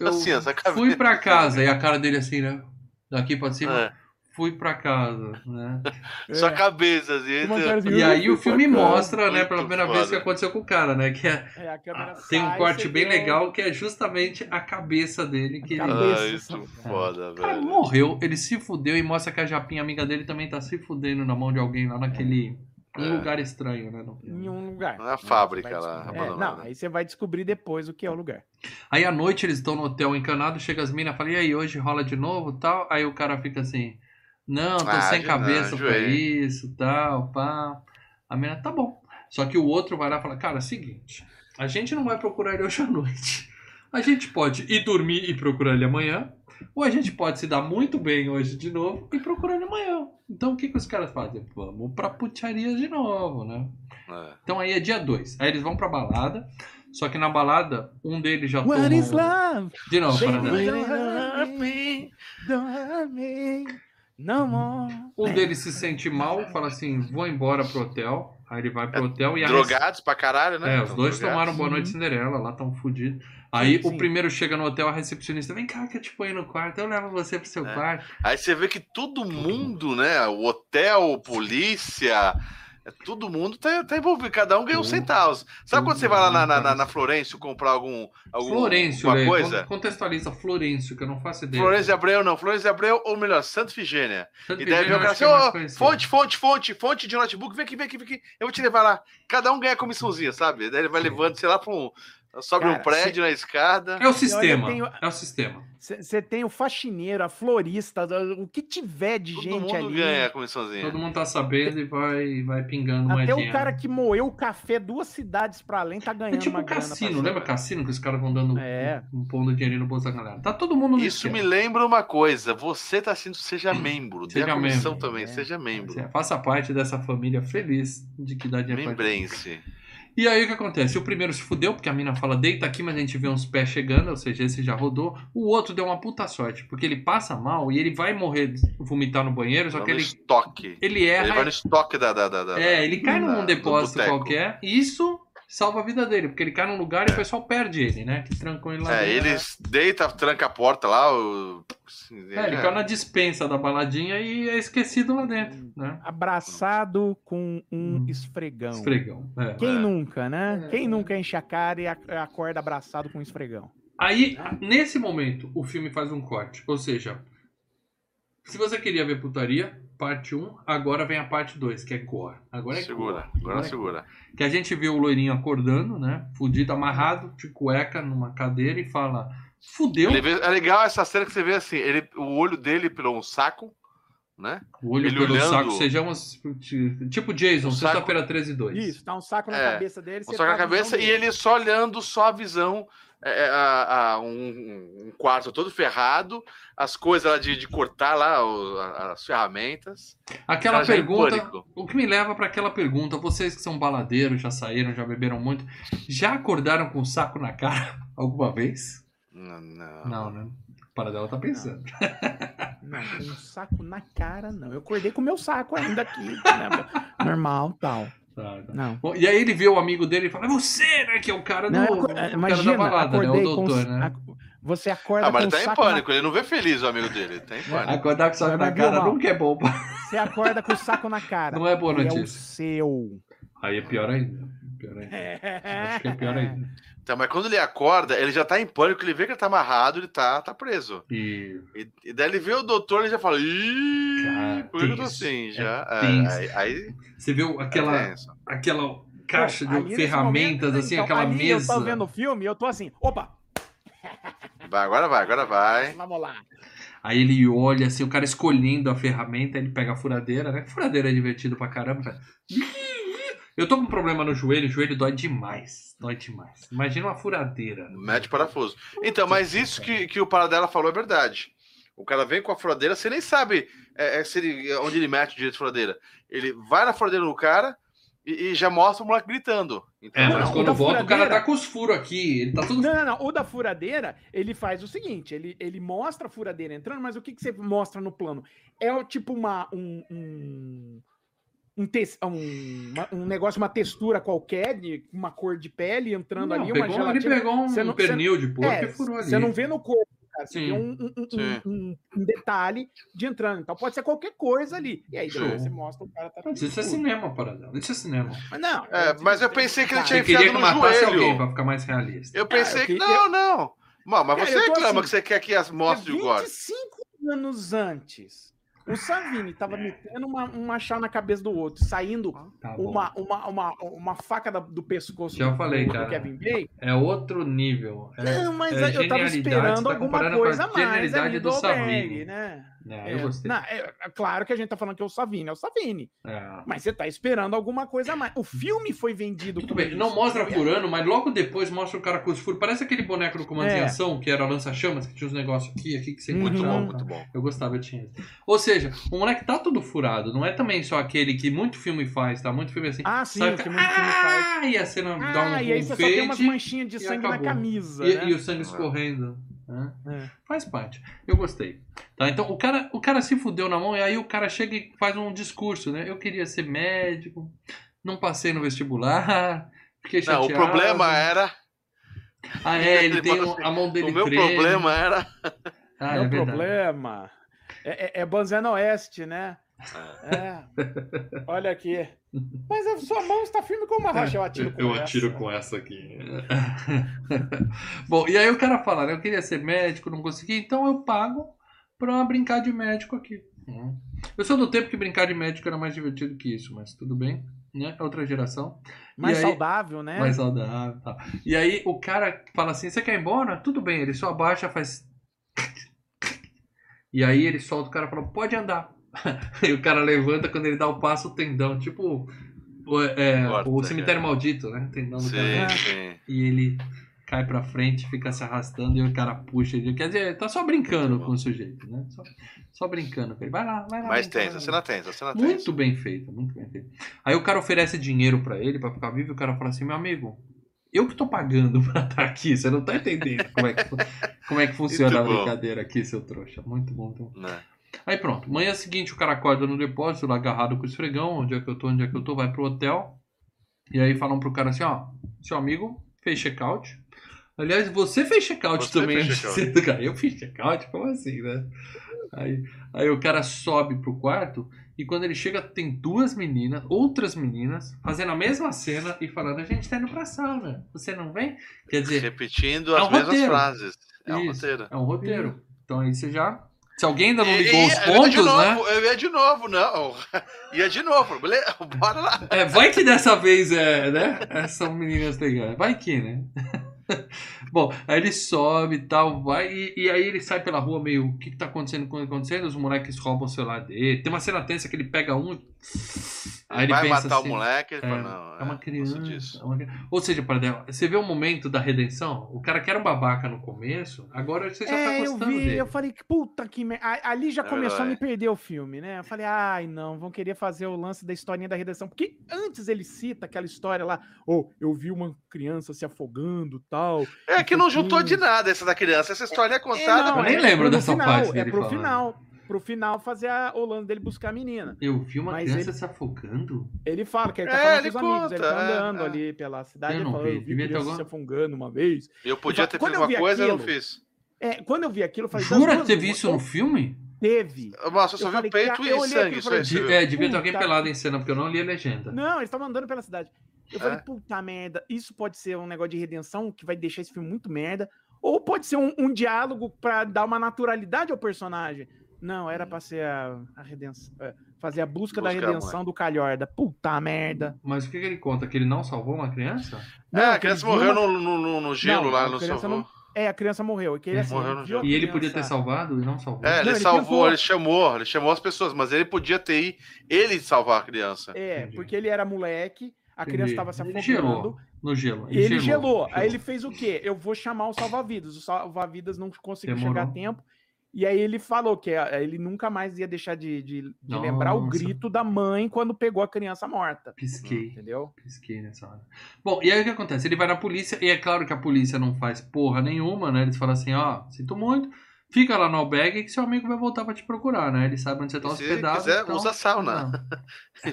Speaker 1: eu
Speaker 3: Assim, cabeça.
Speaker 1: fui pra casa e a cara dele assim, né? Daqui pra cima,
Speaker 3: É,
Speaker 1: fui pra casa, né?
Speaker 3: Só a
Speaker 2: É.
Speaker 3: cabeça, assim.
Speaker 2: Assim,
Speaker 1: E aí o filme mostra, né, pela primeira vez
Speaker 3: foda.
Speaker 1: que aconteceu com o cara, né? Que é,
Speaker 2: É, a câmera
Speaker 1: tem um corte bem
Speaker 2: vê
Speaker 1: legal que é justamente a cabeça dele que ele,
Speaker 2: Cabeça.
Speaker 3: Ah, isso foda,
Speaker 1: o cara
Speaker 3: velho.
Speaker 1: morreu, ele se fudeu e mostra que a Japinha amiga dele também tá se fudendo na mão de alguém lá naquele um
Speaker 3: É.
Speaker 1: lugar estranho, né?
Speaker 2: Em um lugar.
Speaker 3: Na fábrica lá.
Speaker 2: É, não, aí você vai descobrir depois o que é o lugar.
Speaker 1: Aí à noite eles estão no hotel encanado, chega as minas, fala, e aí, hoje rola de novo tal? Aí o cara fica assim, não, tô
Speaker 3: Ah,
Speaker 1: sem cabeça
Speaker 3: não,
Speaker 1: pra isso, tal, pá. A mina, tá bom. Só que o outro vai lá e fala, cara, é o seguinte, a gente não vai procurar ele hoje à noite. A gente pode ir dormir e procurar ele amanhã, ou a gente pode se dar muito bem hoje de novo e procurar ele amanhã. Então o que, que os caras fazem? Vamos pra putaria de novo, né?
Speaker 3: É.
Speaker 1: Então aí é dia 2. Aí eles vão pra balada, só que na balada, um deles já
Speaker 2: What
Speaker 1: tomou...
Speaker 2: is love?
Speaker 1: De novo,
Speaker 2: don't hurt me. Não more.
Speaker 1: Um deles se sente mal, fala assim: vou embora pro hotel. Aí ele vai pro hotel e a
Speaker 3: Drogados pra caralho, né?
Speaker 1: É, os dois
Speaker 3: drogados.
Speaker 1: tomaram Boa Noite
Speaker 2: Sim.
Speaker 1: Cinderela, lá tão fudidos. Aí
Speaker 2: sim.
Speaker 1: o primeiro chega no hotel, a recepcionista, vem cá que eu te ponho no quarto, eu levo você pro seu
Speaker 3: É.
Speaker 1: quarto.
Speaker 3: Aí você vê que todo mundo, né? O hotel, polícia, é, todo mundo tá, tá envolvido. Cada um ganha uns centavos. Sabe quando você vai lá na, na, na, na Florencio comprar algum, algum
Speaker 1: Florencio,
Speaker 3: alguma
Speaker 1: velho.
Speaker 3: coisa?
Speaker 1: con- Contextualiza Florencio, que eu não faço ideia.
Speaker 3: Florencio Abreu, não. Florencio Abreu, ou melhor, Santa Figênia. E deve ver o cara assim,
Speaker 1: é
Speaker 3: ô,
Speaker 1: conhecido.
Speaker 3: fonte, fonte, fonte, fonte de notebook, vem aqui, vem aqui, vem aqui, eu vou te levar lá. Cada um ganha comissãozinha, sabe? Daí ele vai levando, sei lá, pra um. Sobe
Speaker 2: Cara,
Speaker 3: um prédio na escada.
Speaker 1: É o sistema.
Speaker 2: tenho-
Speaker 1: É o sistema.
Speaker 2: Você tem o faxineiro, a florista, o que tiver de
Speaker 3: Todo
Speaker 2: gente
Speaker 3: mundo
Speaker 2: ali.
Speaker 3: ganha a comissãozinha.
Speaker 1: Todo mundo tá sabendo e vai, vai pingando
Speaker 2: Até
Speaker 1: moedinha.
Speaker 2: o cara que moeu o café duas cidades pra além tá ganhando
Speaker 1: É tipo
Speaker 2: uma grana.
Speaker 1: cassino,
Speaker 2: pra
Speaker 1: lembra cassino que os caras vão dando
Speaker 2: É.
Speaker 1: um, um pondo dinheiro no bolso da galera? Tá todo mundo no
Speaker 3: Isso me lembra uma coisa. Você tá sendo, seja membro. Dê
Speaker 1: Seja
Speaker 3: a comissão
Speaker 1: membro.
Speaker 3: também,
Speaker 2: É.
Speaker 3: seja membro.
Speaker 1: Assim, Faça parte dessa família feliz de que dá dinheiro pra
Speaker 3: Membrense.
Speaker 1: E aí o que acontece? O primeiro se fudeu, porque a mina fala, deita aqui, mas a gente vê uns pés chegando, ou seja, esse já rodou. O outro deu uma puta sorte, porque ele passa mal e ele vai morrer, vomitar no banheiro, só
Speaker 3: Vai
Speaker 1: que ele,
Speaker 3: estoque.
Speaker 1: ele erra.
Speaker 3: Ele vai no estoque da. da, da, da-
Speaker 1: É, ele cai
Speaker 3: da-
Speaker 1: num depósito qualquer isso salva a vida dele, porque ele cai num lugar e o pessoal perde ele, né? Que trancou ele lá
Speaker 3: É,
Speaker 1: dentro.
Speaker 3: ele deita, tranca a porta lá. O...
Speaker 1: É, ele caiu na dispensa da baladinha e é esquecido lá dentro, né?
Speaker 2: Abraçado com um
Speaker 1: Hum.
Speaker 2: esfregão.
Speaker 1: Esfregão. é.
Speaker 2: Quem
Speaker 3: É.
Speaker 2: nunca, né?
Speaker 1: É.
Speaker 2: Quem nunca enche a cara e a- acorda abraçado com um esfregão?
Speaker 1: Aí, nesse momento, o filme faz um corte. Ou seja, se você queria ver putaria, parte 1, agora vem a parte 2, que é gore. Agora é
Speaker 3: Segura,
Speaker 1: gore.
Speaker 3: agora
Speaker 1: é
Speaker 3: segura.
Speaker 1: gore. Que a gente vê o loirinho acordando, né? Fudido, amarrado, de cueca, numa cadeira e fala: Fudeu.
Speaker 3: Vê- é legal essa cena que você vê assim, ele, o olho dele pelo um saco, né?
Speaker 1: O olho
Speaker 3: ele
Speaker 1: pelo
Speaker 3: olhando-
Speaker 1: saco, sejamos tipo Jason,
Speaker 3: O saco-
Speaker 1: sexta-feira 13 e 2.
Speaker 2: Isso, tá um saco na
Speaker 3: É,
Speaker 2: cabeça dele.
Speaker 3: Só
Speaker 2: você
Speaker 3: com
Speaker 2: tá
Speaker 3: cabeça e
Speaker 2: dele.
Speaker 3: ele só olhando só a visão, é, é, a, a um, um quarto todo ferrado, as coisas lá de, de cortar lá, o- a- as ferramentas.
Speaker 1: Aquela
Speaker 3: em
Speaker 1: pergunta, o que me leva para aquela pergunta, vocês que são baladeiros, já saíram, já beberam muito, já acordaram com o saco na cara alguma vez?
Speaker 3: Não, não.
Speaker 1: Não, né? Para dela tá pensando.
Speaker 2: Não, com um saco na cara, não. Eu acordei com o meu saco ainda aqui. né? Normal, tal.
Speaker 1: Tá, tá.
Speaker 2: Não.
Speaker 1: Bom, e aí ele vê o amigo dele e fala: É você, né? Que é o cara do,
Speaker 2: Não, eu
Speaker 1: o
Speaker 2: acor-
Speaker 1: cara da balada, né? O
Speaker 2: com
Speaker 1: doutor,
Speaker 2: os-
Speaker 1: né?
Speaker 2: ac- Você acorda
Speaker 3: Ah, mas
Speaker 2: com
Speaker 3: ele tá em
Speaker 2: saco na
Speaker 3: pânico, ele não vê feliz o amigo dele, ele tá em pânico.
Speaker 1: Acordar com o saco
Speaker 2: Mas
Speaker 1: na cara
Speaker 2: Mal?
Speaker 1: nunca é bom.
Speaker 2: Você acorda com o saco na cara.
Speaker 1: Não é boa
Speaker 2: E é o
Speaker 1: notícia.
Speaker 2: seu.
Speaker 1: Aí é pior ainda. Pior ainda. Acho que é pior ainda.
Speaker 3: Então, mas quando ele acorda, ele já tá em pânico, ele vê que ele tá amarrado, ele tá, tá preso.
Speaker 1: E
Speaker 3: E, daí ele vê o doutor, ele já fala, ih,
Speaker 1: Cara,
Speaker 3: por que eu tô assim?
Speaker 1: é
Speaker 3: Já, é, aí, aí
Speaker 1: você viu
Speaker 3: é
Speaker 1: aquela, aquela caixa
Speaker 2: ali
Speaker 1: de ferramentas,
Speaker 2: momento,
Speaker 1: assim,
Speaker 2: então,
Speaker 1: aquela
Speaker 2: ali
Speaker 1: mesa.
Speaker 2: Eu tô vendo o filme e eu tô assim, opa,
Speaker 3: Vai, agora vai, agora vai.
Speaker 2: vamos lá.
Speaker 1: Aí ele olha assim, o cara escolhendo a ferramenta, ele pega a furadeira, né? Furadeira é divertido pra caramba. cara. Eu tô com um problema no joelho, o joelho dói demais. Dói demais. Imagina uma furadeira.
Speaker 3: Mete parafuso. Então, mas isso que, que o Paradela falou é verdade. O cara vem com a furadeira, você nem sabe é, é, se ele, onde ele mete o direito de furadeira. Ele vai na furadeira no cara e, e já mostra o moleque gritando. Então,
Speaker 1: É, mas
Speaker 2: o
Speaker 1: quando volta, o cara
Speaker 2: furadeira-
Speaker 1: tá com os furos aqui. Ele tá tudo.
Speaker 2: Não, não, não. O da furadeira, ele faz o seguinte: ele, ele mostra a furadeira entrando, mas o que, que você mostra no plano? É o tipo uma. Um, um, um, te- um, uma- um negócio, uma textura qualquer, de uma cor de pele entrando
Speaker 1: Não,
Speaker 2: ali, uma
Speaker 1: pegou, ele
Speaker 2: gelatina.
Speaker 1: pegou um
Speaker 2: Você não-
Speaker 1: pernil de porco
Speaker 2: É,
Speaker 1: e furou ali.
Speaker 2: Você não vê no corpo, cara. Você vê um, um- um- detalhe de entrando. Então pode ser qualquer coisa ali. E aí depois você mostra o cara tá
Speaker 1: Mas Isso é cinema, Paradela. Isso é cinema.
Speaker 2: Mas não.
Speaker 3: É, mas eu pensei que ele
Speaker 2: Cara,
Speaker 3: tinha enfiado
Speaker 1: que
Speaker 3: no joelho.
Speaker 1: alguém pra ficar mais realista.
Speaker 3: Eu pensei
Speaker 2: eu
Speaker 3: que.
Speaker 2: queria-
Speaker 3: Não, não. Mano, mas
Speaker 2: Cara,
Speaker 3: você reclama
Speaker 2: assim,
Speaker 3: que você quer que as mostre o gore.
Speaker 2: 25 anos antes, o Savini tava metendo uma, um machado na cabeça do outro, saindo
Speaker 1: Tá bom.
Speaker 2: uma, uma, uma, uma faca da- do pescoço
Speaker 1: Já
Speaker 2: do,
Speaker 1: falei,
Speaker 2: do
Speaker 1: cara.
Speaker 2: Kevin Bacon.
Speaker 1: É outro nível. É,
Speaker 2: Não, mas
Speaker 1: é
Speaker 2: eu tava esperando
Speaker 1: tá
Speaker 2: alguma coisa a mais
Speaker 1: genialidade
Speaker 2: ali
Speaker 1: do Savini.
Speaker 2: Né?
Speaker 1: É,
Speaker 2: É,
Speaker 1: eu gostei.
Speaker 2: não, é, é claro que a gente tá falando que é o Savini, é o Savini.
Speaker 1: É.
Speaker 2: Mas você tá esperando alguma coisa a mais. O filme foi vendido
Speaker 1: Muito
Speaker 2: com
Speaker 1: bem,
Speaker 2: isso.
Speaker 1: não mostra furando, mas logo depois mostra o cara com os furos. Parece aquele boneco do Comando em
Speaker 2: É.
Speaker 1: Ação, que era lança-chamas, que tinha uns negócios aqui, aqui que você
Speaker 2: Uhum.
Speaker 3: Muito bom, muito bom.
Speaker 1: Eu gostava, eu tinha. Ou seja, o moleque tá todo furado. Não é também só aquele que muito filme faz, tá? Muito filme assim.
Speaker 2: Ah, sim,
Speaker 1: sabe,
Speaker 2: que muito filme faz.
Speaker 1: Ah, e a cena dá um,
Speaker 2: Ah, e aí
Speaker 1: um
Speaker 2: você só tem umas
Speaker 1: fade
Speaker 2: manchinhas de sangue na
Speaker 1: acabou.
Speaker 2: camisa.
Speaker 1: e,
Speaker 2: né?
Speaker 1: e o sangue escorrendo. Né?
Speaker 2: É.
Speaker 1: Faz parte. Eu gostei. Tá? Então o cara, o cara se fudeu na mão e aí o cara chega e faz um discurso, né? Eu queria ser médico, não passei no vestibular, fiquei
Speaker 3: Não,
Speaker 1: chateado.
Speaker 3: o problema era.
Speaker 1: Ah, é, ele
Speaker 3: Ele
Speaker 1: tem um- a mão dele
Speaker 3: o meu
Speaker 1: treme.
Speaker 3: problema era.
Speaker 1: Ah,
Speaker 2: Meu
Speaker 1: é verdade.
Speaker 2: problema. É, é, é Banzano Oeste, né? É. Olha aqui. Mas a sua mão está firme como uma rocha. Eu atiro com
Speaker 1: Eu
Speaker 2: essa.
Speaker 1: atiro com essa aqui. Bom, e aí o cara fala, né? Eu queria ser médico, não consegui, então eu pago pra brincar de médico aqui. Hum. Eu sou do tempo que brincar de médico era mais divertido que isso, mas tudo bem, né? É outra geração.
Speaker 2: Mais
Speaker 1: aí-
Speaker 2: saudável, né?
Speaker 1: Mais saudável e tal. E aí o cara fala assim: você quer ir embora? Tudo bem, ele só abaixa, faz. E aí ele solta o cara e fala: pode andar. E o cara levanta quando ele dá o passo, o tendão, tipo o, é,
Speaker 3: Corta,
Speaker 1: o cemitério
Speaker 3: cara.
Speaker 1: maldito, né? Tendão do
Speaker 3: Sim,
Speaker 1: cara.
Speaker 3: sim.
Speaker 1: E ele cai pra frente, fica se arrastando e o cara puxa ele. Quer dizer, tá só brincando com o sujeito, né? Só, só brincando com ele. Vai lá, vai lá. Lá,
Speaker 3: tensa,
Speaker 1: vai
Speaker 3: cena tensa, cena tensa.
Speaker 1: Muito bem feito, muito bem feito. Aí o cara oferece dinheiro pra ele, pra ficar vivo, e o cara fala assim, meu amigo, eu que tô pagando pra estar aqui, você não tá entendendo como é que, como é que funciona a brincadeira aqui, seu trouxa. Muito bom. Bom.
Speaker 3: Né?
Speaker 1: Aí pronto, manhã seguinte o cara acorda no depósito, lá agarrado com o esfregão, onde é que eu tô, onde é que eu tô, vai pro hotel. E aí falam pro cara assim, ó, seu amigo fez check-out. Aliás, você fez check-out
Speaker 3: Você
Speaker 1: também.
Speaker 3: fez
Speaker 1: ser do cara. Eu fiz check-out? Como assim, né? Aí, aí o cara sobe pro quarto e quando ele chega tem duas meninas, outras meninas, fazendo a mesma cena e falando, a gente tá indo pra sauna, você não vem? Quer dizer,
Speaker 3: Repetindo
Speaker 1: É
Speaker 3: as
Speaker 1: um
Speaker 3: mesmas
Speaker 1: roteiro.
Speaker 3: frases. É um
Speaker 1: isso,
Speaker 3: roteiro.
Speaker 1: é um roteiro. Então aí você já... Se alguém ainda não
Speaker 3: E-
Speaker 1: ligou
Speaker 3: e-
Speaker 1: os
Speaker 3: eu ia de
Speaker 1: pontos, né?
Speaker 3: Eu ia de novo, não. Ia de novo, beleza? Bora lá.
Speaker 1: É, vai que dessa vez é, né? São meninas legais. Vai que, né? Bom, aí ele sobe e tal, vai, e, e aí ele sai pela rua meio, o que que tá acontecendo, acontecendo? Os moleques roubam o celular dele. Tem uma cena tensa que ele pega um, aí ele
Speaker 3: Vai
Speaker 1: pensa
Speaker 3: matar
Speaker 1: assim,
Speaker 3: o moleque. Ele
Speaker 1: É,
Speaker 3: fala, não,
Speaker 1: é uma
Speaker 3: não
Speaker 1: criança.
Speaker 3: sou disso.
Speaker 1: é uma cri- Ou seja, Pardel, você vê o momento da redenção? O cara que era um babaca no começo, agora você já tá
Speaker 2: É, eu
Speaker 1: gostando
Speaker 2: vi,
Speaker 1: dele.
Speaker 2: eu falei puta que merda. Ali já
Speaker 3: É
Speaker 2: começou a me perder o filme, né? Eu falei, ai não, vão querer fazer o lance da historinha da redenção. Porque antes ele cita aquela história lá, ou eu vi uma criança se afogando tal.
Speaker 3: É que não juntou de nada essa da criança. Essa história é contada.
Speaker 1: Eu
Speaker 3: pra
Speaker 1: nem lembro dessa
Speaker 2: final,
Speaker 1: parte
Speaker 2: É pro
Speaker 1: falando.
Speaker 2: final. Pro final fazer a, o lance dele buscar a menina.
Speaker 1: Eu vi uma
Speaker 2: Mas
Speaker 1: criança
Speaker 2: ele-
Speaker 1: se afogando.
Speaker 2: Ele fala que ele tá
Speaker 3: É,
Speaker 2: falando
Speaker 3: ele
Speaker 2: com os amigos, ele tá
Speaker 3: conta, é,
Speaker 2: andando
Speaker 3: é.
Speaker 2: ali pela cidade.
Speaker 1: Eu
Speaker 2: ele
Speaker 1: não
Speaker 2: fala,
Speaker 1: vi,
Speaker 2: eu vi criança
Speaker 1: alguma-
Speaker 2: se afogando uma vez.
Speaker 3: Eu podia ter feito uma coisa e eu não
Speaker 2: aquilo-
Speaker 3: fiz.
Speaker 2: É, quando eu vi aquilo, eu falei,
Speaker 1: Jura que teve isso no filme?
Speaker 2: Teve.
Speaker 3: Nossa, eu só
Speaker 2: Eu
Speaker 3: vi
Speaker 2: falei,
Speaker 3: o peito e sangue.
Speaker 2: aquilo falei,
Speaker 3: isso.
Speaker 1: É, devia ter alguém pelado em cena, porque eu não li a legenda.
Speaker 2: Não, eles estavam andando pela cidade. Eu
Speaker 3: É?
Speaker 2: falei, puta merda, isso pode ser um negócio de redenção que vai deixar esse filme muito merda. Ou pode ser um, um diálogo pra dar uma naturalidade ao personagem. Não, era pra ser a, a redenção. é, fazer a busca, da
Speaker 3: Buscar a
Speaker 2: redenção do Calhorda. Puta merda.
Speaker 1: Mas o que, que ele conta? Que ele não salvou uma criança?
Speaker 3: É, a criança
Speaker 2: ele
Speaker 3: morreu
Speaker 2: uma-
Speaker 3: no, no, no- gelo
Speaker 2: Não,
Speaker 3: lá,
Speaker 2: criança
Speaker 3: salvou.
Speaker 2: não- É, a criança morreu. E, que ele,
Speaker 3: Ele
Speaker 2: assim,
Speaker 3: morreu no
Speaker 1: E ele podia ter salvado e não salvou.
Speaker 3: É,
Speaker 2: Não,
Speaker 3: ele
Speaker 2: ele
Speaker 3: salvou, ele chamou, ele chamou as pessoas, mas ele podia ter ido, ele salvar a criança.
Speaker 2: É,
Speaker 1: Entendi.
Speaker 2: porque ele era moleque, a
Speaker 1: Entendi.
Speaker 2: criança estava se
Speaker 1: Ele
Speaker 2: afogando.
Speaker 1: gelou. No gelo.
Speaker 2: E ele gelou. Aí ele fez o quê? Eu vou chamar o salva-vidas. O salva-vidas não conseguiu
Speaker 1: Demorou.
Speaker 2: chegar a tempo. E aí ele falou que eh, ele nunca mais ia deixar de, de, de lembrar o grito da mãe quando pegou a criança morta.
Speaker 1: Pisquei.
Speaker 2: Entendeu?
Speaker 1: Pisquei nessa hora. Bom, e aí o que acontece? Ele vai na polícia, e é claro que a polícia não faz porra nenhuma, né? Eles falam assim, ó, sinto muito, fica lá no albergue que seu amigo vai voltar pra te procurar, né? Ele sabe onde você tá
Speaker 3: se
Speaker 1: hospedado.
Speaker 3: quiser,
Speaker 1: então-
Speaker 3: usa sauna.
Speaker 1: Não.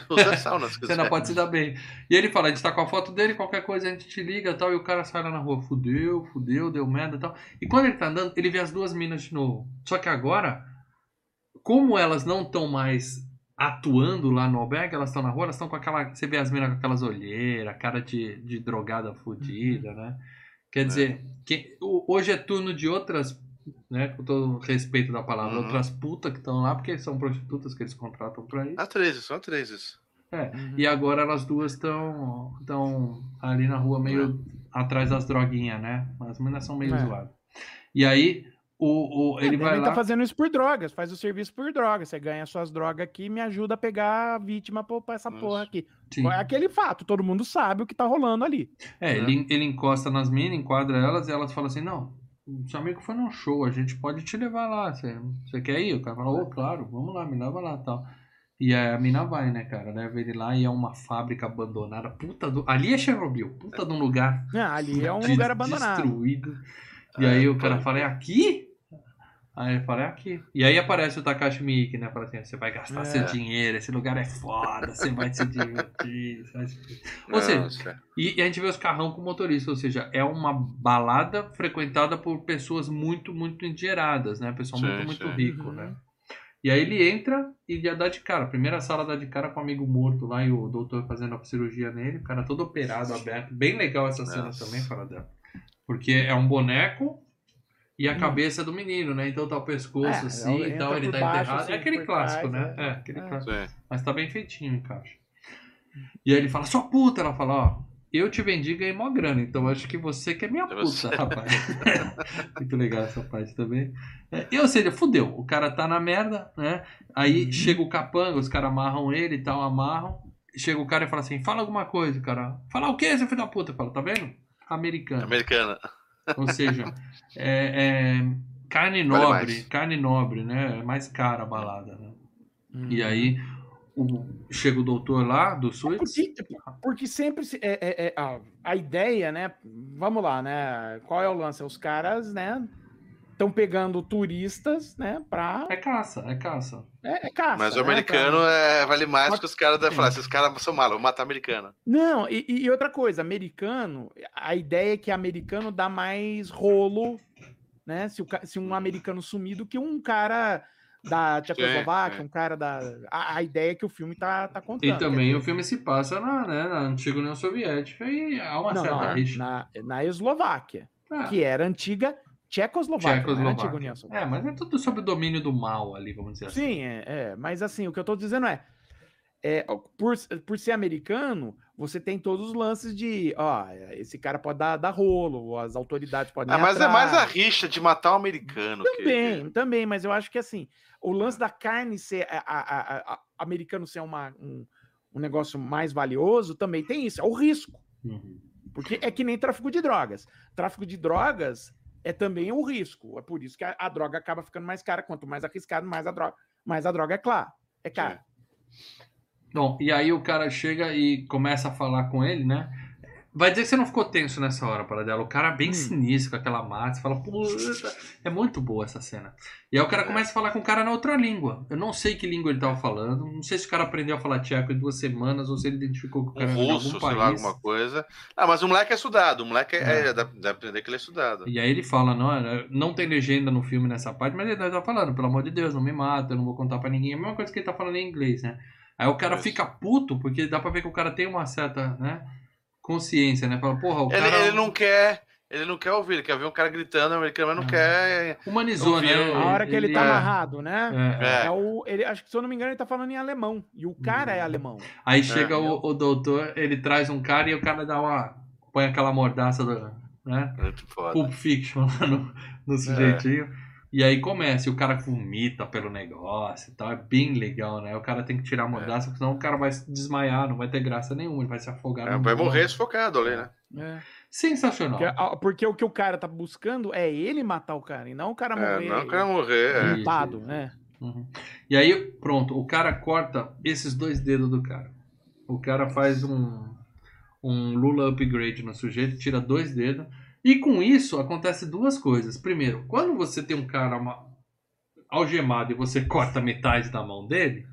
Speaker 3: Usa sauna, se
Speaker 1: Você
Speaker 3: quiser.
Speaker 1: ainda pode se dar bem. E ele fala, a gente tá com a foto dele, qualquer coisa a gente te liga e tal. E o cara sai lá na rua, fudeu, fudeu, deu merda e tal. E quando ele tá andando, ele vê as duas minas de novo. Só que agora, como elas não estão mais atuando lá no albergue, elas estão na rua, elas estão com aquela. Você vê as minas com aquelas olheiras, cara de, de drogada fudida, né? Quer dizer, que, o- hoje é turno de outras. Né, com todo respeito da palavra,
Speaker 3: Uhum.
Speaker 1: outras putas que estão lá, porque são prostitutas que eles contratam pra isso.
Speaker 3: Atrizes, são atrizes.
Speaker 1: É, e agora elas duas estão estão ali na rua meio atrás das droguinhas, né? As meninas são meio
Speaker 2: É.
Speaker 1: zoadas. E aí o, o, ele
Speaker 2: É,
Speaker 1: vai
Speaker 2: ele
Speaker 1: lá.
Speaker 2: tá fazendo isso por drogas, faz o serviço por drogas. Você ganha suas drogas aqui e me ajuda a pegar a vítima pra, essa
Speaker 3: Isso.
Speaker 2: porra aqui.
Speaker 1: Sim.
Speaker 2: É aquele fato, todo mundo sabe o que tá rolando ali.
Speaker 1: É, ele, ele encosta nas minas, enquadra elas e elas falam assim: não, seu amigo foi num show, a gente pode te levar lá. Você, quer ir? O cara fala, ô, claro, vamos lá, me leva lá tal. E aí a mina vai, né, cara? Leva ele lá e é uma fábrica abandonada. Puta do. Ali é Chernobyl, puta de um lugar
Speaker 2: Ah, ali é um
Speaker 1: de-
Speaker 2: lugar abandonado.
Speaker 1: Destruído. E
Speaker 3: É,
Speaker 1: aí o cara fala, é aqui? Aí ele fala, é aqui. E aí aparece o Takashi Miike, né? Fala assim, você vai gastar
Speaker 2: É.
Speaker 1: seu dinheiro, esse lugar é foda, você vai se divertir. você vai se- Ou seja,
Speaker 3: Nossa.
Speaker 1: e, e a gente vê os carrão com motorista, ou seja, é uma balada frequentada por pessoas muito, muito endinheiradas, né? Pessoal
Speaker 3: Sim,
Speaker 1: muito, muito
Speaker 3: sim.
Speaker 1: rico,
Speaker 2: Uhum.
Speaker 1: né? E aí ele entra e já dá de cara. A primeira sala dá de cara com o amigo morto lá e o doutor fazendo a cirurgia nele, o cara todo operado, aberto. Bem legal essa cena
Speaker 3: Nossa.
Speaker 1: também, fora dela. Porque é um boneco e a
Speaker 2: Hum.
Speaker 1: cabeça do menino, né? Então tá o pescoço
Speaker 2: É,
Speaker 1: assim e tal, ele tá
Speaker 2: baixo,
Speaker 1: enterrado.
Speaker 2: assim,
Speaker 1: é aquele clássico,
Speaker 2: trás,
Speaker 1: né?
Speaker 2: é.
Speaker 1: É, aquele
Speaker 2: É.
Speaker 1: clássico. Mas tá bem feitinho o encaixe. E aí ele fala, sua puta, ela fala, ó, eu te vendi e ganhei mó grana, então acho que você que é minha
Speaker 3: É
Speaker 1: puta,
Speaker 3: você.
Speaker 1: rapaz. Muito legal essa parte também. É, e, ou seja, fudeu, o cara tá na merda, né? Aí
Speaker 2: Uhum.
Speaker 1: chega o capanga, os caras amarram ele e tal, amarram. Chega o cara e fala assim, fala alguma coisa, cara. Fala o quê, seu filho da puta? Fala, tá vendo? Americano.
Speaker 3: Americana.
Speaker 1: Ou seja, é, é carne
Speaker 3: Vale
Speaker 1: nobre,
Speaker 3: mais.
Speaker 1: carne nobre, né? É mais cara a balada, né?
Speaker 2: Uhum.
Speaker 1: E aí o, chega o doutor lá do Suítes.
Speaker 2: Porque, porque sempre se- é, é- é- a, a ideia, né? Vamos lá, né? Qual é o lance? Os caras, né? Estão pegando turistas, né? Pra.
Speaker 1: É caça, é caça.
Speaker 2: É, é caça.
Speaker 3: Mas o
Speaker 2: né,
Speaker 3: americano
Speaker 2: pra-
Speaker 3: é, vale mais
Speaker 2: Mas-
Speaker 3: que os caras devem falar. Esses caras são malos, vou matar americano.
Speaker 2: Não, e, e outra coisa, americano, a ideia é que americano dá mais rolo, né? Se, o se um americano sumir do que um cara da Tchecoslováquia,
Speaker 3: sim.
Speaker 2: um cara da. A, a ideia é que o filme tá, tá contando.
Speaker 1: E também o filme se passa na, né, na antiga União Soviética e há uma
Speaker 2: Não,
Speaker 1: certa
Speaker 2: não,
Speaker 1: rixa.
Speaker 2: na, na Eslováquia,
Speaker 1: Ah,
Speaker 2: que era antiga Tchecoslováquia, União
Speaker 1: Tchecoslováquia.
Speaker 2: Soviética.
Speaker 1: É, mas é tudo sob o domínio do mal ali, vamos dizer assim.
Speaker 2: Sim, é, é, mas assim, o que eu tô dizendo é, é, por, por ser americano, você tem todos os lances de, ó, esse cara pode dar, dar rolo, as autoridades podem
Speaker 3: Ah, mas é mais a
Speaker 2: atrás.
Speaker 3: rixa de matar um americano. que-
Speaker 2: Também, também, mas eu acho que assim, o lance da carne ser, a, a- a- a- americano ser uma, um, um negócio mais valioso, também tem isso, é o risco.
Speaker 1: Uhum.
Speaker 2: Porque é que nem tráfico de drogas. Tráfico de drogas é também o risco. É por isso que a, a droga acaba ficando mais cara. Quanto mais arriscado, mais a droga, mais a droga é claro. É cara.
Speaker 1: Bom, e aí o cara chega e começa a falar com ele, né? Vai dizer que você não ficou tenso nessa hora, para dela. O cara bem
Speaker 2: Hum.
Speaker 1: sinistro com aquela mata. Você fala, puta. É muito boa essa cena. E aí o cara começa a falar com o cara na outra língua. Eu não sei que língua ele tava falando. Não sei se o cara aprendeu a falar tcheco em duas semanas ou se ele identificou que o
Speaker 3: Um
Speaker 1: cara de
Speaker 3: russo,
Speaker 1: algum
Speaker 3: sei lá,
Speaker 1: país.
Speaker 3: alguma coisa. Ah, mas o moleque é estudado. O moleque é,
Speaker 1: É.
Speaker 3: é, dá, dá pra entender que ele é estudado.
Speaker 1: E aí ele fala, não, é- não tem legenda no filme nessa parte, mas ele tá falando, pelo amor de Deus, não me mata, eu não vou contar pra ninguém. É a mesma coisa que ele tá falando em inglês, né? Aí o cara fica puto, porque dá pra ver que o cara tem uma certa, né, consciência, né? Fala, porra, o
Speaker 3: Ele,
Speaker 1: cara
Speaker 3: ele não quer. Ele não quer ouvir, ele quer ver um cara gritando americano, mas não
Speaker 1: Ah.
Speaker 3: quer.
Speaker 1: humanizou,
Speaker 3: ouviu.
Speaker 1: né?
Speaker 2: A hora que ele, tá
Speaker 3: é.
Speaker 2: amarrado, né?
Speaker 1: É, é.
Speaker 3: É.
Speaker 2: É o, ele, acho que, se eu não me engano, ele tá falando em alemão. E o cara
Speaker 1: Hum.
Speaker 2: é alemão.
Speaker 1: Aí chega
Speaker 3: É.
Speaker 1: o, o doutor, ele traz um cara e o cara dá uma. põe aquela mordaça do. né?
Speaker 3: Muito foda.
Speaker 1: Pulp Fiction lá no, no sujeitinho. E aí começa, e o cara vomita pelo negócio e tal. É bem legal, né? O cara tem que tirar a mordaça, porque senão o cara vai se desmaiar, não vai ter graça nenhuma, ele vai se afogar.
Speaker 3: É, vai
Speaker 1: vômito.
Speaker 3: morrer sufocado ali, né?
Speaker 2: É.
Speaker 1: Sensacional.
Speaker 2: Porque, porque o que o cara tá buscando é ele matar o cara, e não o cara
Speaker 3: É,
Speaker 2: morrer.
Speaker 3: não quer morrer. é.
Speaker 1: Isso,
Speaker 2: montado,
Speaker 1: isso.
Speaker 2: né?
Speaker 1: Uhum. E aí, pronto, o cara corta esses dois dedos do cara. O cara faz um, um Lula upgrade no sujeito, tira dois dedos. E com isso acontece duas coisas. Primeiro, quando você tem um cara ma- algemado e você corta metade da mão dele,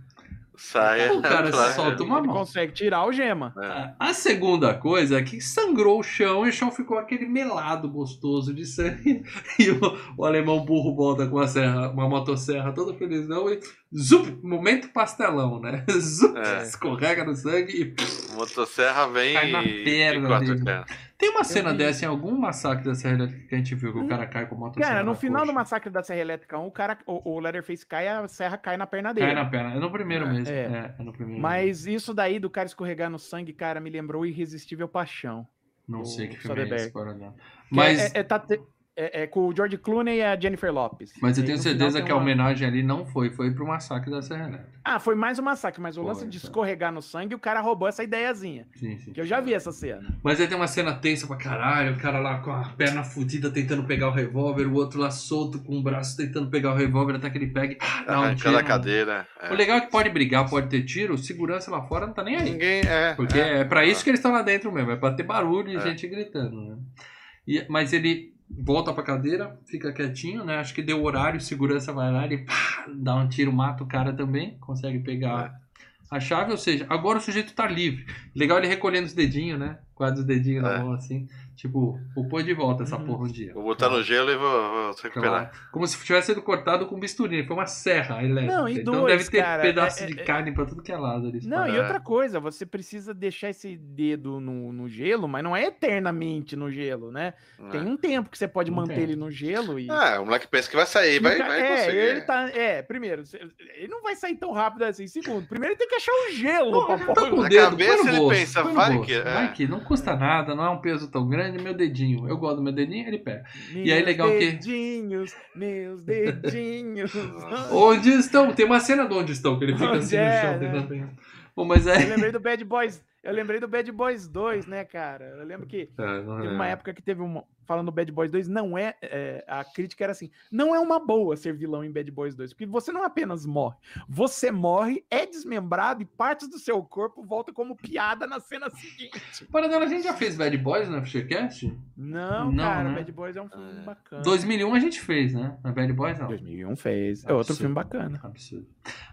Speaker 3: Sai.
Speaker 1: o cara
Speaker 3: claro.
Speaker 1: solta uma
Speaker 2: Ele
Speaker 1: mão.
Speaker 2: consegue tirar o gema.
Speaker 3: É.
Speaker 1: A- A segunda coisa é que sangrou o chão e o chão ficou aquele melado gostoso de sangue. E o, o alemão burro volta com uma, serra, uma motosserra todo felizão e zup, momento pastelão, né? Zup,
Speaker 3: É.
Speaker 1: escorrega no sangue e.
Speaker 3: Motosserra vem
Speaker 1: Cai na perna
Speaker 3: e corta
Speaker 1: dele.
Speaker 3: o cara.
Speaker 1: Tem uma cena
Speaker 2: vi.
Speaker 1: dessa em algum massacre da Serra Elétrica que a gente viu que o cara cai com a motosserra.
Speaker 2: Cara, no
Speaker 1: na
Speaker 2: final do
Speaker 1: coxa.
Speaker 2: massacre da Serra Elétrica 1, o, cara, o, o Leatherface cai, a serra cai na perna dele.
Speaker 1: Cai na perna. É no primeiro
Speaker 3: É.
Speaker 1: mesmo.
Speaker 2: É.
Speaker 1: É, é no primeiro mesmo.
Speaker 2: Mas isso daí do cara escorregar no sangue, cara, me lembrou Irresistível Paixão.
Speaker 1: Não sei que filme é esse, para não.
Speaker 2: Que
Speaker 1: Mas.
Speaker 2: é, é- tá te- é- é com o George Clooney e a Jennifer Lopes.
Speaker 1: Mas eu tenho certeza que a
Speaker 2: uma-
Speaker 1: homenagem ali não foi, foi pro massacre da Serra Elétrica.
Speaker 2: Ah, foi mais um massacre, mas o
Speaker 1: Foi,
Speaker 2: lance de
Speaker 1: foi.
Speaker 2: escorregar no sangue, o cara roubou essa ideiazinha.
Speaker 1: Sim, sim.
Speaker 2: Que eu já vi essa cena.
Speaker 1: Mas aí tem uma cena tensa pra caralho, o cara lá com a perna fudida tentando pegar o revólver, o outro lá solto com o braço tentando pegar o revólver até que ele pega e ah, dá um tiro.
Speaker 3: A cadeira. é.
Speaker 1: O legal é que pode brigar, pode ter tiro, segurança lá fora não tá nem aí.
Speaker 3: Ninguém é.
Speaker 1: Porque é, pra isso que eles estão lá dentro mesmo, é pra ter barulho e
Speaker 3: É.
Speaker 1: gente gritando, né? E- mas ele volta pra cadeira, fica quietinho, né? Acho que deu horário, segurança vai lá, ele pá, dá um tiro, mata o cara também, consegue pegar a chave, ou seja, agora o sujeito tá livre. Legal ele recolhendo os dedinhos, né? Quase os dedinhos na
Speaker 3: É.
Speaker 1: mão assim. Tipo, vou pôr de volta essa
Speaker 2: Uhum.
Speaker 1: porra um dia.
Speaker 3: Vou botar no gelo e vou, vou recuperar.
Speaker 1: Claro. Como se tivesse sido cortado com bisturi, foi uma serra elétrica.
Speaker 2: Não, e
Speaker 1: então
Speaker 2: dois,
Speaker 1: deve ter
Speaker 2: cara,
Speaker 1: pedaço
Speaker 2: é-
Speaker 1: de
Speaker 2: é-
Speaker 1: carne pra tudo que é lado ali.
Speaker 2: Não, e
Speaker 3: É.
Speaker 2: outra coisa, você precisa deixar esse dedo no, no gelo, mas não é eternamente no gelo, né? Tem
Speaker 3: É.
Speaker 2: um tempo que você pode
Speaker 1: Um
Speaker 2: manter
Speaker 1: tempo.
Speaker 2: ele no gelo e.
Speaker 3: Ah, o moleque pensa que vai sair,
Speaker 2: o
Speaker 3: vai, vai
Speaker 2: é,
Speaker 3: conseguir.
Speaker 2: ele tá. É, primeiro, ele não vai sair tão rápido assim. Segundo, primeiro ele tem que achar o gelo pra
Speaker 1: Tá com o
Speaker 3: Na
Speaker 1: dedo,
Speaker 3: cabeça ele
Speaker 1: bolso,
Speaker 3: pensa, vai que- é.
Speaker 1: vai que não custa nada, não é um peso tão grande, meu dedinho. Eu gosto do meu dedinho, ele pega.
Speaker 2: Meus
Speaker 1: E aí, legal que-
Speaker 2: dedinhos, meus dedinhos.
Speaker 1: Onde estão? Tem uma cena do onde estão, que ele fica
Speaker 2: Onde
Speaker 1: assim
Speaker 2: é,
Speaker 1: no chão
Speaker 2: né?
Speaker 1: tentando. Bom, mas
Speaker 2: Eu
Speaker 1: é.
Speaker 2: lembrei do Bad Boys. Eu lembrei do Bad Boys 2, né, cara? Eu lembro que
Speaker 1: É,
Speaker 2: Teve
Speaker 1: é.
Speaker 2: uma época que teve uma. Falando do Bad Boys 2, não é, é, A crítica era assim: não é uma boa ser vilão em Bad Boys 2, porque você não apenas morre, você morre, é desmembrado e partes do seu corpo voltam como piada na cena seguinte.
Speaker 1: Para dela, a gente já fez Bad Boys no FGCast?
Speaker 2: Não,
Speaker 1: Não,
Speaker 2: cara,
Speaker 1: né?
Speaker 2: Bad Boys é um filme
Speaker 3: É.
Speaker 2: bacana.
Speaker 1: 2001 a gente fez, né? Na Bad Boys não.
Speaker 2: 2001 fez. É outro
Speaker 1: Absurdo.
Speaker 2: filme bacana.
Speaker 1: Absurdo.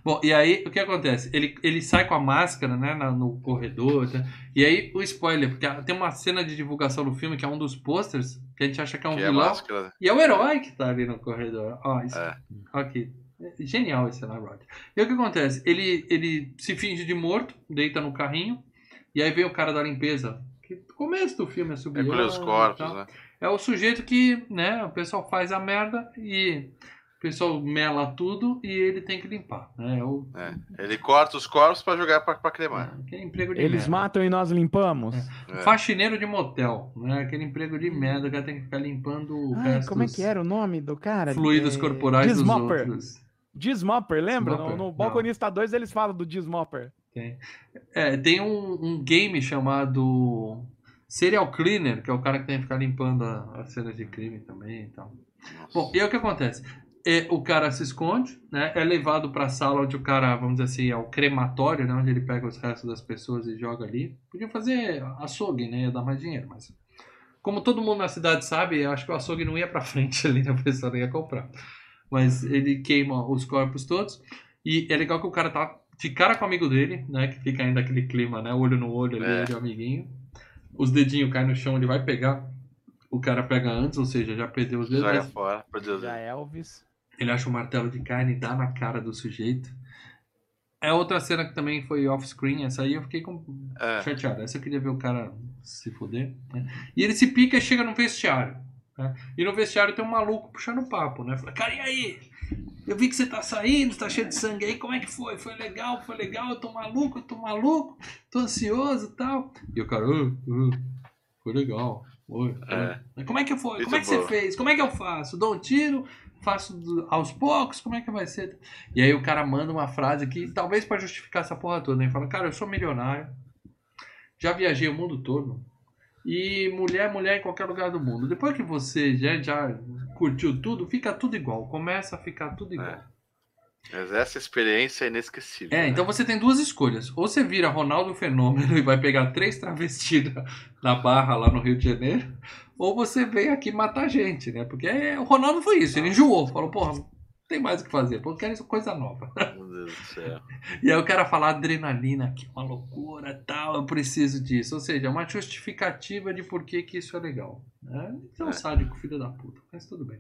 Speaker 1: Bom, e aí o que acontece? Ele, ele sai com a máscara, né, na- no corredor, tá? e aí o spoiler, porque tem uma cena de divulgação do filme que é um dos posters que a gente acha que é um
Speaker 3: Que é
Speaker 1: vilão,
Speaker 3: máscara.
Speaker 1: e é o herói que tá ali no corredor. Ó, isso,
Speaker 3: É.
Speaker 1: É Genial esse Rod? E o que acontece? Ele, ele se finge de morto, deita no carrinho, e aí vem o cara da limpeza, que no começo do filme é subir.
Speaker 3: Recolher os corpos, né?
Speaker 1: É o sujeito que, né, o pessoal faz a merda e pessoal mela tudo e ele tem que limpar, né? É o
Speaker 3: É. Ele corta os corpos pra jogar pra, pra cremar.
Speaker 1: é, aquele emprego de
Speaker 2: Eles
Speaker 1: merda.
Speaker 2: matam e nós limpamos.
Speaker 3: É.
Speaker 1: Faxineiro de motel, né? Aquele emprego de merda, o cara tem que ficar limpando o
Speaker 2: Ai,
Speaker 1: resto
Speaker 2: como é que era o nome do cara?
Speaker 1: fluidos
Speaker 2: É,
Speaker 1: corporais
Speaker 2: Dismopper.
Speaker 1: dos outros.
Speaker 2: Dismopper, lembra?
Speaker 1: Dismopper,
Speaker 2: No, no
Speaker 1: não.
Speaker 2: Balconista 2 eles falam do Dismopper.
Speaker 1: Tem, é, tem um, um game chamado Serial Cleaner, que é o cara que tem que ficar limpando as cenas de crime também e tal.
Speaker 3: Nossa.
Speaker 1: Bom, e aí o que acontece? É, o cara se esconde, né? É levado pra sala onde o cara, vamos dizer assim, é o crematório, né? Onde ele pega os restos das pessoas e joga ali. Podia fazer açougue, né? Ia dar mais dinheiro, mas... Como todo mundo na cidade sabe, eu acho que o açougue não ia pra frente ali, né? A pessoa não ia comprar. Mas ele queima os corpos todos. E é legal que o cara tá de cara com o amigo dele, né? Que fica ainda aquele clima, né? Olho no olho ali
Speaker 3: É.
Speaker 1: de amiguinho. Os dedinhos caem no chão, ele vai pegar. O cara pega antes, ou seja, já perdeu os dedos.
Speaker 3: Joga fora, por Deus.
Speaker 2: Já Elvis.
Speaker 1: Ele acha um martelo de carne e dá na cara do sujeito. É outra cena que também foi off-screen, essa aí eu fiquei com...
Speaker 3: É.
Speaker 1: chateado. Essa eu queria ver o cara se fuder. né? E ele se pica e chega no vestiário. né? E no vestiário tem um maluco puxando papo, né? Fala, cara, e aí? Eu vi que você tá saindo, tá cheio de sangue aí, como é que foi? Foi legal, foi legal, eu tô maluco, eu tô maluco, tô ansioso e tal. E o cara, "Ah, ah, foi legal. Foi,
Speaker 3: É.
Speaker 1: Mas Como é que foi?
Speaker 3: Muito
Speaker 1: Como é que você fez? Como é que eu faço? Dou um tiro? Faço aos poucos? Como é que vai ser? E aí o cara manda uma frase que, talvez pra justificar essa porra toda, né? Ele fala, cara, eu sou milionário, já viajei o mundo todo, e mulher, mulher em qualquer lugar do mundo. Depois que você já, já curtiu tudo, fica tudo igual. Começa a ficar tudo igual.
Speaker 3: Mas essa experiência é inesquecível.
Speaker 1: É,
Speaker 3: né?
Speaker 1: então você tem duas escolhas. Ou você vira Ronaldo Fenômeno e vai pegar três travestis na- barra lá no Rio de Janeiro, ou você vem aqui matar gente, né? Porque é, o Ronaldo foi isso, ele enjoou, falou, porra, não tem mais o que fazer, pô, eu quero coisa nova.
Speaker 3: Meu Deus do céu.
Speaker 1: E aí o cara fala adrenalina, que é uma loucura, tal, eu preciso disso. Ou seja, é uma justificativa de por que, que isso é legal. Né? Então,
Speaker 3: É.
Speaker 1: sádico, filho da puta, mas tudo bem.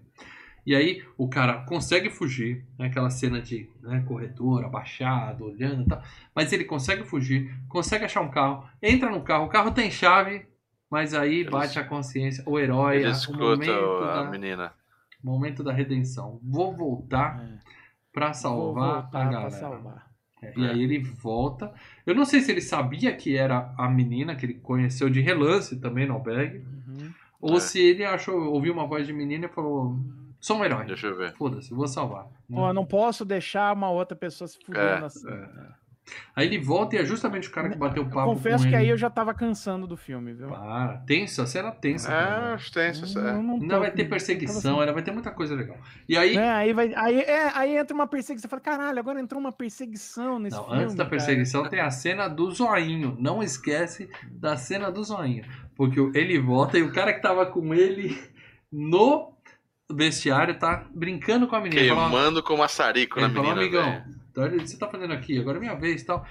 Speaker 1: E aí o cara consegue fugir, né? aquela cena de né, corredor, abaixado, olhando e tal. Mas ele consegue fugir, consegue achar um carro, entra no carro, o carro tem chave, mas aí
Speaker 3: Ele-
Speaker 1: bate a consciência, o herói,
Speaker 3: Ele
Speaker 1: a- o
Speaker 3: escuta
Speaker 1: momento,
Speaker 3: a
Speaker 1: da,
Speaker 3: menina.
Speaker 1: momento da redenção. Vou voltar
Speaker 2: É.
Speaker 1: pra
Speaker 2: Vou
Speaker 1: salvar
Speaker 2: voltar
Speaker 1: a
Speaker 2: pra
Speaker 1: galera.
Speaker 2: salvar.
Speaker 1: É, E aí ele volta. Eu não sei se ele sabia que era a menina que ele conheceu de relance também no albergue.
Speaker 2: Uhum.
Speaker 1: Ou
Speaker 3: É.
Speaker 1: se ele achou, ouviu uma voz de menina e falou: Sou um herói.
Speaker 3: Deixa eu ver.
Speaker 1: Foda-se, vou salvar.
Speaker 2: Pô, eu não posso deixar uma outra pessoa se fudendo
Speaker 3: É,
Speaker 2: assim.
Speaker 1: Aí ele volta e é justamente o cara que bateu o papo.
Speaker 2: Confesso
Speaker 1: com
Speaker 2: que
Speaker 1: ele.
Speaker 2: aí eu já tava cansando do filme, viu?
Speaker 1: Para, tensa, cena tensa.
Speaker 3: É,
Speaker 1: cara.
Speaker 3: tem isso.
Speaker 2: Eu
Speaker 3: É.
Speaker 2: não
Speaker 1: Ainda
Speaker 2: tô-
Speaker 1: vai ter
Speaker 2: eu
Speaker 1: perseguição, ainda vai ter muita coisa legal. E aí,
Speaker 2: É, aí, vai, aí, é, aí entra uma perseguição. Você fala, caralho, agora entrou uma perseguição nesse
Speaker 1: não,
Speaker 2: filme.
Speaker 1: antes da
Speaker 2: cara."
Speaker 1: perseguição tem a cena do zoinho. Não esquece da cena do zoinho. Porque ele volta e o cara que tava com ele no vestiário, tá brincando com a menina. Falou,
Speaker 3: Queimando com maçarico na
Speaker 1: falou,
Speaker 3: menina.
Speaker 1: amigão, então, ele- você tá fazendo aqui, agora é minha vez e tal.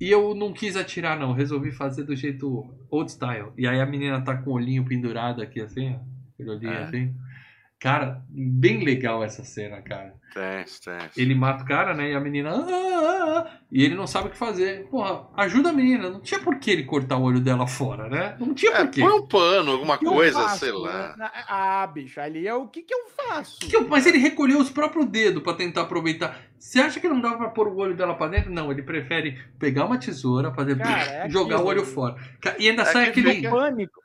Speaker 1: E eu não quis atirar, não. Resolvi fazer do jeito old style. E aí a menina tá com o olhinho pendurado aqui, assim, ó. Aquele olhinho
Speaker 3: É.
Speaker 1: assim. Cara, bem legal essa cena, cara.
Speaker 3: Tenso, tenso.
Speaker 1: Ele mata o cara, né? E a menina. "Ah, ah, ah", e ele não sabe o que fazer. Porra, ajuda a menina. Não tinha por que ele cortar o olho dela fora, né? Não tinha
Speaker 3: É,
Speaker 1: por quê.
Speaker 3: põe um pano, alguma
Speaker 2: O que
Speaker 3: coisa,
Speaker 2: faço,
Speaker 3: sei
Speaker 2: né?
Speaker 3: lá.
Speaker 2: Na- Ah, bicho, ali é o que que eu faço?
Speaker 1: Que eu- mas ele recolheu os próprios dedos pra tentar aproveitar. Você acha que não dava pra pôr o olho dela pra dentro? Não, ele prefere pegar uma tesoura, fazer
Speaker 2: Cara, é
Speaker 1: jogar o
Speaker 2: aquilo.
Speaker 1: olho fora. E ainda
Speaker 3: É
Speaker 1: sai
Speaker 3: que
Speaker 1: aquele.
Speaker 2: Pânico.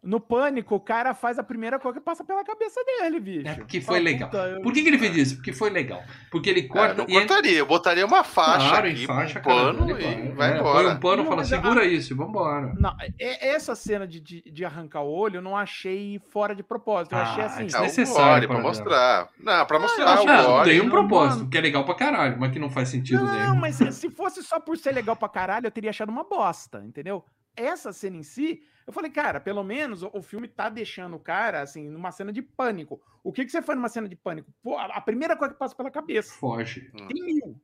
Speaker 2: No pânico, o cara faz a primeira coisa que passa pela cabeça dele, bicho.
Speaker 1: É, porque foi
Speaker 2: Fala,
Speaker 1: legal.
Speaker 2: "Puta, eu-
Speaker 1: Por que, que ele fez isso? Porque foi legal. Porque ele
Speaker 3: É,
Speaker 1: corta
Speaker 3: não
Speaker 1: e ainda-
Speaker 3: cortaria, eu botaria uma faixa
Speaker 1: Claro,
Speaker 3: aqui,
Speaker 1: em faixa,
Speaker 3: um pano
Speaker 1: ele
Speaker 3: e
Speaker 1: vai. É,
Speaker 3: embora.
Speaker 1: Põe um pano e
Speaker 2: Não,
Speaker 1: fala,
Speaker 2: mas a-
Speaker 1: segura isso, vambora.
Speaker 2: Não, é- essa cena de, de, de arrancar o olho eu não achei fora de propósito. Eu
Speaker 1: Ah,
Speaker 2: achei assim.
Speaker 3: É o
Speaker 1: Desnecessário
Speaker 3: gore pra
Speaker 1: para
Speaker 3: mostrar. Não, pra
Speaker 2: eu
Speaker 3: mostrar
Speaker 2: acho
Speaker 3: o
Speaker 2: que-
Speaker 1: Não,
Speaker 3: gore.
Speaker 1: tem um
Speaker 2: Não,
Speaker 1: propósito, que é legal pra caralho, mas que não faz sentido
Speaker 2: Não,
Speaker 1: nenhum.
Speaker 2: mas se- se fosse só por ser legal pra caralho, eu teria achado uma bosta, entendeu? Essa cena em si, eu falei, cara, pelo menos o, o filme tá deixando o cara, assim, numa cena de pânico. O que, que você faz numa cena de pânico? Pô, a, a primeira coisa que passa pela cabeça.
Speaker 1: Foge.
Speaker 2: Tem mil.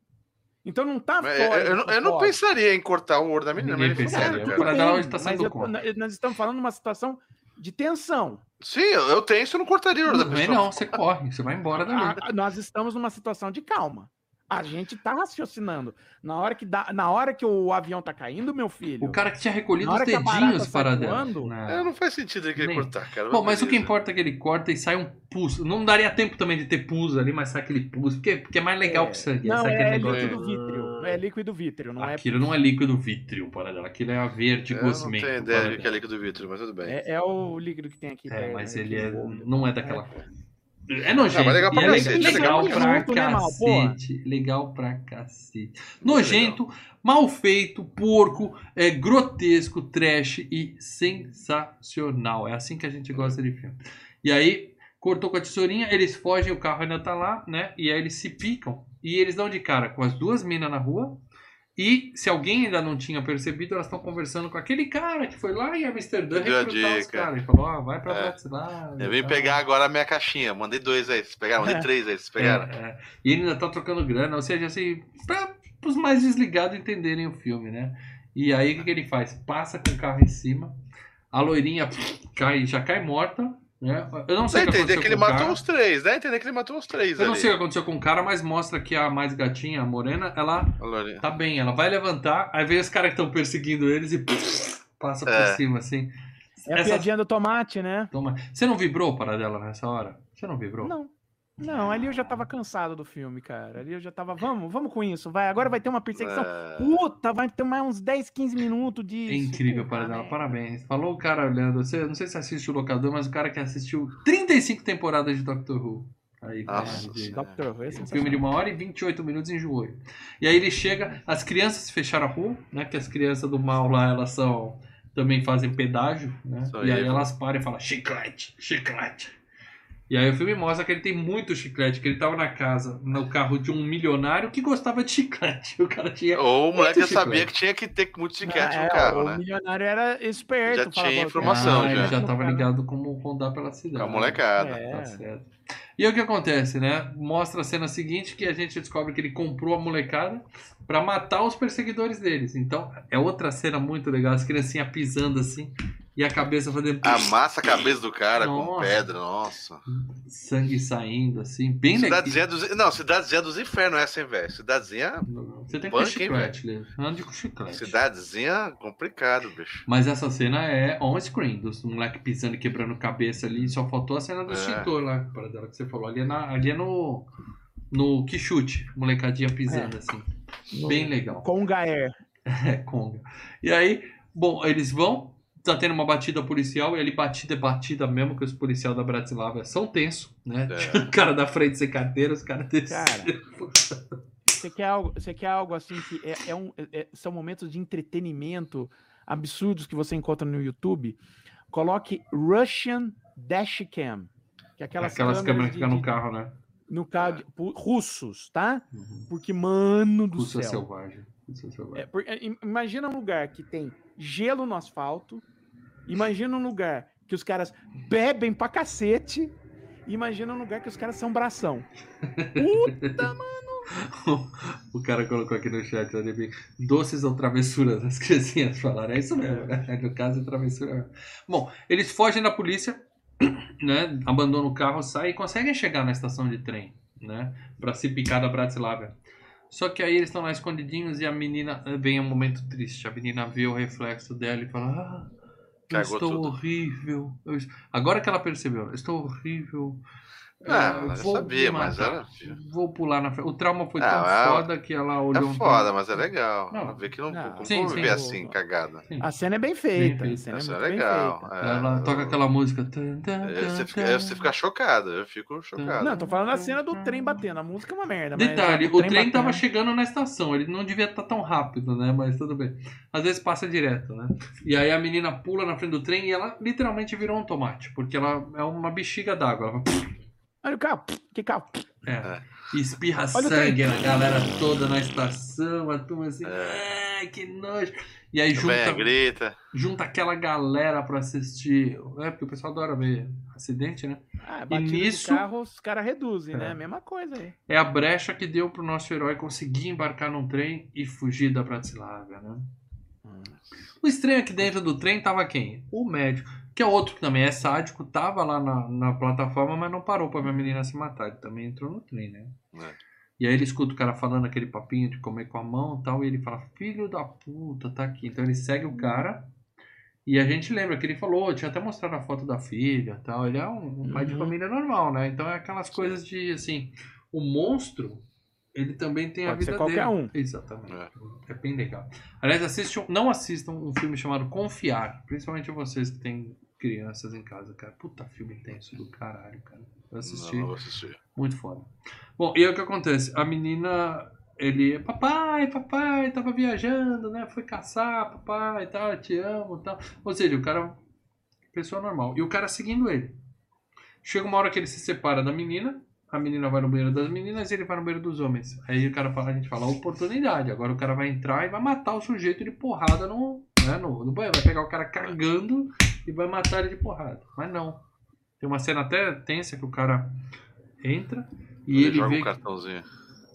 Speaker 2: Então não tá
Speaker 3: Mas
Speaker 2: fora.
Speaker 3: Eu, eu não- eu não pensaria em cortar o olho da menina.
Speaker 1: Ninguém
Speaker 3: mas ele
Speaker 1: pensaria.
Speaker 3: cara.
Speaker 1: cara
Speaker 2: bem,
Speaker 1: tá
Speaker 2: mas eu-
Speaker 1: contra.
Speaker 2: Nós estamos falando numa situação de tensão.
Speaker 3: Sim, eu, tenho, eu não cortaria o olho da pessoa.
Speaker 1: não, você corre, você vai embora dali.
Speaker 2: A- a- nós estamos numa situação de calma. A gente tá raciocinando. Na hora que, dá, na hora que o avião tá caindo, meu filho.
Speaker 1: O cara que tinha recolhido os dedinhos
Speaker 2: sai
Speaker 1: para dela.
Speaker 2: voando,
Speaker 1: Não.
Speaker 3: É, não faz sentido ele
Speaker 1: Nem.
Speaker 3: cortar, cara.
Speaker 1: Bom, mas o que importa é que ele corta e sai um pus. Não daria tempo também de ter pus ali, mas sai aquele pus. Porque, porque é mais legal
Speaker 2: É.
Speaker 1: que sangue.
Speaker 2: Não,
Speaker 1: sai
Speaker 2: é
Speaker 1: negócio.
Speaker 2: líquido vítreo. É líquido vítreo, não é.
Speaker 1: Aquilo não é líquido vítreo, para dela. Aquilo é a verde
Speaker 3: Eu não
Speaker 1: gosmento.
Speaker 3: tenho ideia do que é líquido vítreo, mas tudo bem.
Speaker 2: É, é o líquido que tem aqui.
Speaker 1: É, mas
Speaker 2: né,
Speaker 1: ele é, não é daquela cor. É nojento.
Speaker 3: Não, mas legal pra
Speaker 1: é
Speaker 3: cacete,
Speaker 1: legal,
Speaker 3: legal
Speaker 1: legal
Speaker 2: pra né,
Speaker 1: cacete. Legal pra cacete. Nojento, mal feito, porco, é, grotesco, trash e sensacional. É assim que a gente gosta de filme. E aí, cortou com a tesourinha, eles fogem, o carro ainda tá lá, né? E aí eles se picam. E eles dão de cara com as duas minas na rua. E se alguém ainda não tinha percebido, elas estão conversando com aquele cara que foi lá em Amsterdã
Speaker 3: Deu
Speaker 1: recrutar os caras. Ele falou, ó, vai pra
Speaker 3: É.
Speaker 1: Bratislava.
Speaker 3: Eu vim
Speaker 1: e
Speaker 3: pegar agora a minha caixinha. Mandei dois aí. Vocês pegaram? Mandei
Speaker 2: É.
Speaker 3: três aí. Vocês
Speaker 1: É,
Speaker 3: pegaram?
Speaker 1: é. E ele ainda tá trocando grana, ou seja, assim, pra os mais desligados entenderem o filme, né? E aí o que, que ele faz? Passa com o carro em cima, a loirinha pff, cai, já cai morta, né? Eu não
Speaker 3: Dá
Speaker 1: sei que
Speaker 3: entender
Speaker 1: aconteceu
Speaker 3: que ele
Speaker 1: com o
Speaker 3: matou
Speaker 1: cara.
Speaker 3: os três. Dá a entender que ele matou os três
Speaker 1: Eu não
Speaker 3: ali.
Speaker 1: sei o que aconteceu com o cara, mas mostra que a mais gatinha, a morena, ela
Speaker 3: A
Speaker 1: tá bem, ela vai levantar, aí vem os caras que estão perseguindo eles e passa por
Speaker 3: É.
Speaker 1: cima, assim.
Speaker 2: É a
Speaker 1: Essa-
Speaker 2: piadinha do tomate, né?
Speaker 1: Toma. Você não vibrou para dela nessa hora? Você não vibrou?
Speaker 2: Não. Não, ali eu já tava cansado do filme, cara. Ali eu já tava, vamos, vamos com isso, vai. Agora vai ter uma perseguição.
Speaker 3: É.
Speaker 2: Puta, vai ter mais uns 10, 15 minutos de.
Speaker 1: É incrível, para dela. Parabéns. Falou o cara olhando. Você, não sei se assiste o locador, mas o cara que assistiu 35 temporadas de Doctor Who. Aí,
Speaker 3: Nossa
Speaker 1: de-.
Speaker 2: Doctor Who, é
Speaker 1: um filme de uma hora e 28 minutos enjoou. E aí ele chega, as crianças fecharam a rua, né? Que as crianças do mal lá, elas são. Também fazem pedágio, né?
Speaker 3: Isso
Speaker 1: E
Speaker 3: aí.
Speaker 1: aí elas param e falam chiclete, chiclete. E aí o filme mostra que ele tem muito chiclete, que ele tava na casa, no carro de um milionário que gostava de chiclete. O cara tinha.
Speaker 3: Ou o moleque já
Speaker 1: Muito
Speaker 3: sabia
Speaker 1: chiclete.
Speaker 3: que tinha que ter muito chiclete
Speaker 2: Ah,
Speaker 3: no
Speaker 2: é,
Speaker 3: carro,
Speaker 2: o
Speaker 3: né?
Speaker 2: milionário era esperto.
Speaker 3: Já tinha informação,
Speaker 1: ah,
Speaker 3: já.
Speaker 1: ele já tava ligado como rodar pela cidade.
Speaker 3: Com a molecada.
Speaker 2: É.
Speaker 1: Tá certo. E aí o que acontece, né? Mostra a cena seguinte que a gente descobre que ele comprou a molecada pra matar os perseguidores deles. Então, é outra cena muito legal, as criancinhas pisando assim e a cabeça fazendo
Speaker 3: Amassa a cabeça do cara com
Speaker 1: Nossa.
Speaker 3: pedra, nossa.
Speaker 1: sangue saindo assim, bem legal.
Speaker 3: Cidadezinha dos... Não, cidadezinha dos infernos essa, hein, velho? Cidadezinha.
Speaker 1: Você tem que ter
Speaker 3: hein,
Speaker 1: chiclete, Lê. Ande com chiclete.
Speaker 3: Cidadezinha complicado, bicho.
Speaker 1: Mas essa cena é on-screen, dos moleque pisando e quebrando cabeça ali. Só faltou a cena do
Speaker 3: É.
Speaker 1: extintor lá, para dela que você falou. Ali é, na, ali é no. No que chute, molecadinha pisando assim.
Speaker 2: No-
Speaker 1: Bem legal.
Speaker 2: Com o Gaer.
Speaker 1: É, Conga. E aí, bom, eles vão. Tá tendo uma batida policial, e ali batida é batida mesmo, que os policiais da Bratislava são tenso, né?
Speaker 3: É.
Speaker 1: O cara da frente sem carteira, os caras desse.
Speaker 2: Cara. Você quer algo, você quer algo assim que é, é um, é- são momentos de entretenimento absurdos que você encontra no YouTube? Coloque Russian Dashcam. Que é aquelas,
Speaker 1: Aquelas câmeras que ficam no carro, né?
Speaker 2: no carro de- russos, tá?
Speaker 1: Uhum.
Speaker 2: Porque, mano do
Speaker 1: Russa
Speaker 2: céu.
Speaker 1: selvagem. Russa selvagem.
Speaker 2: É, por- é, im- imagina um lugar que tem gelo no asfalto. Imagina um lugar que os caras bebem pra cacete. Imagina um lugar que os caras são bração. Puta, mano.
Speaker 1: o cara colocou aqui no chat, olha bem, doces ou travessuras, as criancinhas falaram. É isso mesmo, né? No caso, é travessura. mesmo. Bom, eles fogem da polícia, né? Abandonam o carro, saem e conseguem chegar na estação de trem, né? Pra se picar da Bratislava. Só que aí eles estão lá escondidinhos e a menina vem um momento triste. A menina vê o reflexo dela e fala: Ah,
Speaker 3: Cagou
Speaker 1: estou
Speaker 3: tudo.
Speaker 1: horrível. Eu Agora que ela percebeu, eu estou horrível.
Speaker 3: Ah,
Speaker 1: Eu
Speaker 3: sabia, mas ela-
Speaker 1: Vou pular na frente. O trauma foi
Speaker 3: Ah,
Speaker 1: tão
Speaker 3: é-
Speaker 1: foda que ela olhou.
Speaker 3: É
Speaker 1: um
Speaker 3: foda, mas é legal.
Speaker 1: Não.
Speaker 3: Ela vê que não,
Speaker 2: Não.
Speaker 3: não
Speaker 1: Sim, sim.
Speaker 3: viver assim, cagada.
Speaker 1: Sim.
Speaker 2: A cena é bem feita.
Speaker 1: Bem
Speaker 2: A cena é
Speaker 3: é legal.
Speaker 2: feita.
Speaker 3: é.
Speaker 1: Ela toca aquela música.
Speaker 3: É, Você fica, você fica chocado, eu fico chocado.
Speaker 2: Não, tô falando da cena do trem batendo. A música é uma merda. mas
Speaker 1: Detalhe,
Speaker 2: o
Speaker 1: o trem tava chegando na estação, ele não devia estar tão rápido, né? Mas tudo bem. Às vezes passa direto, né? E aí a menina pula na frente do trem e ela literalmente virou um tomate, porque ela é uma bexiga d'água. Ela vai-
Speaker 2: Olha o carro. Que carro.
Speaker 1: É. E espirra
Speaker 2: Olha o
Speaker 1: sangue, a galera toda na estação, a turma assim,
Speaker 3: É.
Speaker 1: ai, que nojo. E aí junta,
Speaker 3: grita.
Speaker 1: junta aquela galera pra assistir. É, porque o pessoal adora ver acidente, né?
Speaker 2: Ah, batida
Speaker 1: nisso-
Speaker 2: carro, os caras reduzem,
Speaker 1: É.
Speaker 2: né? Mesma coisa aí.
Speaker 1: É a brecha que deu pro nosso herói conseguir embarcar num trem e fugir da Bratislava, né? O estranho aqui dentro do trem tava quem? O médico, que é outro que também é sádico, tava lá na, na plataforma, mas não parou pra ver a menina se matar. Ele também entrou no trem, né?
Speaker 3: É.
Speaker 1: E aí ele escuta o cara falando aquele papinho de comer com a mão e tal, e ele fala, filho da puta, tá aqui. Então ele segue o cara. E a gente lembra que ele falou, tinha até mostrado a foto da filha e tal. Ele é um, um pai de
Speaker 2: Uhum.
Speaker 1: família normal, né? Então é aquelas coisas de, assim, o monstro, ele também tem a
Speaker 2: Pode ser
Speaker 1: vida
Speaker 2: qualquer
Speaker 1: dele.
Speaker 2: um.
Speaker 1: Exatamente.
Speaker 3: É.
Speaker 1: É bem legal. Aliás, assistam, não assistam um filme chamado Confiar. Principalmente vocês que têm crianças em casa, cara. Puta filme tenso do caralho, cara. Eu assisti.
Speaker 3: Não, não vou assistir.
Speaker 1: Muito foda. Bom, e aí o que acontece? A menina, ele, papai, papai, tava viajando, né? Foi caçar, papai, tal, te amo, tal. Ou seja, o cara, pessoa normal. E o cara seguindo ele. Chega uma hora que ele se separa da menina, a menina vai no banheiro das meninas e ele vai no banheiro dos homens. Aí o cara fala, a gente fala, oportunidade. Agora o cara vai entrar e vai matar o sujeito de porrada no, né, no, no banheiro. Vai pegar o cara cagando e vai matar ele de porrada. Mas não. Tem uma cena até tensa que o cara entra e
Speaker 3: Ele
Speaker 1: ele
Speaker 3: joga
Speaker 1: vê
Speaker 3: um cartãozinho.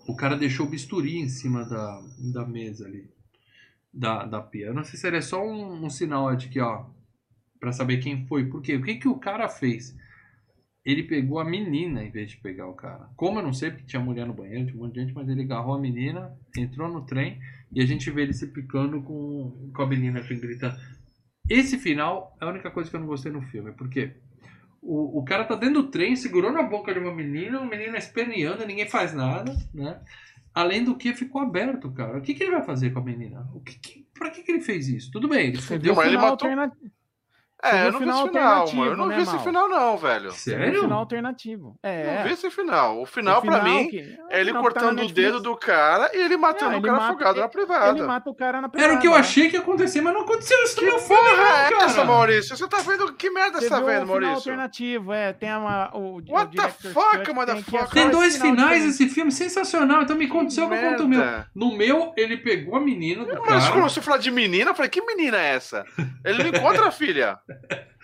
Speaker 1: o cara deixou o bisturi em cima da, da mesa ali. Da, da pia. Eu não sei se ele é só um, um sinal de que, ó. Pra saber quem foi. Por quê? O que, que o cara fez? Ele pegou a menina em vez de pegar o cara. Como eu não sei, porque tinha mulher no banheiro, tinha um monte de gente, mas ele agarrou a menina, entrou no trem e a gente vê ele se picando com, com a menina que grita. Esse final é a única coisa que eu não gostei no filme, porque o, o cara tá dentro do trem, segurou na boca de uma menina, uma menina esperneando, ninguém faz nada, né? Além do que ficou aberto, cara. O que, que ele vai fazer com a menina? O que, que, pra que, que ele fez isso? Tudo bem, ele fudeu.
Speaker 3: mas ele matou-. É, eu
Speaker 2: o
Speaker 3: não vi
Speaker 2: final
Speaker 3: esse final, mano. Eu não
Speaker 2: né,
Speaker 3: vi esse
Speaker 2: Mal?
Speaker 3: final, não, velho.
Speaker 1: Sério?
Speaker 2: O final alternativo. É.
Speaker 3: Não vi esse final. O final,
Speaker 2: O
Speaker 3: pra mim,
Speaker 2: que-
Speaker 3: é ele
Speaker 2: o final tá na
Speaker 3: cortando o
Speaker 2: Netflix.
Speaker 3: dedo do cara e ele matando
Speaker 2: É,
Speaker 3: o
Speaker 2: ele
Speaker 3: cara
Speaker 2: mata-
Speaker 3: afogado na
Speaker 2: Ele
Speaker 3: privada.
Speaker 2: mata o cara na privada.
Speaker 1: Era o que eu achei que ia acontecer, mas não aconteceu isso no meu filme,
Speaker 3: é
Speaker 1: cara.
Speaker 3: essa, Maurício? Você tá vendo? Que merda
Speaker 2: Você
Speaker 3: você tá vendo,
Speaker 2: o final
Speaker 3: Maurício?
Speaker 2: alternativo, é. Tem uma, o, o
Speaker 3: What the
Speaker 2: director's
Speaker 3: fuck, motherfucker?
Speaker 2: é
Speaker 1: Tem dois
Speaker 2: final
Speaker 1: finais esse filme, sensacional. Então me conta o seu, eu conto o meu. No meu, ele pegou a menina do
Speaker 3: Mas quando você falar de menina, eu falei, que menina é essa? Ele não encontra a filha.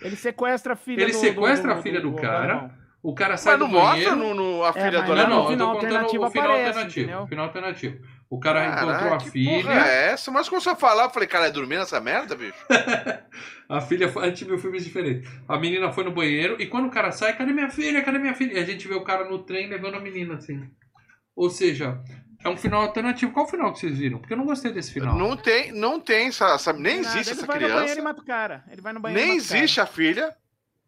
Speaker 2: Ele sequestra a filha
Speaker 1: Ele
Speaker 2: do-
Speaker 1: sequestra
Speaker 2: do-
Speaker 1: a filha do
Speaker 2: do
Speaker 1: cara. O cara sai
Speaker 3: Mas não
Speaker 1: do
Speaker 3: mostra
Speaker 1: banheiro.
Speaker 3: no, no- a
Speaker 2: É,
Speaker 3: filha
Speaker 2: mas
Speaker 3: do
Speaker 1: Não,
Speaker 3: alemão.
Speaker 1: não, eu
Speaker 2: final
Speaker 1: tô contando
Speaker 2: alternativo
Speaker 1: o final
Speaker 2: aparece,
Speaker 1: alternativo. O final alternativo. O cara
Speaker 3: Caralho,
Speaker 1: encontrou a
Speaker 3: que
Speaker 1: filha.
Speaker 3: porra é essa? Mas quando você falar, eu falei, cara, é dormir nessa merda, bicho?
Speaker 1: A filha foi. A gente viu filmes diferentes. A menina foi no banheiro e quando o cara sai, cadê minha filha? Cadê minha filha? E a gente vê o cara no trem levando a menina assim. Ou seja, é um final alternativo. Qual o final que vocês viram? Porque eu não gostei desse final.
Speaker 3: Não tem, não tem essa, essa- nem
Speaker 2: Nada,
Speaker 3: existe
Speaker 2: ele
Speaker 3: essa
Speaker 2: vai no banheiro e
Speaker 3: criança.
Speaker 2: mata o cara. Ele vai no banheiro
Speaker 3: Nem
Speaker 2: e mata o cara.
Speaker 3: existe a filha,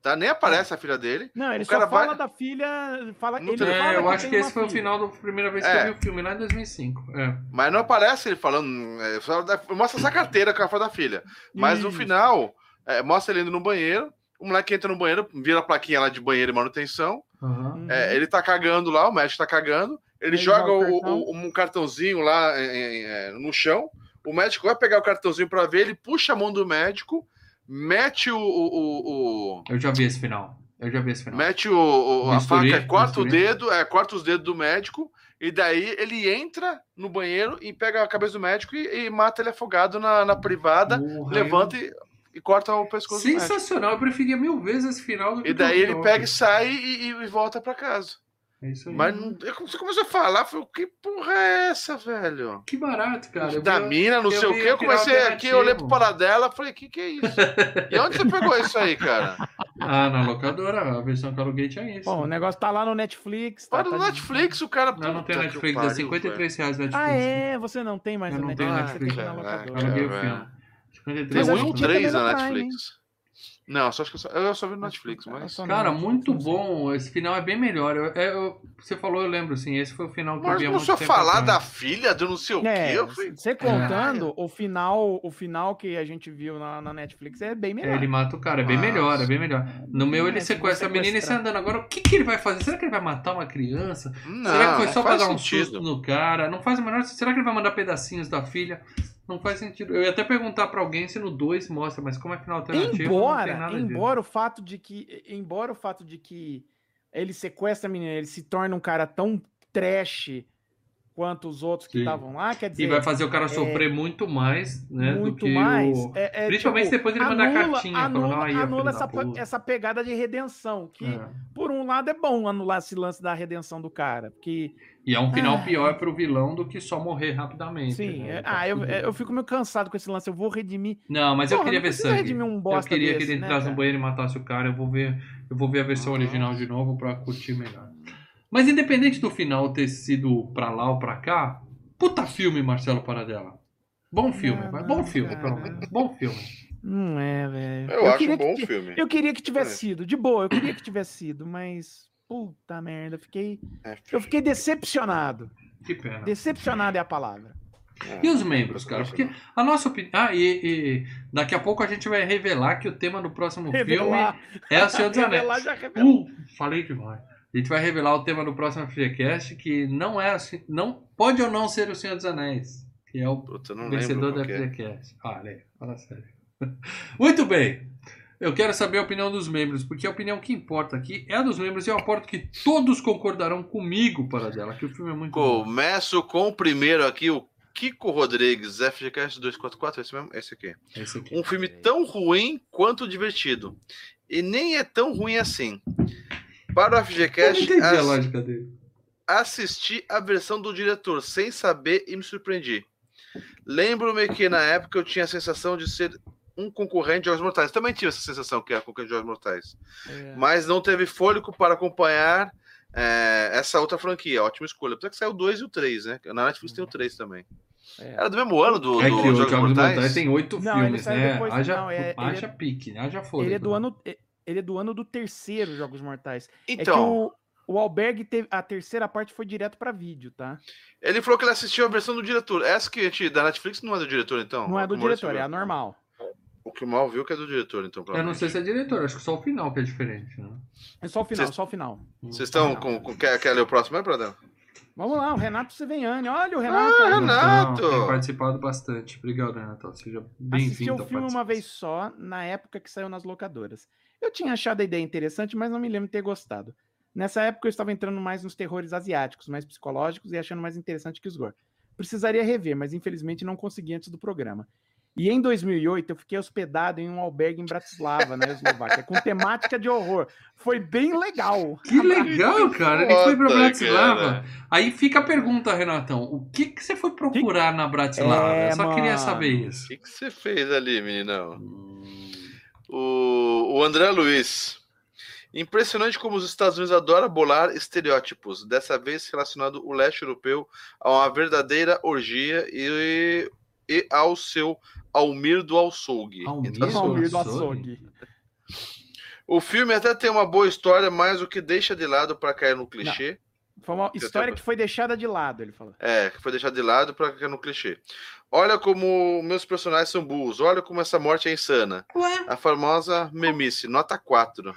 Speaker 3: tá? Nem aparece a filha dele.
Speaker 2: Não, ele
Speaker 3: O
Speaker 2: só fala
Speaker 3: vai-
Speaker 2: da filha. Fala,
Speaker 3: Não
Speaker 2: ele fala
Speaker 1: É, eu
Speaker 2: que
Speaker 1: acho que esse foi o
Speaker 2: filha.
Speaker 1: final da primeira vez que
Speaker 3: É.
Speaker 1: eu vi o filme, lá em 2005. É.
Speaker 3: Mas não aparece ele falando. é, mostra essa carteira com a foto da filha. Mas no final, é, mostra ele indo no banheiro. O moleque entra no banheiro, vira a plaquinha lá de banheiro e manutenção.
Speaker 2: Uhum.
Speaker 3: É, ele tá cagando lá, o médico tá cagando. Ele,
Speaker 2: Ele
Speaker 3: joga
Speaker 2: o
Speaker 3: o- um cartãozinho lá é, é, é, no chão. O médico vai pegar o cartãozinho pra ver, ele puxa a mão do médico, mete o. o- o-
Speaker 1: Eu já vi esse final. Eu já vi esse final.
Speaker 3: mete o, o- a faca, corta o dedo, é, corta os dedos do médico, e daí ele entra no banheiro e pega a cabeça do médico e, e mata ele afogado na, na privada,
Speaker 1: Porra,
Speaker 3: levanta e. e corta o pescoço do médico.
Speaker 1: Sensacional, eu preferia mil vezes esse final do que
Speaker 3: E daí ele pega e sai e, e- e volta pra casa.
Speaker 1: É isso aí.
Speaker 3: Mas não, você começou a falar, falei, que porra é essa, velho?
Speaker 1: Que barato, cara.
Speaker 3: Da mina, não
Speaker 1: eu
Speaker 3: sei o quê. Eu comecei aqui, eu olhei pro paradela, falei, que que é isso? e onde você pegou isso aí, cara?
Speaker 1: Ah, na locadora, a versão que eu aluguei tinha isso.
Speaker 2: Bom, o negócio tá lá no Netflix. Tá,
Speaker 3: Para
Speaker 2: tá
Speaker 3: no
Speaker 2: de-
Speaker 3: Netflix, o cara.
Speaker 1: não, não tem Netflix, é
Speaker 3: pariu,
Speaker 1: 53 reais Netflix.
Speaker 2: Ah, é? Você não tem mais
Speaker 1: Eu não tenho
Speaker 2: Netflix,
Speaker 1: Netflix.
Speaker 2: locadora.
Speaker 1: Eu aluguei o filme.
Speaker 3: Tem
Speaker 1: 53
Speaker 2: Mas a
Speaker 3: um e um
Speaker 2: tinha
Speaker 3: três
Speaker 2: também
Speaker 3: na
Speaker 2: no Prime,
Speaker 3: Netflix. Não, só acho que eu só, eu só vi no Netflix, mas.
Speaker 2: Só no
Speaker 1: Cara,
Speaker 2: Netflix,
Speaker 1: muito bom. Esse final é bem melhor. Eu- é, eu- você falou, eu lembro, assim. Esse foi o final que eu
Speaker 3: Mas
Speaker 1: vi há
Speaker 3: não
Speaker 1: muito
Speaker 3: só
Speaker 1: tempo
Speaker 3: falar
Speaker 1: atrás.
Speaker 3: da filha do não sei o
Speaker 2: É,
Speaker 3: quê. Eu fui...
Speaker 2: você contando, o final, o final que a gente viu na, na Netflix é bem
Speaker 1: É,
Speaker 2: melhor.
Speaker 1: ele mata o cara, é bem
Speaker 3: Nossa.
Speaker 1: melhor, é bem melhor. No meu ele
Speaker 2: É, se
Speaker 1: sequestra a menina e sai andando. Agora, o que, que ele vai fazer? Será que ele vai matar uma criança?
Speaker 3: Não,
Speaker 1: Será que foi só pra dar um
Speaker 3: sentido.
Speaker 1: susto no cara? Não faz o menor Será que ele vai mandar pedacinhos da filha? Não faz sentido. Eu ia até perguntar pra alguém se no 2 mostra, mas como é final alternativo,
Speaker 2: Embora,
Speaker 1: nada disso.
Speaker 2: embora o fato de que, embora o fato de que ele sequestra a menina, ele se torna um cara tão trash quanto os outros que estavam lá, quer dizer,
Speaker 1: E vai fazer o cara sofrer muito mais, né? do
Speaker 2: muito
Speaker 1: que
Speaker 2: mais.
Speaker 1: o...
Speaker 2: é- é,
Speaker 1: Principalmente
Speaker 2: tipo,
Speaker 1: depois ele mandar
Speaker 2: anula-
Speaker 1: cartinha
Speaker 2: anula,
Speaker 1: falando, "Aí, ó,
Speaker 2: anula
Speaker 1: filho
Speaker 2: essa,
Speaker 1: da puta."
Speaker 2: pe- essa pegada de redenção, que
Speaker 1: É.
Speaker 2: por um lado é bom anular esse lance da redenção do cara, porque
Speaker 1: E é um final
Speaker 2: Ah.
Speaker 1: pior pro vilão do que só morrer rapidamente.
Speaker 2: sim,
Speaker 1: né?
Speaker 2: é-
Speaker 1: Tá
Speaker 2: ah, eu,
Speaker 1: tudo-
Speaker 2: eu fico meio cansado com esse lance, eu vou redimir.
Speaker 1: Não, mas eu
Speaker 2: Porra,
Speaker 1: queria
Speaker 2: não
Speaker 1: ver sangue.
Speaker 2: redimir um
Speaker 1: eu
Speaker 2: bosta
Speaker 1: queria que
Speaker 2: desse,
Speaker 1: ele
Speaker 2: né,
Speaker 1: entrasse no banheiro e matasse o cara. Eu vou ver, eu vou ver a versão original de novo pra curtir melhor. Mas independente do final ter sido pra lá ou pra cá, puta filme, Marcelo Paradela. Bom filme,
Speaker 2: Não, não,
Speaker 1: bom filme,
Speaker 2: cara.
Speaker 1: pelo menos. Bom filme.
Speaker 2: Não é, velho.
Speaker 3: Eu, acho
Speaker 2: queria
Speaker 3: um bom
Speaker 2: que,
Speaker 3: filme.
Speaker 2: Eu queria que tivesse
Speaker 3: É.
Speaker 2: sido, de boa, eu queria que tivesse sido, mas puta merda, eu fiquei,
Speaker 3: É,
Speaker 2: eu fiquei decepcionado.
Speaker 1: Que pena.
Speaker 2: Decepcionado é a palavra.
Speaker 3: é.
Speaker 1: E os membros, cara? Porque a nossa opinião. Ah, e, e daqui a pouco a gente vai revelar que o tema do próximo
Speaker 2: Revelar,
Speaker 1: filme é o Senhor dos Anéis.
Speaker 2: revelar já revelou.
Speaker 1: Uh, falei demais. A gente vai revelar o tema do próximo FreeCast, que não é assim, não pode ou não ser o Senhor dos Anéis, que é o
Speaker 3: Puta,
Speaker 1: vencedor da
Speaker 3: que é.
Speaker 1: FreeCast. Ah, olha aí, fala sério. Muito bem. Eu quero saber a opinião dos membros, porque a opinião que importa aqui é a dos membros e eu aporto que todos concordarão comigo para dela, que o filme é muito bom.
Speaker 3: Começo com o primeiro aqui, o Kiko Rodrigues, FGCast 244, esse mesmo? Esse aqui.
Speaker 1: Esse aqui.
Speaker 3: Um filme tão ruim quanto divertido. E nem é tão ruim assim. Para o
Speaker 1: Eu
Speaker 3: FGCast,
Speaker 1: a
Speaker 3: ass-
Speaker 1: lógica dele.
Speaker 3: assisti a versão do diretor sem saber e me surpreendi. Lembro-me que na época eu tinha a sensação de ser um concorrente de Jogos Mortais. Também tive essa sensação que era concorrente de Jogos Mortais.
Speaker 2: É.
Speaker 3: Mas não teve fôlego para acompanhar é, essa outra franquia. Ótima escolha. Apesar que saiu o 2 e o 3, né? Na Netflix tem o 3 também.
Speaker 2: É.
Speaker 3: Era do mesmo ano do,
Speaker 1: É
Speaker 3: do Jogos,
Speaker 1: Jogos
Speaker 3: Mortais?
Speaker 1: Mortais tem oito filmes, né?
Speaker 2: depois-
Speaker 1: haja,
Speaker 2: não, é-
Speaker 1: haja
Speaker 2: é-
Speaker 1: pique, né? haja fôlego.
Speaker 2: Ele é do
Speaker 1: né?
Speaker 2: ano, ele é do ano do terceiro Jogos Mortais. É que
Speaker 3: Então,
Speaker 2: o, o Albergue teve a terceira parte foi direto pra vídeo, tá?
Speaker 3: ele falou que ele assistiu a versão do diretor. Essa que a gente, da Netflix não é do diretor, então?
Speaker 2: Não é do
Speaker 3: Maurício
Speaker 2: diretor, é a normal.
Speaker 3: O que o Mal viu que é do diretor, então.
Speaker 1: Eu não sei se é diretor, acho que só o final que é diferente. Né?
Speaker 2: É só o final,
Speaker 3: Vocês-
Speaker 2: só o final.
Speaker 3: Vocês estão com, com. Quer, quer ler o próximo aí, Pradão?
Speaker 2: Vamos lá, o Renato Seveniani. Olha o Renato.
Speaker 3: Ah. Renato!
Speaker 1: Então, tem participado bastante. Obrigado, Renato. Seja
Speaker 2: Assisti
Speaker 1: bem-vindo.
Speaker 2: o
Speaker 1: à
Speaker 2: filme uma vez só, na época que saiu nas locadoras. Eu tinha achado a ideia interessante, mas não me lembro de ter gostado. Nessa época eu estava entrando mais nos terrores asiáticos, mais psicológicos e achando mais interessante que os gore. Precisaria rever, mas infelizmente não consegui antes do programa. E em 2008 eu fiquei hospedado em um albergue em Bratislava, na Eslováquia, com temática de horror. Foi bem legal.
Speaker 1: Que legal, cara. Ele foi pra
Speaker 3: Foda,
Speaker 1: Bratislava.
Speaker 3: cara.
Speaker 1: Aí fica a pergunta, Renatão. O que, que você foi procurar na Bratislava?
Speaker 2: É,
Speaker 1: Eu só queria
Speaker 2: mano.
Speaker 1: saber
Speaker 3: O
Speaker 1: isso.
Speaker 3: que, que você fez ali, meninão? O, o André Luiz. Impressionante como os Estados Unidos adoram bolar estereótipos, dessa vez relacionado o leste europeu a uma verdadeira orgia e, e ao seu Almir do Açougue.
Speaker 1: Almir
Speaker 3: Então,
Speaker 1: do
Speaker 2: Almir do
Speaker 1: Açougue?
Speaker 3: O filme até tem uma boa história, mas o que deixa de lado para cair no clichê.
Speaker 2: Foi uma história que foi deixada de lado, ele falou.
Speaker 3: É, que foi deixado de lado para cair no clichê. Olha como meus personagens são burros, olha como essa morte é insana.
Speaker 1: Ué,
Speaker 3: A famosa memice, nota 4.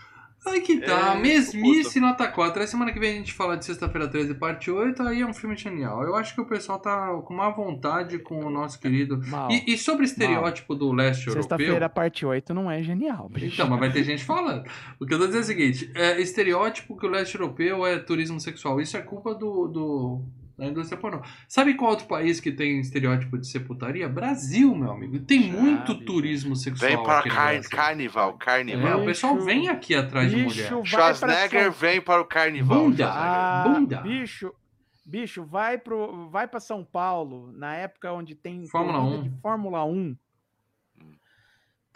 Speaker 1: Aí que tá.
Speaker 3: É,
Speaker 1: Mesmice nota 4. Aí semana que vem a gente fala de Sexta-feira 13, parte 8. Aí é um filme genial. Eu acho que o pessoal tá com má vontade com o nosso querido.
Speaker 2: Mal.
Speaker 1: E, e sobre o estereótipo do leste europeu.
Speaker 2: Sexta-feira, parte 8, não é genial. bicho.
Speaker 1: Então, mas vai ter gente falando. O que eu tô dizendo é o seguinte: é estereótipo que o leste europeu é turismo sexual. Isso é culpa do. do da indústria pornô. Sabe qual outro país que tem estereótipo de ser putaria? Brasil, meu amigo. Tem
Speaker 2: Já,
Speaker 1: muito turismo sexual.
Speaker 3: Vem para car
Speaker 1: Brasil.
Speaker 3: carnival,
Speaker 1: É,
Speaker 3: carnival.
Speaker 1: o pessoal
Speaker 2: Bicho,
Speaker 1: vem aqui atrás de mulher.
Speaker 2: Bicho, vai pra
Speaker 3: Schwarzenegger
Speaker 2: São-
Speaker 3: vem para o carnival.
Speaker 1: Bunda.
Speaker 2: Ah,
Speaker 1: Bunda.
Speaker 2: bicho, bicho, vai pro, vai para São Paulo na época onde tem
Speaker 1: Fórmula
Speaker 2: corrida
Speaker 1: 1.
Speaker 2: de Fórmula 1.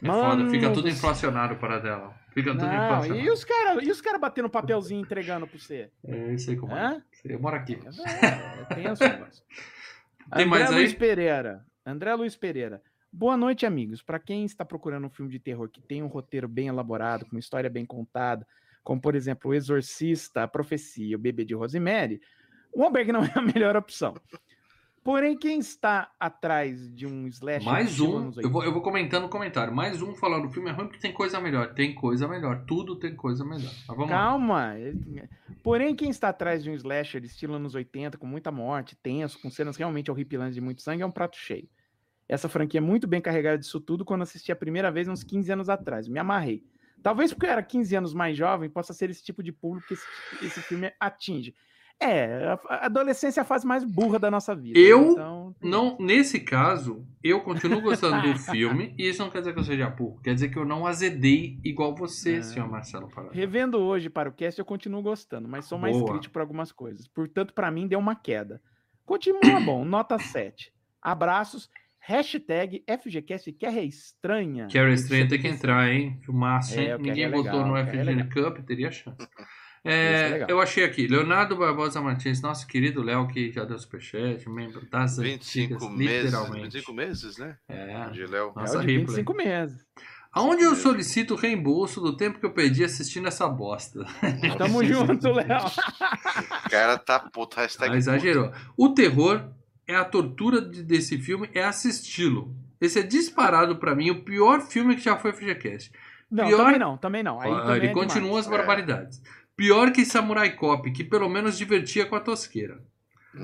Speaker 1: É foda, fica tudo
Speaker 2: do
Speaker 1: inflacionário para dela. Fica tudo
Speaker 2: Não,
Speaker 1: inflacionário.
Speaker 2: e os caras e os cara batendo papelzinho entregando pra você?
Speaker 1: É isso aí como é. Eu moro aqui.
Speaker 2: É, é tenso o negócio.
Speaker 1: Tem
Speaker 2: André
Speaker 1: mais aí?
Speaker 2: Luiz Pereira. André Luiz Pereira. Boa noite, amigos. Para quem está procurando um filme de terror que tem um roteiro bem elaborado, com uma história bem contada, como por exemplo O Exorcista, A Profecia, O Bebê de Rosemary, o Albergue não é a melhor opção. Porém, quem está atrás de um slash
Speaker 1: Mais um, eu vou, eu vou comentando no comentário. Mais um falando o filme é ruim porque tem coisa melhor. Tem coisa melhor. Tudo tem coisa melhor. Mas vamos lá.
Speaker 2: Calma. Porém, quem está atrás de um slasher estilo anos 80, com muita morte, tenso, com cenas realmente horripilantes de muito sangue, é um prato cheio. Essa franquia é muito bem carregada disso tudo quando assisti a primeira vez uns 15 anos atrás. Me amarrei. Talvez porque eu era 15 anos mais jovem, possa ser esse tipo de público que esse, esse filme atinge. É, a adolescência é a fase mais burra da nossa vida.
Speaker 1: Eu
Speaker 2: Então,
Speaker 1: Não, nesse caso, eu continuo gostando do filme e isso não quer dizer que eu seja burro. Quer dizer que eu não azedei igual você,
Speaker 2: Ah.
Speaker 1: senhor Marcelo Parada.
Speaker 2: Revendo hoje para o cast, eu continuo gostando, mas sou mais
Speaker 1: Boa.
Speaker 2: crítico para algumas coisas. Portanto, para mim, deu uma queda. Continua bom, nota 7. Abraços. Hashtag FGCast Guerra Estranha.
Speaker 1: Carrie Estranha tem que entrar, hein? Filmaço, hein?
Speaker 2: É, o Carrie
Speaker 1: Ninguém
Speaker 2: é
Speaker 1: votou
Speaker 2: legal,
Speaker 1: no
Speaker 2: é
Speaker 1: FG. Cup, teria chance. É,
Speaker 2: é
Speaker 1: eu achei aqui, Leonardo Barbosa Martins, nosso querido Léo, que já deu superchat, membro das
Speaker 3: 25
Speaker 1: antigas,
Speaker 3: meses.
Speaker 1: literalmente.
Speaker 3: 25 meses, né?
Speaker 1: É.
Speaker 3: De Léo.
Speaker 2: É
Speaker 1: Nossa,
Speaker 2: o de
Speaker 1: Ripley.
Speaker 2: 25 meses.
Speaker 1: Aonde eu solicito o reembolso do tempo que eu perdi assistindo essa bosta?
Speaker 2: Tamo junto, Léo.
Speaker 3: O cara tá puto, hashtag
Speaker 1: Ah, exagerou. O terror é a tortura de- desse filme, é assisti-lo. Esse é disparado pra mim o pior filme que já foi FGCast.
Speaker 2: Não,
Speaker 1: Pior-
Speaker 2: também não, também não. Aí
Speaker 1: Ah,
Speaker 2: também
Speaker 1: ele
Speaker 2: é
Speaker 1: continua
Speaker 2: demais.
Speaker 1: as barbaridades. Pior que Samurai Cop, que pelo menos divertia com a tosqueira.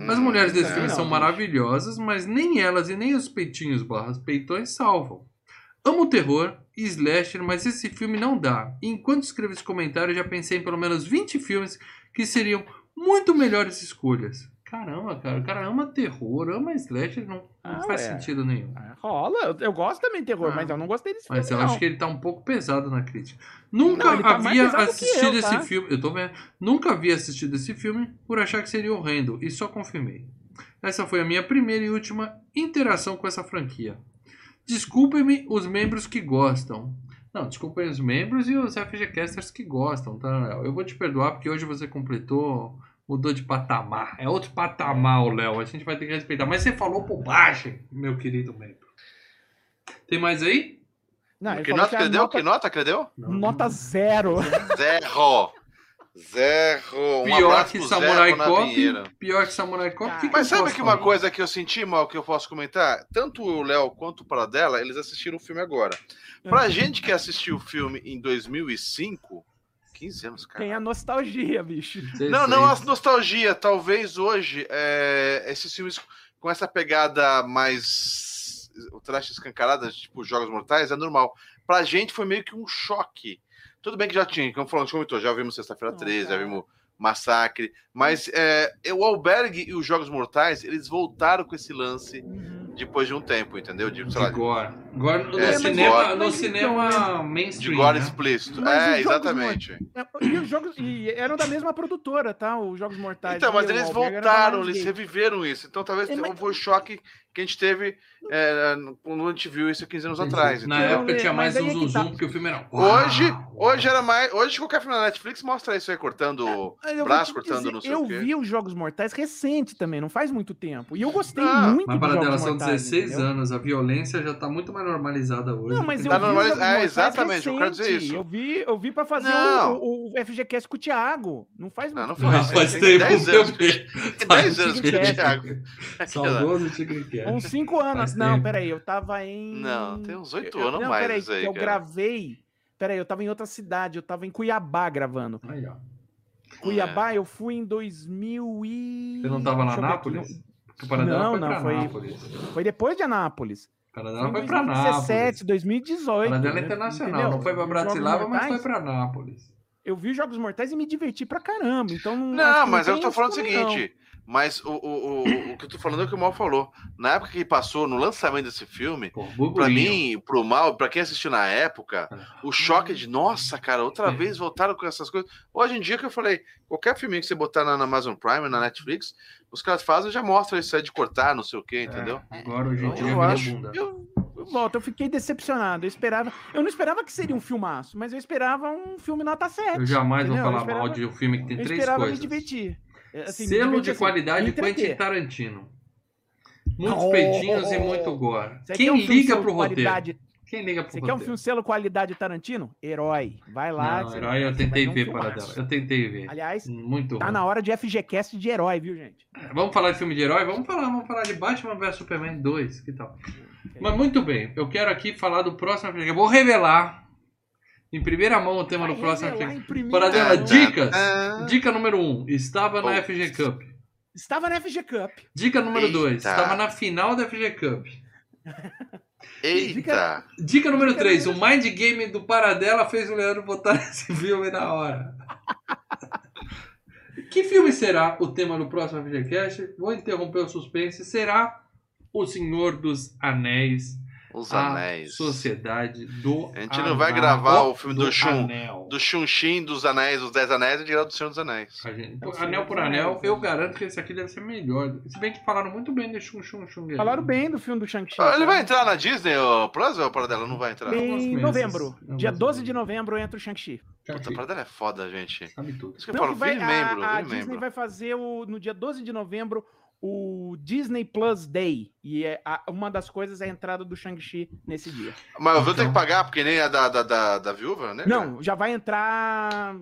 Speaker 1: As
Speaker 3: Hum,
Speaker 1: mulheres desse
Speaker 2: não,
Speaker 1: filme são maravilhosas, mas nem elas e nem os peitinhos barras peitões salvam. Amo terror e slasher, mas esse filme não dá. E enquanto escrevo esse comentário, já pensei em pelo menos 20 filmes que seriam muito melhores escolhas. Caramba, cara, o cara ama terror, ama slasher, não, não
Speaker 2: Ah,
Speaker 1: faz
Speaker 2: ué.
Speaker 1: sentido nenhum.
Speaker 2: Ah, Rola, eu, eu gosto também de terror,
Speaker 1: Ah.
Speaker 2: mas eu não gostei desse
Speaker 1: Mas eu
Speaker 2: filme,
Speaker 1: acho
Speaker 2: não.
Speaker 1: que ele tá um pouco pesado na crítica. Nunca
Speaker 2: Não, tá
Speaker 1: havia assistido
Speaker 2: eu,
Speaker 1: esse
Speaker 2: tá?
Speaker 1: filme. Eu tô vendo. Nunca havia assistido esse filme por achar que seria horrendo e só confirmei. Essa foi a minha primeira e última interação com essa franquia. Desculpem-me os membros que gostam. Não, desculpem os membros e os FGCasters que gostam, tá? Eu vou te perdoar porque hoje você completou, mudou de patamar. É outro patamar, o Léo. A gente vai ter que respeitar. Mas você falou bobagem, meu querido membro. Tem mais aí?
Speaker 2: Não,
Speaker 3: Que nota que deu?
Speaker 2: nota,
Speaker 3: Que nota que ele deu?
Speaker 2: nota zero.
Speaker 3: Zero. Zero. Um
Speaker 1: Pior
Speaker 3: abraço
Speaker 1: que
Speaker 3: pro
Speaker 1: Samurai
Speaker 3: Zero
Speaker 1: Cop. Pior que Samurai Cop. Que
Speaker 3: Mas sabe que uma
Speaker 1: falar?
Speaker 3: coisa que eu senti mal que eu posso comentar? Tanto o Léo quanto o Paradela, eles assistiram o filme agora. Pra gente que assistiu o filme em 2005, 15 anos, cara.
Speaker 2: Tem a nostalgia, bicho.
Speaker 3: Não, não a nostalgia. Talvez hoje é, esses filmes com essa pegada mais o trash escancarada, tipo Jogos Mortais, é normal. Pra gente foi meio que um choque. Tudo bem que já tinha, como falando, comentou, já vimos Sexta-feira
Speaker 2: Não,
Speaker 3: 13, já
Speaker 2: cara.
Speaker 3: vimos Massacre, mas é, o Albergue e os Jogos Mortais, eles voltaram com esse lance depois de um tempo, entendeu? De, sei
Speaker 1: De
Speaker 3: lá,
Speaker 1: gore. Gore no
Speaker 3: É,
Speaker 1: cinema,
Speaker 3: gore.
Speaker 1: no
Speaker 2: Mas
Speaker 1: cinema
Speaker 2: então,
Speaker 3: de
Speaker 1: mainstream.
Speaker 3: gore
Speaker 1: né?
Speaker 3: explícito.
Speaker 2: Mas
Speaker 3: É,
Speaker 2: os Jogos
Speaker 3: exatamente.
Speaker 2: É, E os jogos e eram da mesma produtora, tá? Os Jogos Mortais.
Speaker 3: Então, mas eles voltaram, eles reviveram isso. Então, talvez
Speaker 2: É, mas-
Speaker 3: foi o choque que a gente teve é, quando a gente viu isso há 15 anos atrás.
Speaker 1: Na
Speaker 3: entendeu?
Speaker 1: época tinha mais um
Speaker 2: é que
Speaker 1: zoom zoom,
Speaker 2: tá.
Speaker 1: porque o filme era.
Speaker 3: Hoje,
Speaker 1: Uau!
Speaker 3: hoje era mais. Hoje qualquer filme na Netflix mostra isso aí, cortando
Speaker 2: eu vou
Speaker 3: braço, cortando
Speaker 2: dizer,
Speaker 3: não sei
Speaker 2: eu
Speaker 3: o quê.
Speaker 2: vi os Jogos Mortais recente também, não faz muito tempo. E eu gostei
Speaker 3: Ah,
Speaker 2: muito
Speaker 1: Mas para dela são
Speaker 2: Mortais,
Speaker 1: 16
Speaker 2: entendeu?
Speaker 1: anos, a violência já tá muito mais normalizada hoje.
Speaker 2: Não, mas eu
Speaker 3: Tá
Speaker 2: vi os
Speaker 3: normaliz-
Speaker 2: Jogos
Speaker 3: é, exatamente, eu quero dizer
Speaker 2: recente.
Speaker 3: isso.
Speaker 2: Eu vi, eu vi pra fazer
Speaker 3: Não.
Speaker 2: o, o, o FGCast com o Thiago. Não faz
Speaker 3: Não,
Speaker 2: muito
Speaker 3: não
Speaker 1: Mas
Speaker 3: Não,
Speaker 1: faz
Speaker 3: tem
Speaker 1: tempo,
Speaker 3: 10
Speaker 1: meu
Speaker 3: anos.
Speaker 1: bem.
Speaker 3: Tem
Speaker 1: Faz
Speaker 3: 10 anos que
Speaker 2: tempo.
Speaker 3: o Thiago.
Speaker 1: Saudoso Tigre
Speaker 2: Uns 5 anos.
Speaker 1: Faz
Speaker 2: Não,
Speaker 1: tempo.
Speaker 2: peraí, eu tava em.
Speaker 3: Não, tem uns oito
Speaker 2: Eu-
Speaker 3: anos
Speaker 2: não,
Speaker 3: mais
Speaker 2: peraí,
Speaker 3: aí,
Speaker 2: que eu
Speaker 3: cara.
Speaker 2: gravei. Peraí, eu tava em outra cidade, eu tava em Cuiabá gravando.
Speaker 1: Aí, ó.
Speaker 2: Cuiabá, eu fui em 2000 e.
Speaker 1: Você não tava lá Nápoles?
Speaker 2: Não,
Speaker 1: foi
Speaker 2: não, foi-
Speaker 1: Nápoles.
Speaker 2: Foi depois de Anápolis.
Speaker 1: O Paradela
Speaker 2: Foi
Speaker 1: foi
Speaker 2: em
Speaker 1: pra
Speaker 2: 2017,
Speaker 1: Nápoles.
Speaker 2: 2018.
Speaker 1: Paradela é
Speaker 2: né?
Speaker 1: internacional.
Speaker 2: Entendeu?
Speaker 1: Não foi pra Bratislava, mas foi pra Nápoles.
Speaker 2: Eu vi os Jogos Mortais e me diverti pra caramba. Então não.
Speaker 3: mas eu tô falando o seguinte: Mas o, o, o, o que eu tô falando é o que o Mal falou. Na época que passou, no lançamento desse filme,
Speaker 1: burburinho.
Speaker 3: mim, pro Mal, pra quem assistiu na época, o choque de, nossa, cara, outra
Speaker 1: É.
Speaker 3: vez voltaram com essas coisas. Hoje em dia que eu falei, qualquer filme que você botar na, na Amazon Prime, na Netflix, os caras fazem e já mostram isso aí de cortar, não sei o quê, entendeu?
Speaker 1: É, agora hoje em
Speaker 2: Eu
Speaker 1: dia é
Speaker 2: acho-
Speaker 1: vira bunda.
Speaker 2: Eu, eu volto, eu fiquei decepcionado. Eu esperava. Eu não esperava que seria um filmaço, mas eu esperava um filme nota 7.
Speaker 1: Eu jamais vou
Speaker 2: entendeu? Eu
Speaker 1: falar
Speaker 2: esperava-
Speaker 1: mal de um filme que tem
Speaker 2: eu
Speaker 1: três
Speaker 2: esperava
Speaker 1: coisas.
Speaker 2: me divertir. É, assim,
Speaker 1: Selo de
Speaker 2: assim,
Speaker 1: qualidade
Speaker 2: me
Speaker 1: Quentin
Speaker 2: entreter.
Speaker 1: Tarantino. Muitos
Speaker 2: Oh!
Speaker 1: peitinhos e muito gore.
Speaker 2: Você
Speaker 1: Quem
Speaker 2: um filme
Speaker 1: liga pro roteiro?
Speaker 2: qualidade-
Speaker 1: Quem liga pro
Speaker 2: Você quer um
Speaker 1: roteiro?
Speaker 2: filme selo qualidade Tarantino? Herói. Vai lá.
Speaker 1: Não,
Speaker 2: você-
Speaker 1: herói eu
Speaker 2: você
Speaker 1: tentei ver
Speaker 2: um
Speaker 1: para
Speaker 2: filmaço.
Speaker 1: dela. Eu tentei ver.
Speaker 2: Aliás,
Speaker 1: Muito
Speaker 2: tá
Speaker 1: ruim.
Speaker 2: na hora de FGCast de herói, viu, gente?
Speaker 1: Vamos falar de filme de herói? Vamos falar, vamos falar de Batman vs Superman 2, que tal? Mas muito bem, eu quero aqui falar do próximo FGCast. Eu vou revelar em primeira mão o tema
Speaker 2: Vai
Speaker 1: do próximo
Speaker 2: revelar
Speaker 1: FGCast.
Speaker 2: em primeira
Speaker 1: Para dela,
Speaker 2: mão.
Speaker 1: dicas.
Speaker 3: Ah,
Speaker 1: Dica número 1, um, estava na
Speaker 3: Oh.
Speaker 1: FG Cup.
Speaker 2: Estava na FG Cup.
Speaker 1: Dica número 2,
Speaker 3: Eita.
Speaker 1: estava na final da FG Cup.
Speaker 3: Eita!
Speaker 1: Dica número 3, o mind game do Paradela fez o Leandro botar esse filme na hora. que filme será o tema do próximo FGCast? Vou interromper o suspense. Será O Senhor dos Anéis,
Speaker 3: Os
Speaker 1: a
Speaker 3: anéis.
Speaker 1: Sociedade do
Speaker 3: A gente não vai gravar o filme do
Speaker 1: do
Speaker 3: Shun.
Speaker 1: Anel.
Speaker 3: Do Chunchim, dos anéis, dos Dez Anéis e direto do Senhor dos Anéis.
Speaker 1: A gente-
Speaker 2: É
Speaker 1: anel por anel,
Speaker 2: Anéis,
Speaker 1: eu
Speaker 2: né?
Speaker 1: garanto que esse aqui deve ser melhor. Se bem que falaram muito bem de Shun Shun Shun.
Speaker 2: Falaram bem do filme do Shang-Chi.
Speaker 3: Ah, Ele
Speaker 2: tá?
Speaker 3: vai entrar na Disney, o Plus ou o Paradela? Não vai entrar.
Speaker 2: Em novembro.
Speaker 1: Alguns
Speaker 2: Dia 12
Speaker 1: meses.
Speaker 2: de novembro entra o Shang-Chi.
Speaker 3: Puta, a Paradela é foda, gente.
Speaker 1: Sabe tudo.
Speaker 3: Isso que eu
Speaker 2: Não,
Speaker 3: falo,
Speaker 2: que vai-
Speaker 3: vire
Speaker 2: a-
Speaker 3: membro,
Speaker 2: a,
Speaker 3: vire
Speaker 2: Disney
Speaker 3: membro.
Speaker 2: vai fazer o, no dia 12 de novembro o Disney Plus Day. E é a- uma das coisas é a entrada do Shang-Chi nesse dia.
Speaker 3: Mas eu vou ter
Speaker 1: Então-
Speaker 3: que pagar, porque nem a da, da, da, da viúva, né?
Speaker 2: Não, já vai entrar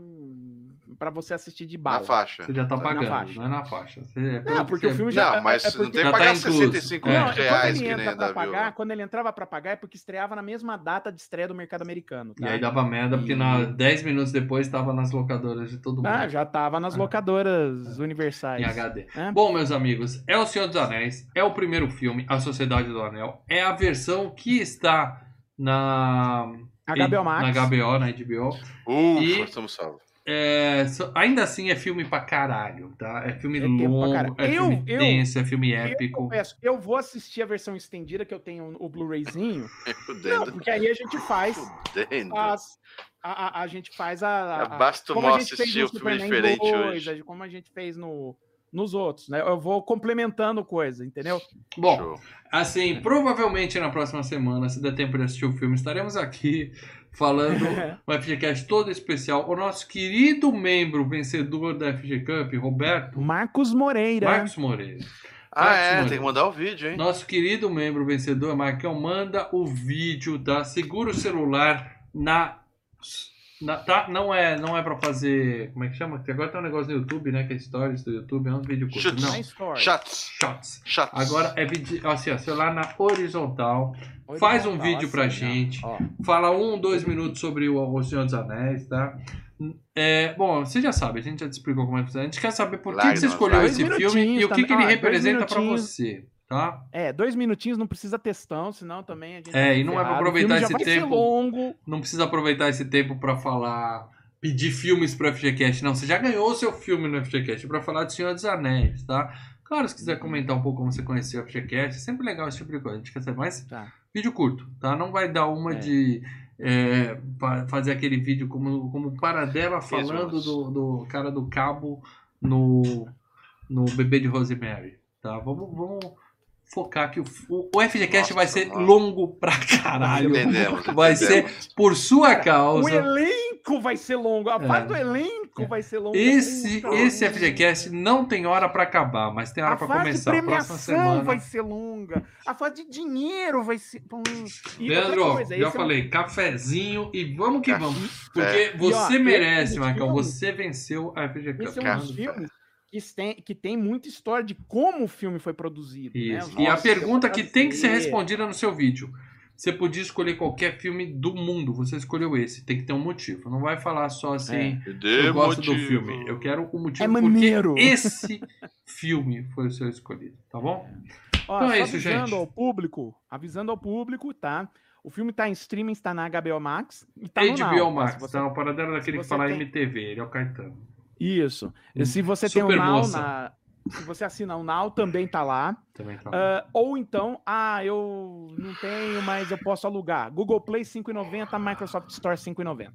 Speaker 2: pra você assistir de
Speaker 3: Na
Speaker 2: bala.
Speaker 3: faixa.
Speaker 1: Você já tá
Speaker 2: Na
Speaker 1: pagando,
Speaker 2: faixa.
Speaker 1: não é na faixa. Você, é
Speaker 2: Não, porque o
Speaker 1: que
Speaker 2: filme
Speaker 1: você-
Speaker 2: já
Speaker 3: Não, mas
Speaker 2: é
Speaker 3: não
Speaker 2: porque-
Speaker 3: tem que
Speaker 1: Já tá
Speaker 3: pagar
Speaker 1: incluso.
Speaker 3: 65
Speaker 1: É.
Speaker 2: Não, quando
Speaker 3: reais
Speaker 2: ele
Speaker 3: que
Speaker 2: entra
Speaker 3: nem
Speaker 2: pra pagar,
Speaker 3: viúva.
Speaker 2: quando ele entrava pra pagar é porque estreava na mesma data de estreia do mercado americano.
Speaker 1: E
Speaker 2: tá?
Speaker 1: aí dava merda, porque
Speaker 2: E-
Speaker 1: na 10 minutos depois tava nas locadoras de todo mundo.
Speaker 2: Ah, já tava nas
Speaker 1: Ah.
Speaker 2: locadoras universais.
Speaker 1: Em HD.
Speaker 2: É.
Speaker 1: Bom, meus amigos, é O Senhor dos Anéis, é o primeiro filme, A Sociedade do Anel, é a versão que está na
Speaker 2: HBO Max.
Speaker 1: na HBO, na HBO.
Speaker 3: Ufa,
Speaker 1: E-
Speaker 3: estamos salvos.
Speaker 1: É, ainda assim é filme pra caralho, tá? É filme
Speaker 2: É
Speaker 1: longo, é
Speaker 2: Eu-
Speaker 1: filme
Speaker 2: eu-
Speaker 1: denso, é filme
Speaker 2: Eu
Speaker 1: épico.
Speaker 2: confesso, eu vou assistir a versão estendida que eu tenho o Blu-rayzinho. Não, porque aí a gente faz as. A, a, a gente faz a. a- a-
Speaker 3: Basta o
Speaker 2: como a
Speaker 3: Mal
Speaker 2: gente fez
Speaker 3: assistir
Speaker 2: no
Speaker 3: o filme
Speaker 2: Superman
Speaker 3: diferente
Speaker 2: 2,
Speaker 3: hoje.
Speaker 2: como a gente fez no, nos outros, né? Eu vou complementando coisa, entendeu?
Speaker 1: Bom,
Speaker 3: Show.
Speaker 1: assim, provavelmente na próxima semana, se der tempo de assistir o filme, estaremos aqui falando um FGCast todo especial. O nosso querido membro vencedor da FG Cup, Roberto
Speaker 2: Marcos Moreira.
Speaker 1: Marcos Moreira.
Speaker 3: Ah,
Speaker 1: Marcos
Speaker 3: é,
Speaker 1: Moreira.
Speaker 3: tem que mandar o vídeo, hein?
Speaker 1: Nosso querido membro vencedor, Marcão, manda o vídeo, tá? Segura o celular na. Na- tá? Não é, não é pra fazer. Como é que chama? Porque agora tem um negócio no YouTube, né? Que é stories do YouTube, é um vídeo curto.
Speaker 3: Chutes.
Speaker 1: Não,
Speaker 2: Story.
Speaker 3: Shots.
Speaker 1: shots.
Speaker 3: Shots.
Speaker 1: Agora é vídeo, assim, ó, celular na horizontal. faz um vídeo pra gente.
Speaker 2: ó.
Speaker 1: Fala um, dois minutos sobre o, o Senhor dos Anéis, tá? É, bom, você já sabe, a gente já te explicou como é que funciona. A gente quer saber por que, que você escolheu esse filme e o que, que ele.
Speaker 2: Ah,
Speaker 1: representa pra você, tá?
Speaker 2: É, dois minutinhos não precisa textão, senão também a gente.
Speaker 1: É,
Speaker 2: fica
Speaker 1: e não é pra
Speaker 2: ferrado. O
Speaker 1: aproveitar esse
Speaker 2: vai
Speaker 1: tempo.
Speaker 2: longo.
Speaker 1: Não precisa aproveitar esse tempo pra falar, pedir filmes pro FGCast, não. Você já ganhou o seu filme no FGCast pra falar de Senhor dos Anéis, tá? Claro, se quiser comentar um pouco como você conheceu o FGCast, é sempre legal esse tipo de coisa. A gente quer saber mais
Speaker 2: Tá.
Speaker 1: vídeo curto, tá? Não vai dar uma
Speaker 2: É.
Speaker 1: de é, fazer aquele vídeo como, como Paradela falando do, do cara do cabo no, no bebê de Rosemary, tá? Vamos, vamos focar que o, o, o FGCast
Speaker 3: Nossa,
Speaker 1: vai ser
Speaker 3: mano.
Speaker 1: longo pra caralho.
Speaker 3: Entendemos.
Speaker 1: Vai
Speaker 3: entendemos.
Speaker 1: ser por sua
Speaker 2: O
Speaker 1: causa.
Speaker 2: elenco vai ser longo. A
Speaker 1: É.
Speaker 2: fase do elenco vai ser longa.
Speaker 1: Esse, esse. FGCast não tem hora pra acabar, mas tem hora
Speaker 2: A
Speaker 1: pra
Speaker 2: fase
Speaker 1: começar.
Speaker 2: de
Speaker 1: A próxima
Speaker 2: premiação
Speaker 1: semana.
Speaker 2: vai ser longa. A fase de dinheiro vai ser. E
Speaker 1: Leandro,
Speaker 2: coisa,
Speaker 1: já
Speaker 2: é um-
Speaker 1: falei, cafezinho e vamos que vamos. Porque
Speaker 3: É.
Speaker 2: E, ó,
Speaker 1: você merece,
Speaker 2: filme-
Speaker 1: Marcão. Você venceu a FG Cup.
Speaker 2: Esse é um dos filmes que tem, que tem muita história de como o filme foi produzido. né?
Speaker 1: Isso. E a pergunta que tem que ser respondida no seu vídeo. Você podia escolher qualquer filme do mundo, você escolheu esse. Tem que ter um motivo. Não vai falar só assim,
Speaker 3: Dê
Speaker 1: eu gosto do
Speaker 3: motivo.
Speaker 1: filme. Eu quero o motivo
Speaker 2: É
Speaker 1: porque
Speaker 2: maneiro.
Speaker 1: esse filme foi o seu escolhido, tá bom?
Speaker 2: Ó,
Speaker 1: Então é isso,
Speaker 2: avisando
Speaker 1: gente.
Speaker 2: ao público, avisando ao público, tá? O filme tá em streaming, está na HBO Max e tá no
Speaker 1: HBO
Speaker 2: Now, tá?
Speaker 1: Max,
Speaker 2: você-
Speaker 1: tá? Uma paradela daquele que fala
Speaker 2: tem-
Speaker 1: MTV, ele é o Caetano.
Speaker 2: Isso.
Speaker 1: Hum.
Speaker 2: Se você tem o
Speaker 1: Super
Speaker 2: Now na se você assina o Now, também tá lá.
Speaker 1: Também tá.
Speaker 2: Ah, ou então, ah, eu não tenho, mas eu posso alugar. Google Play 5,90, Microsoft Store 5,90.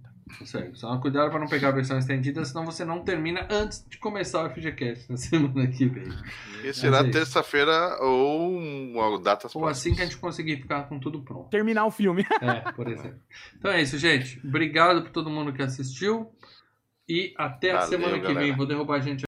Speaker 1: Sério, só cuidado para não pegar a versão estendida, senão você não termina antes de começar o FGCast na semana que vem.
Speaker 3: E será
Speaker 1: é
Speaker 3: terça-feira ou uma data
Speaker 1: Ou assim que a gente conseguir ficar com tudo pronto.
Speaker 2: Terminar o filme.
Speaker 1: É, por exemplo. Então é isso, gente. Obrigado por todo mundo que assistiu. E até a
Speaker 3: Valeu,
Speaker 1: semana que vem.
Speaker 3: galera.
Speaker 1: Vou derrubar a gente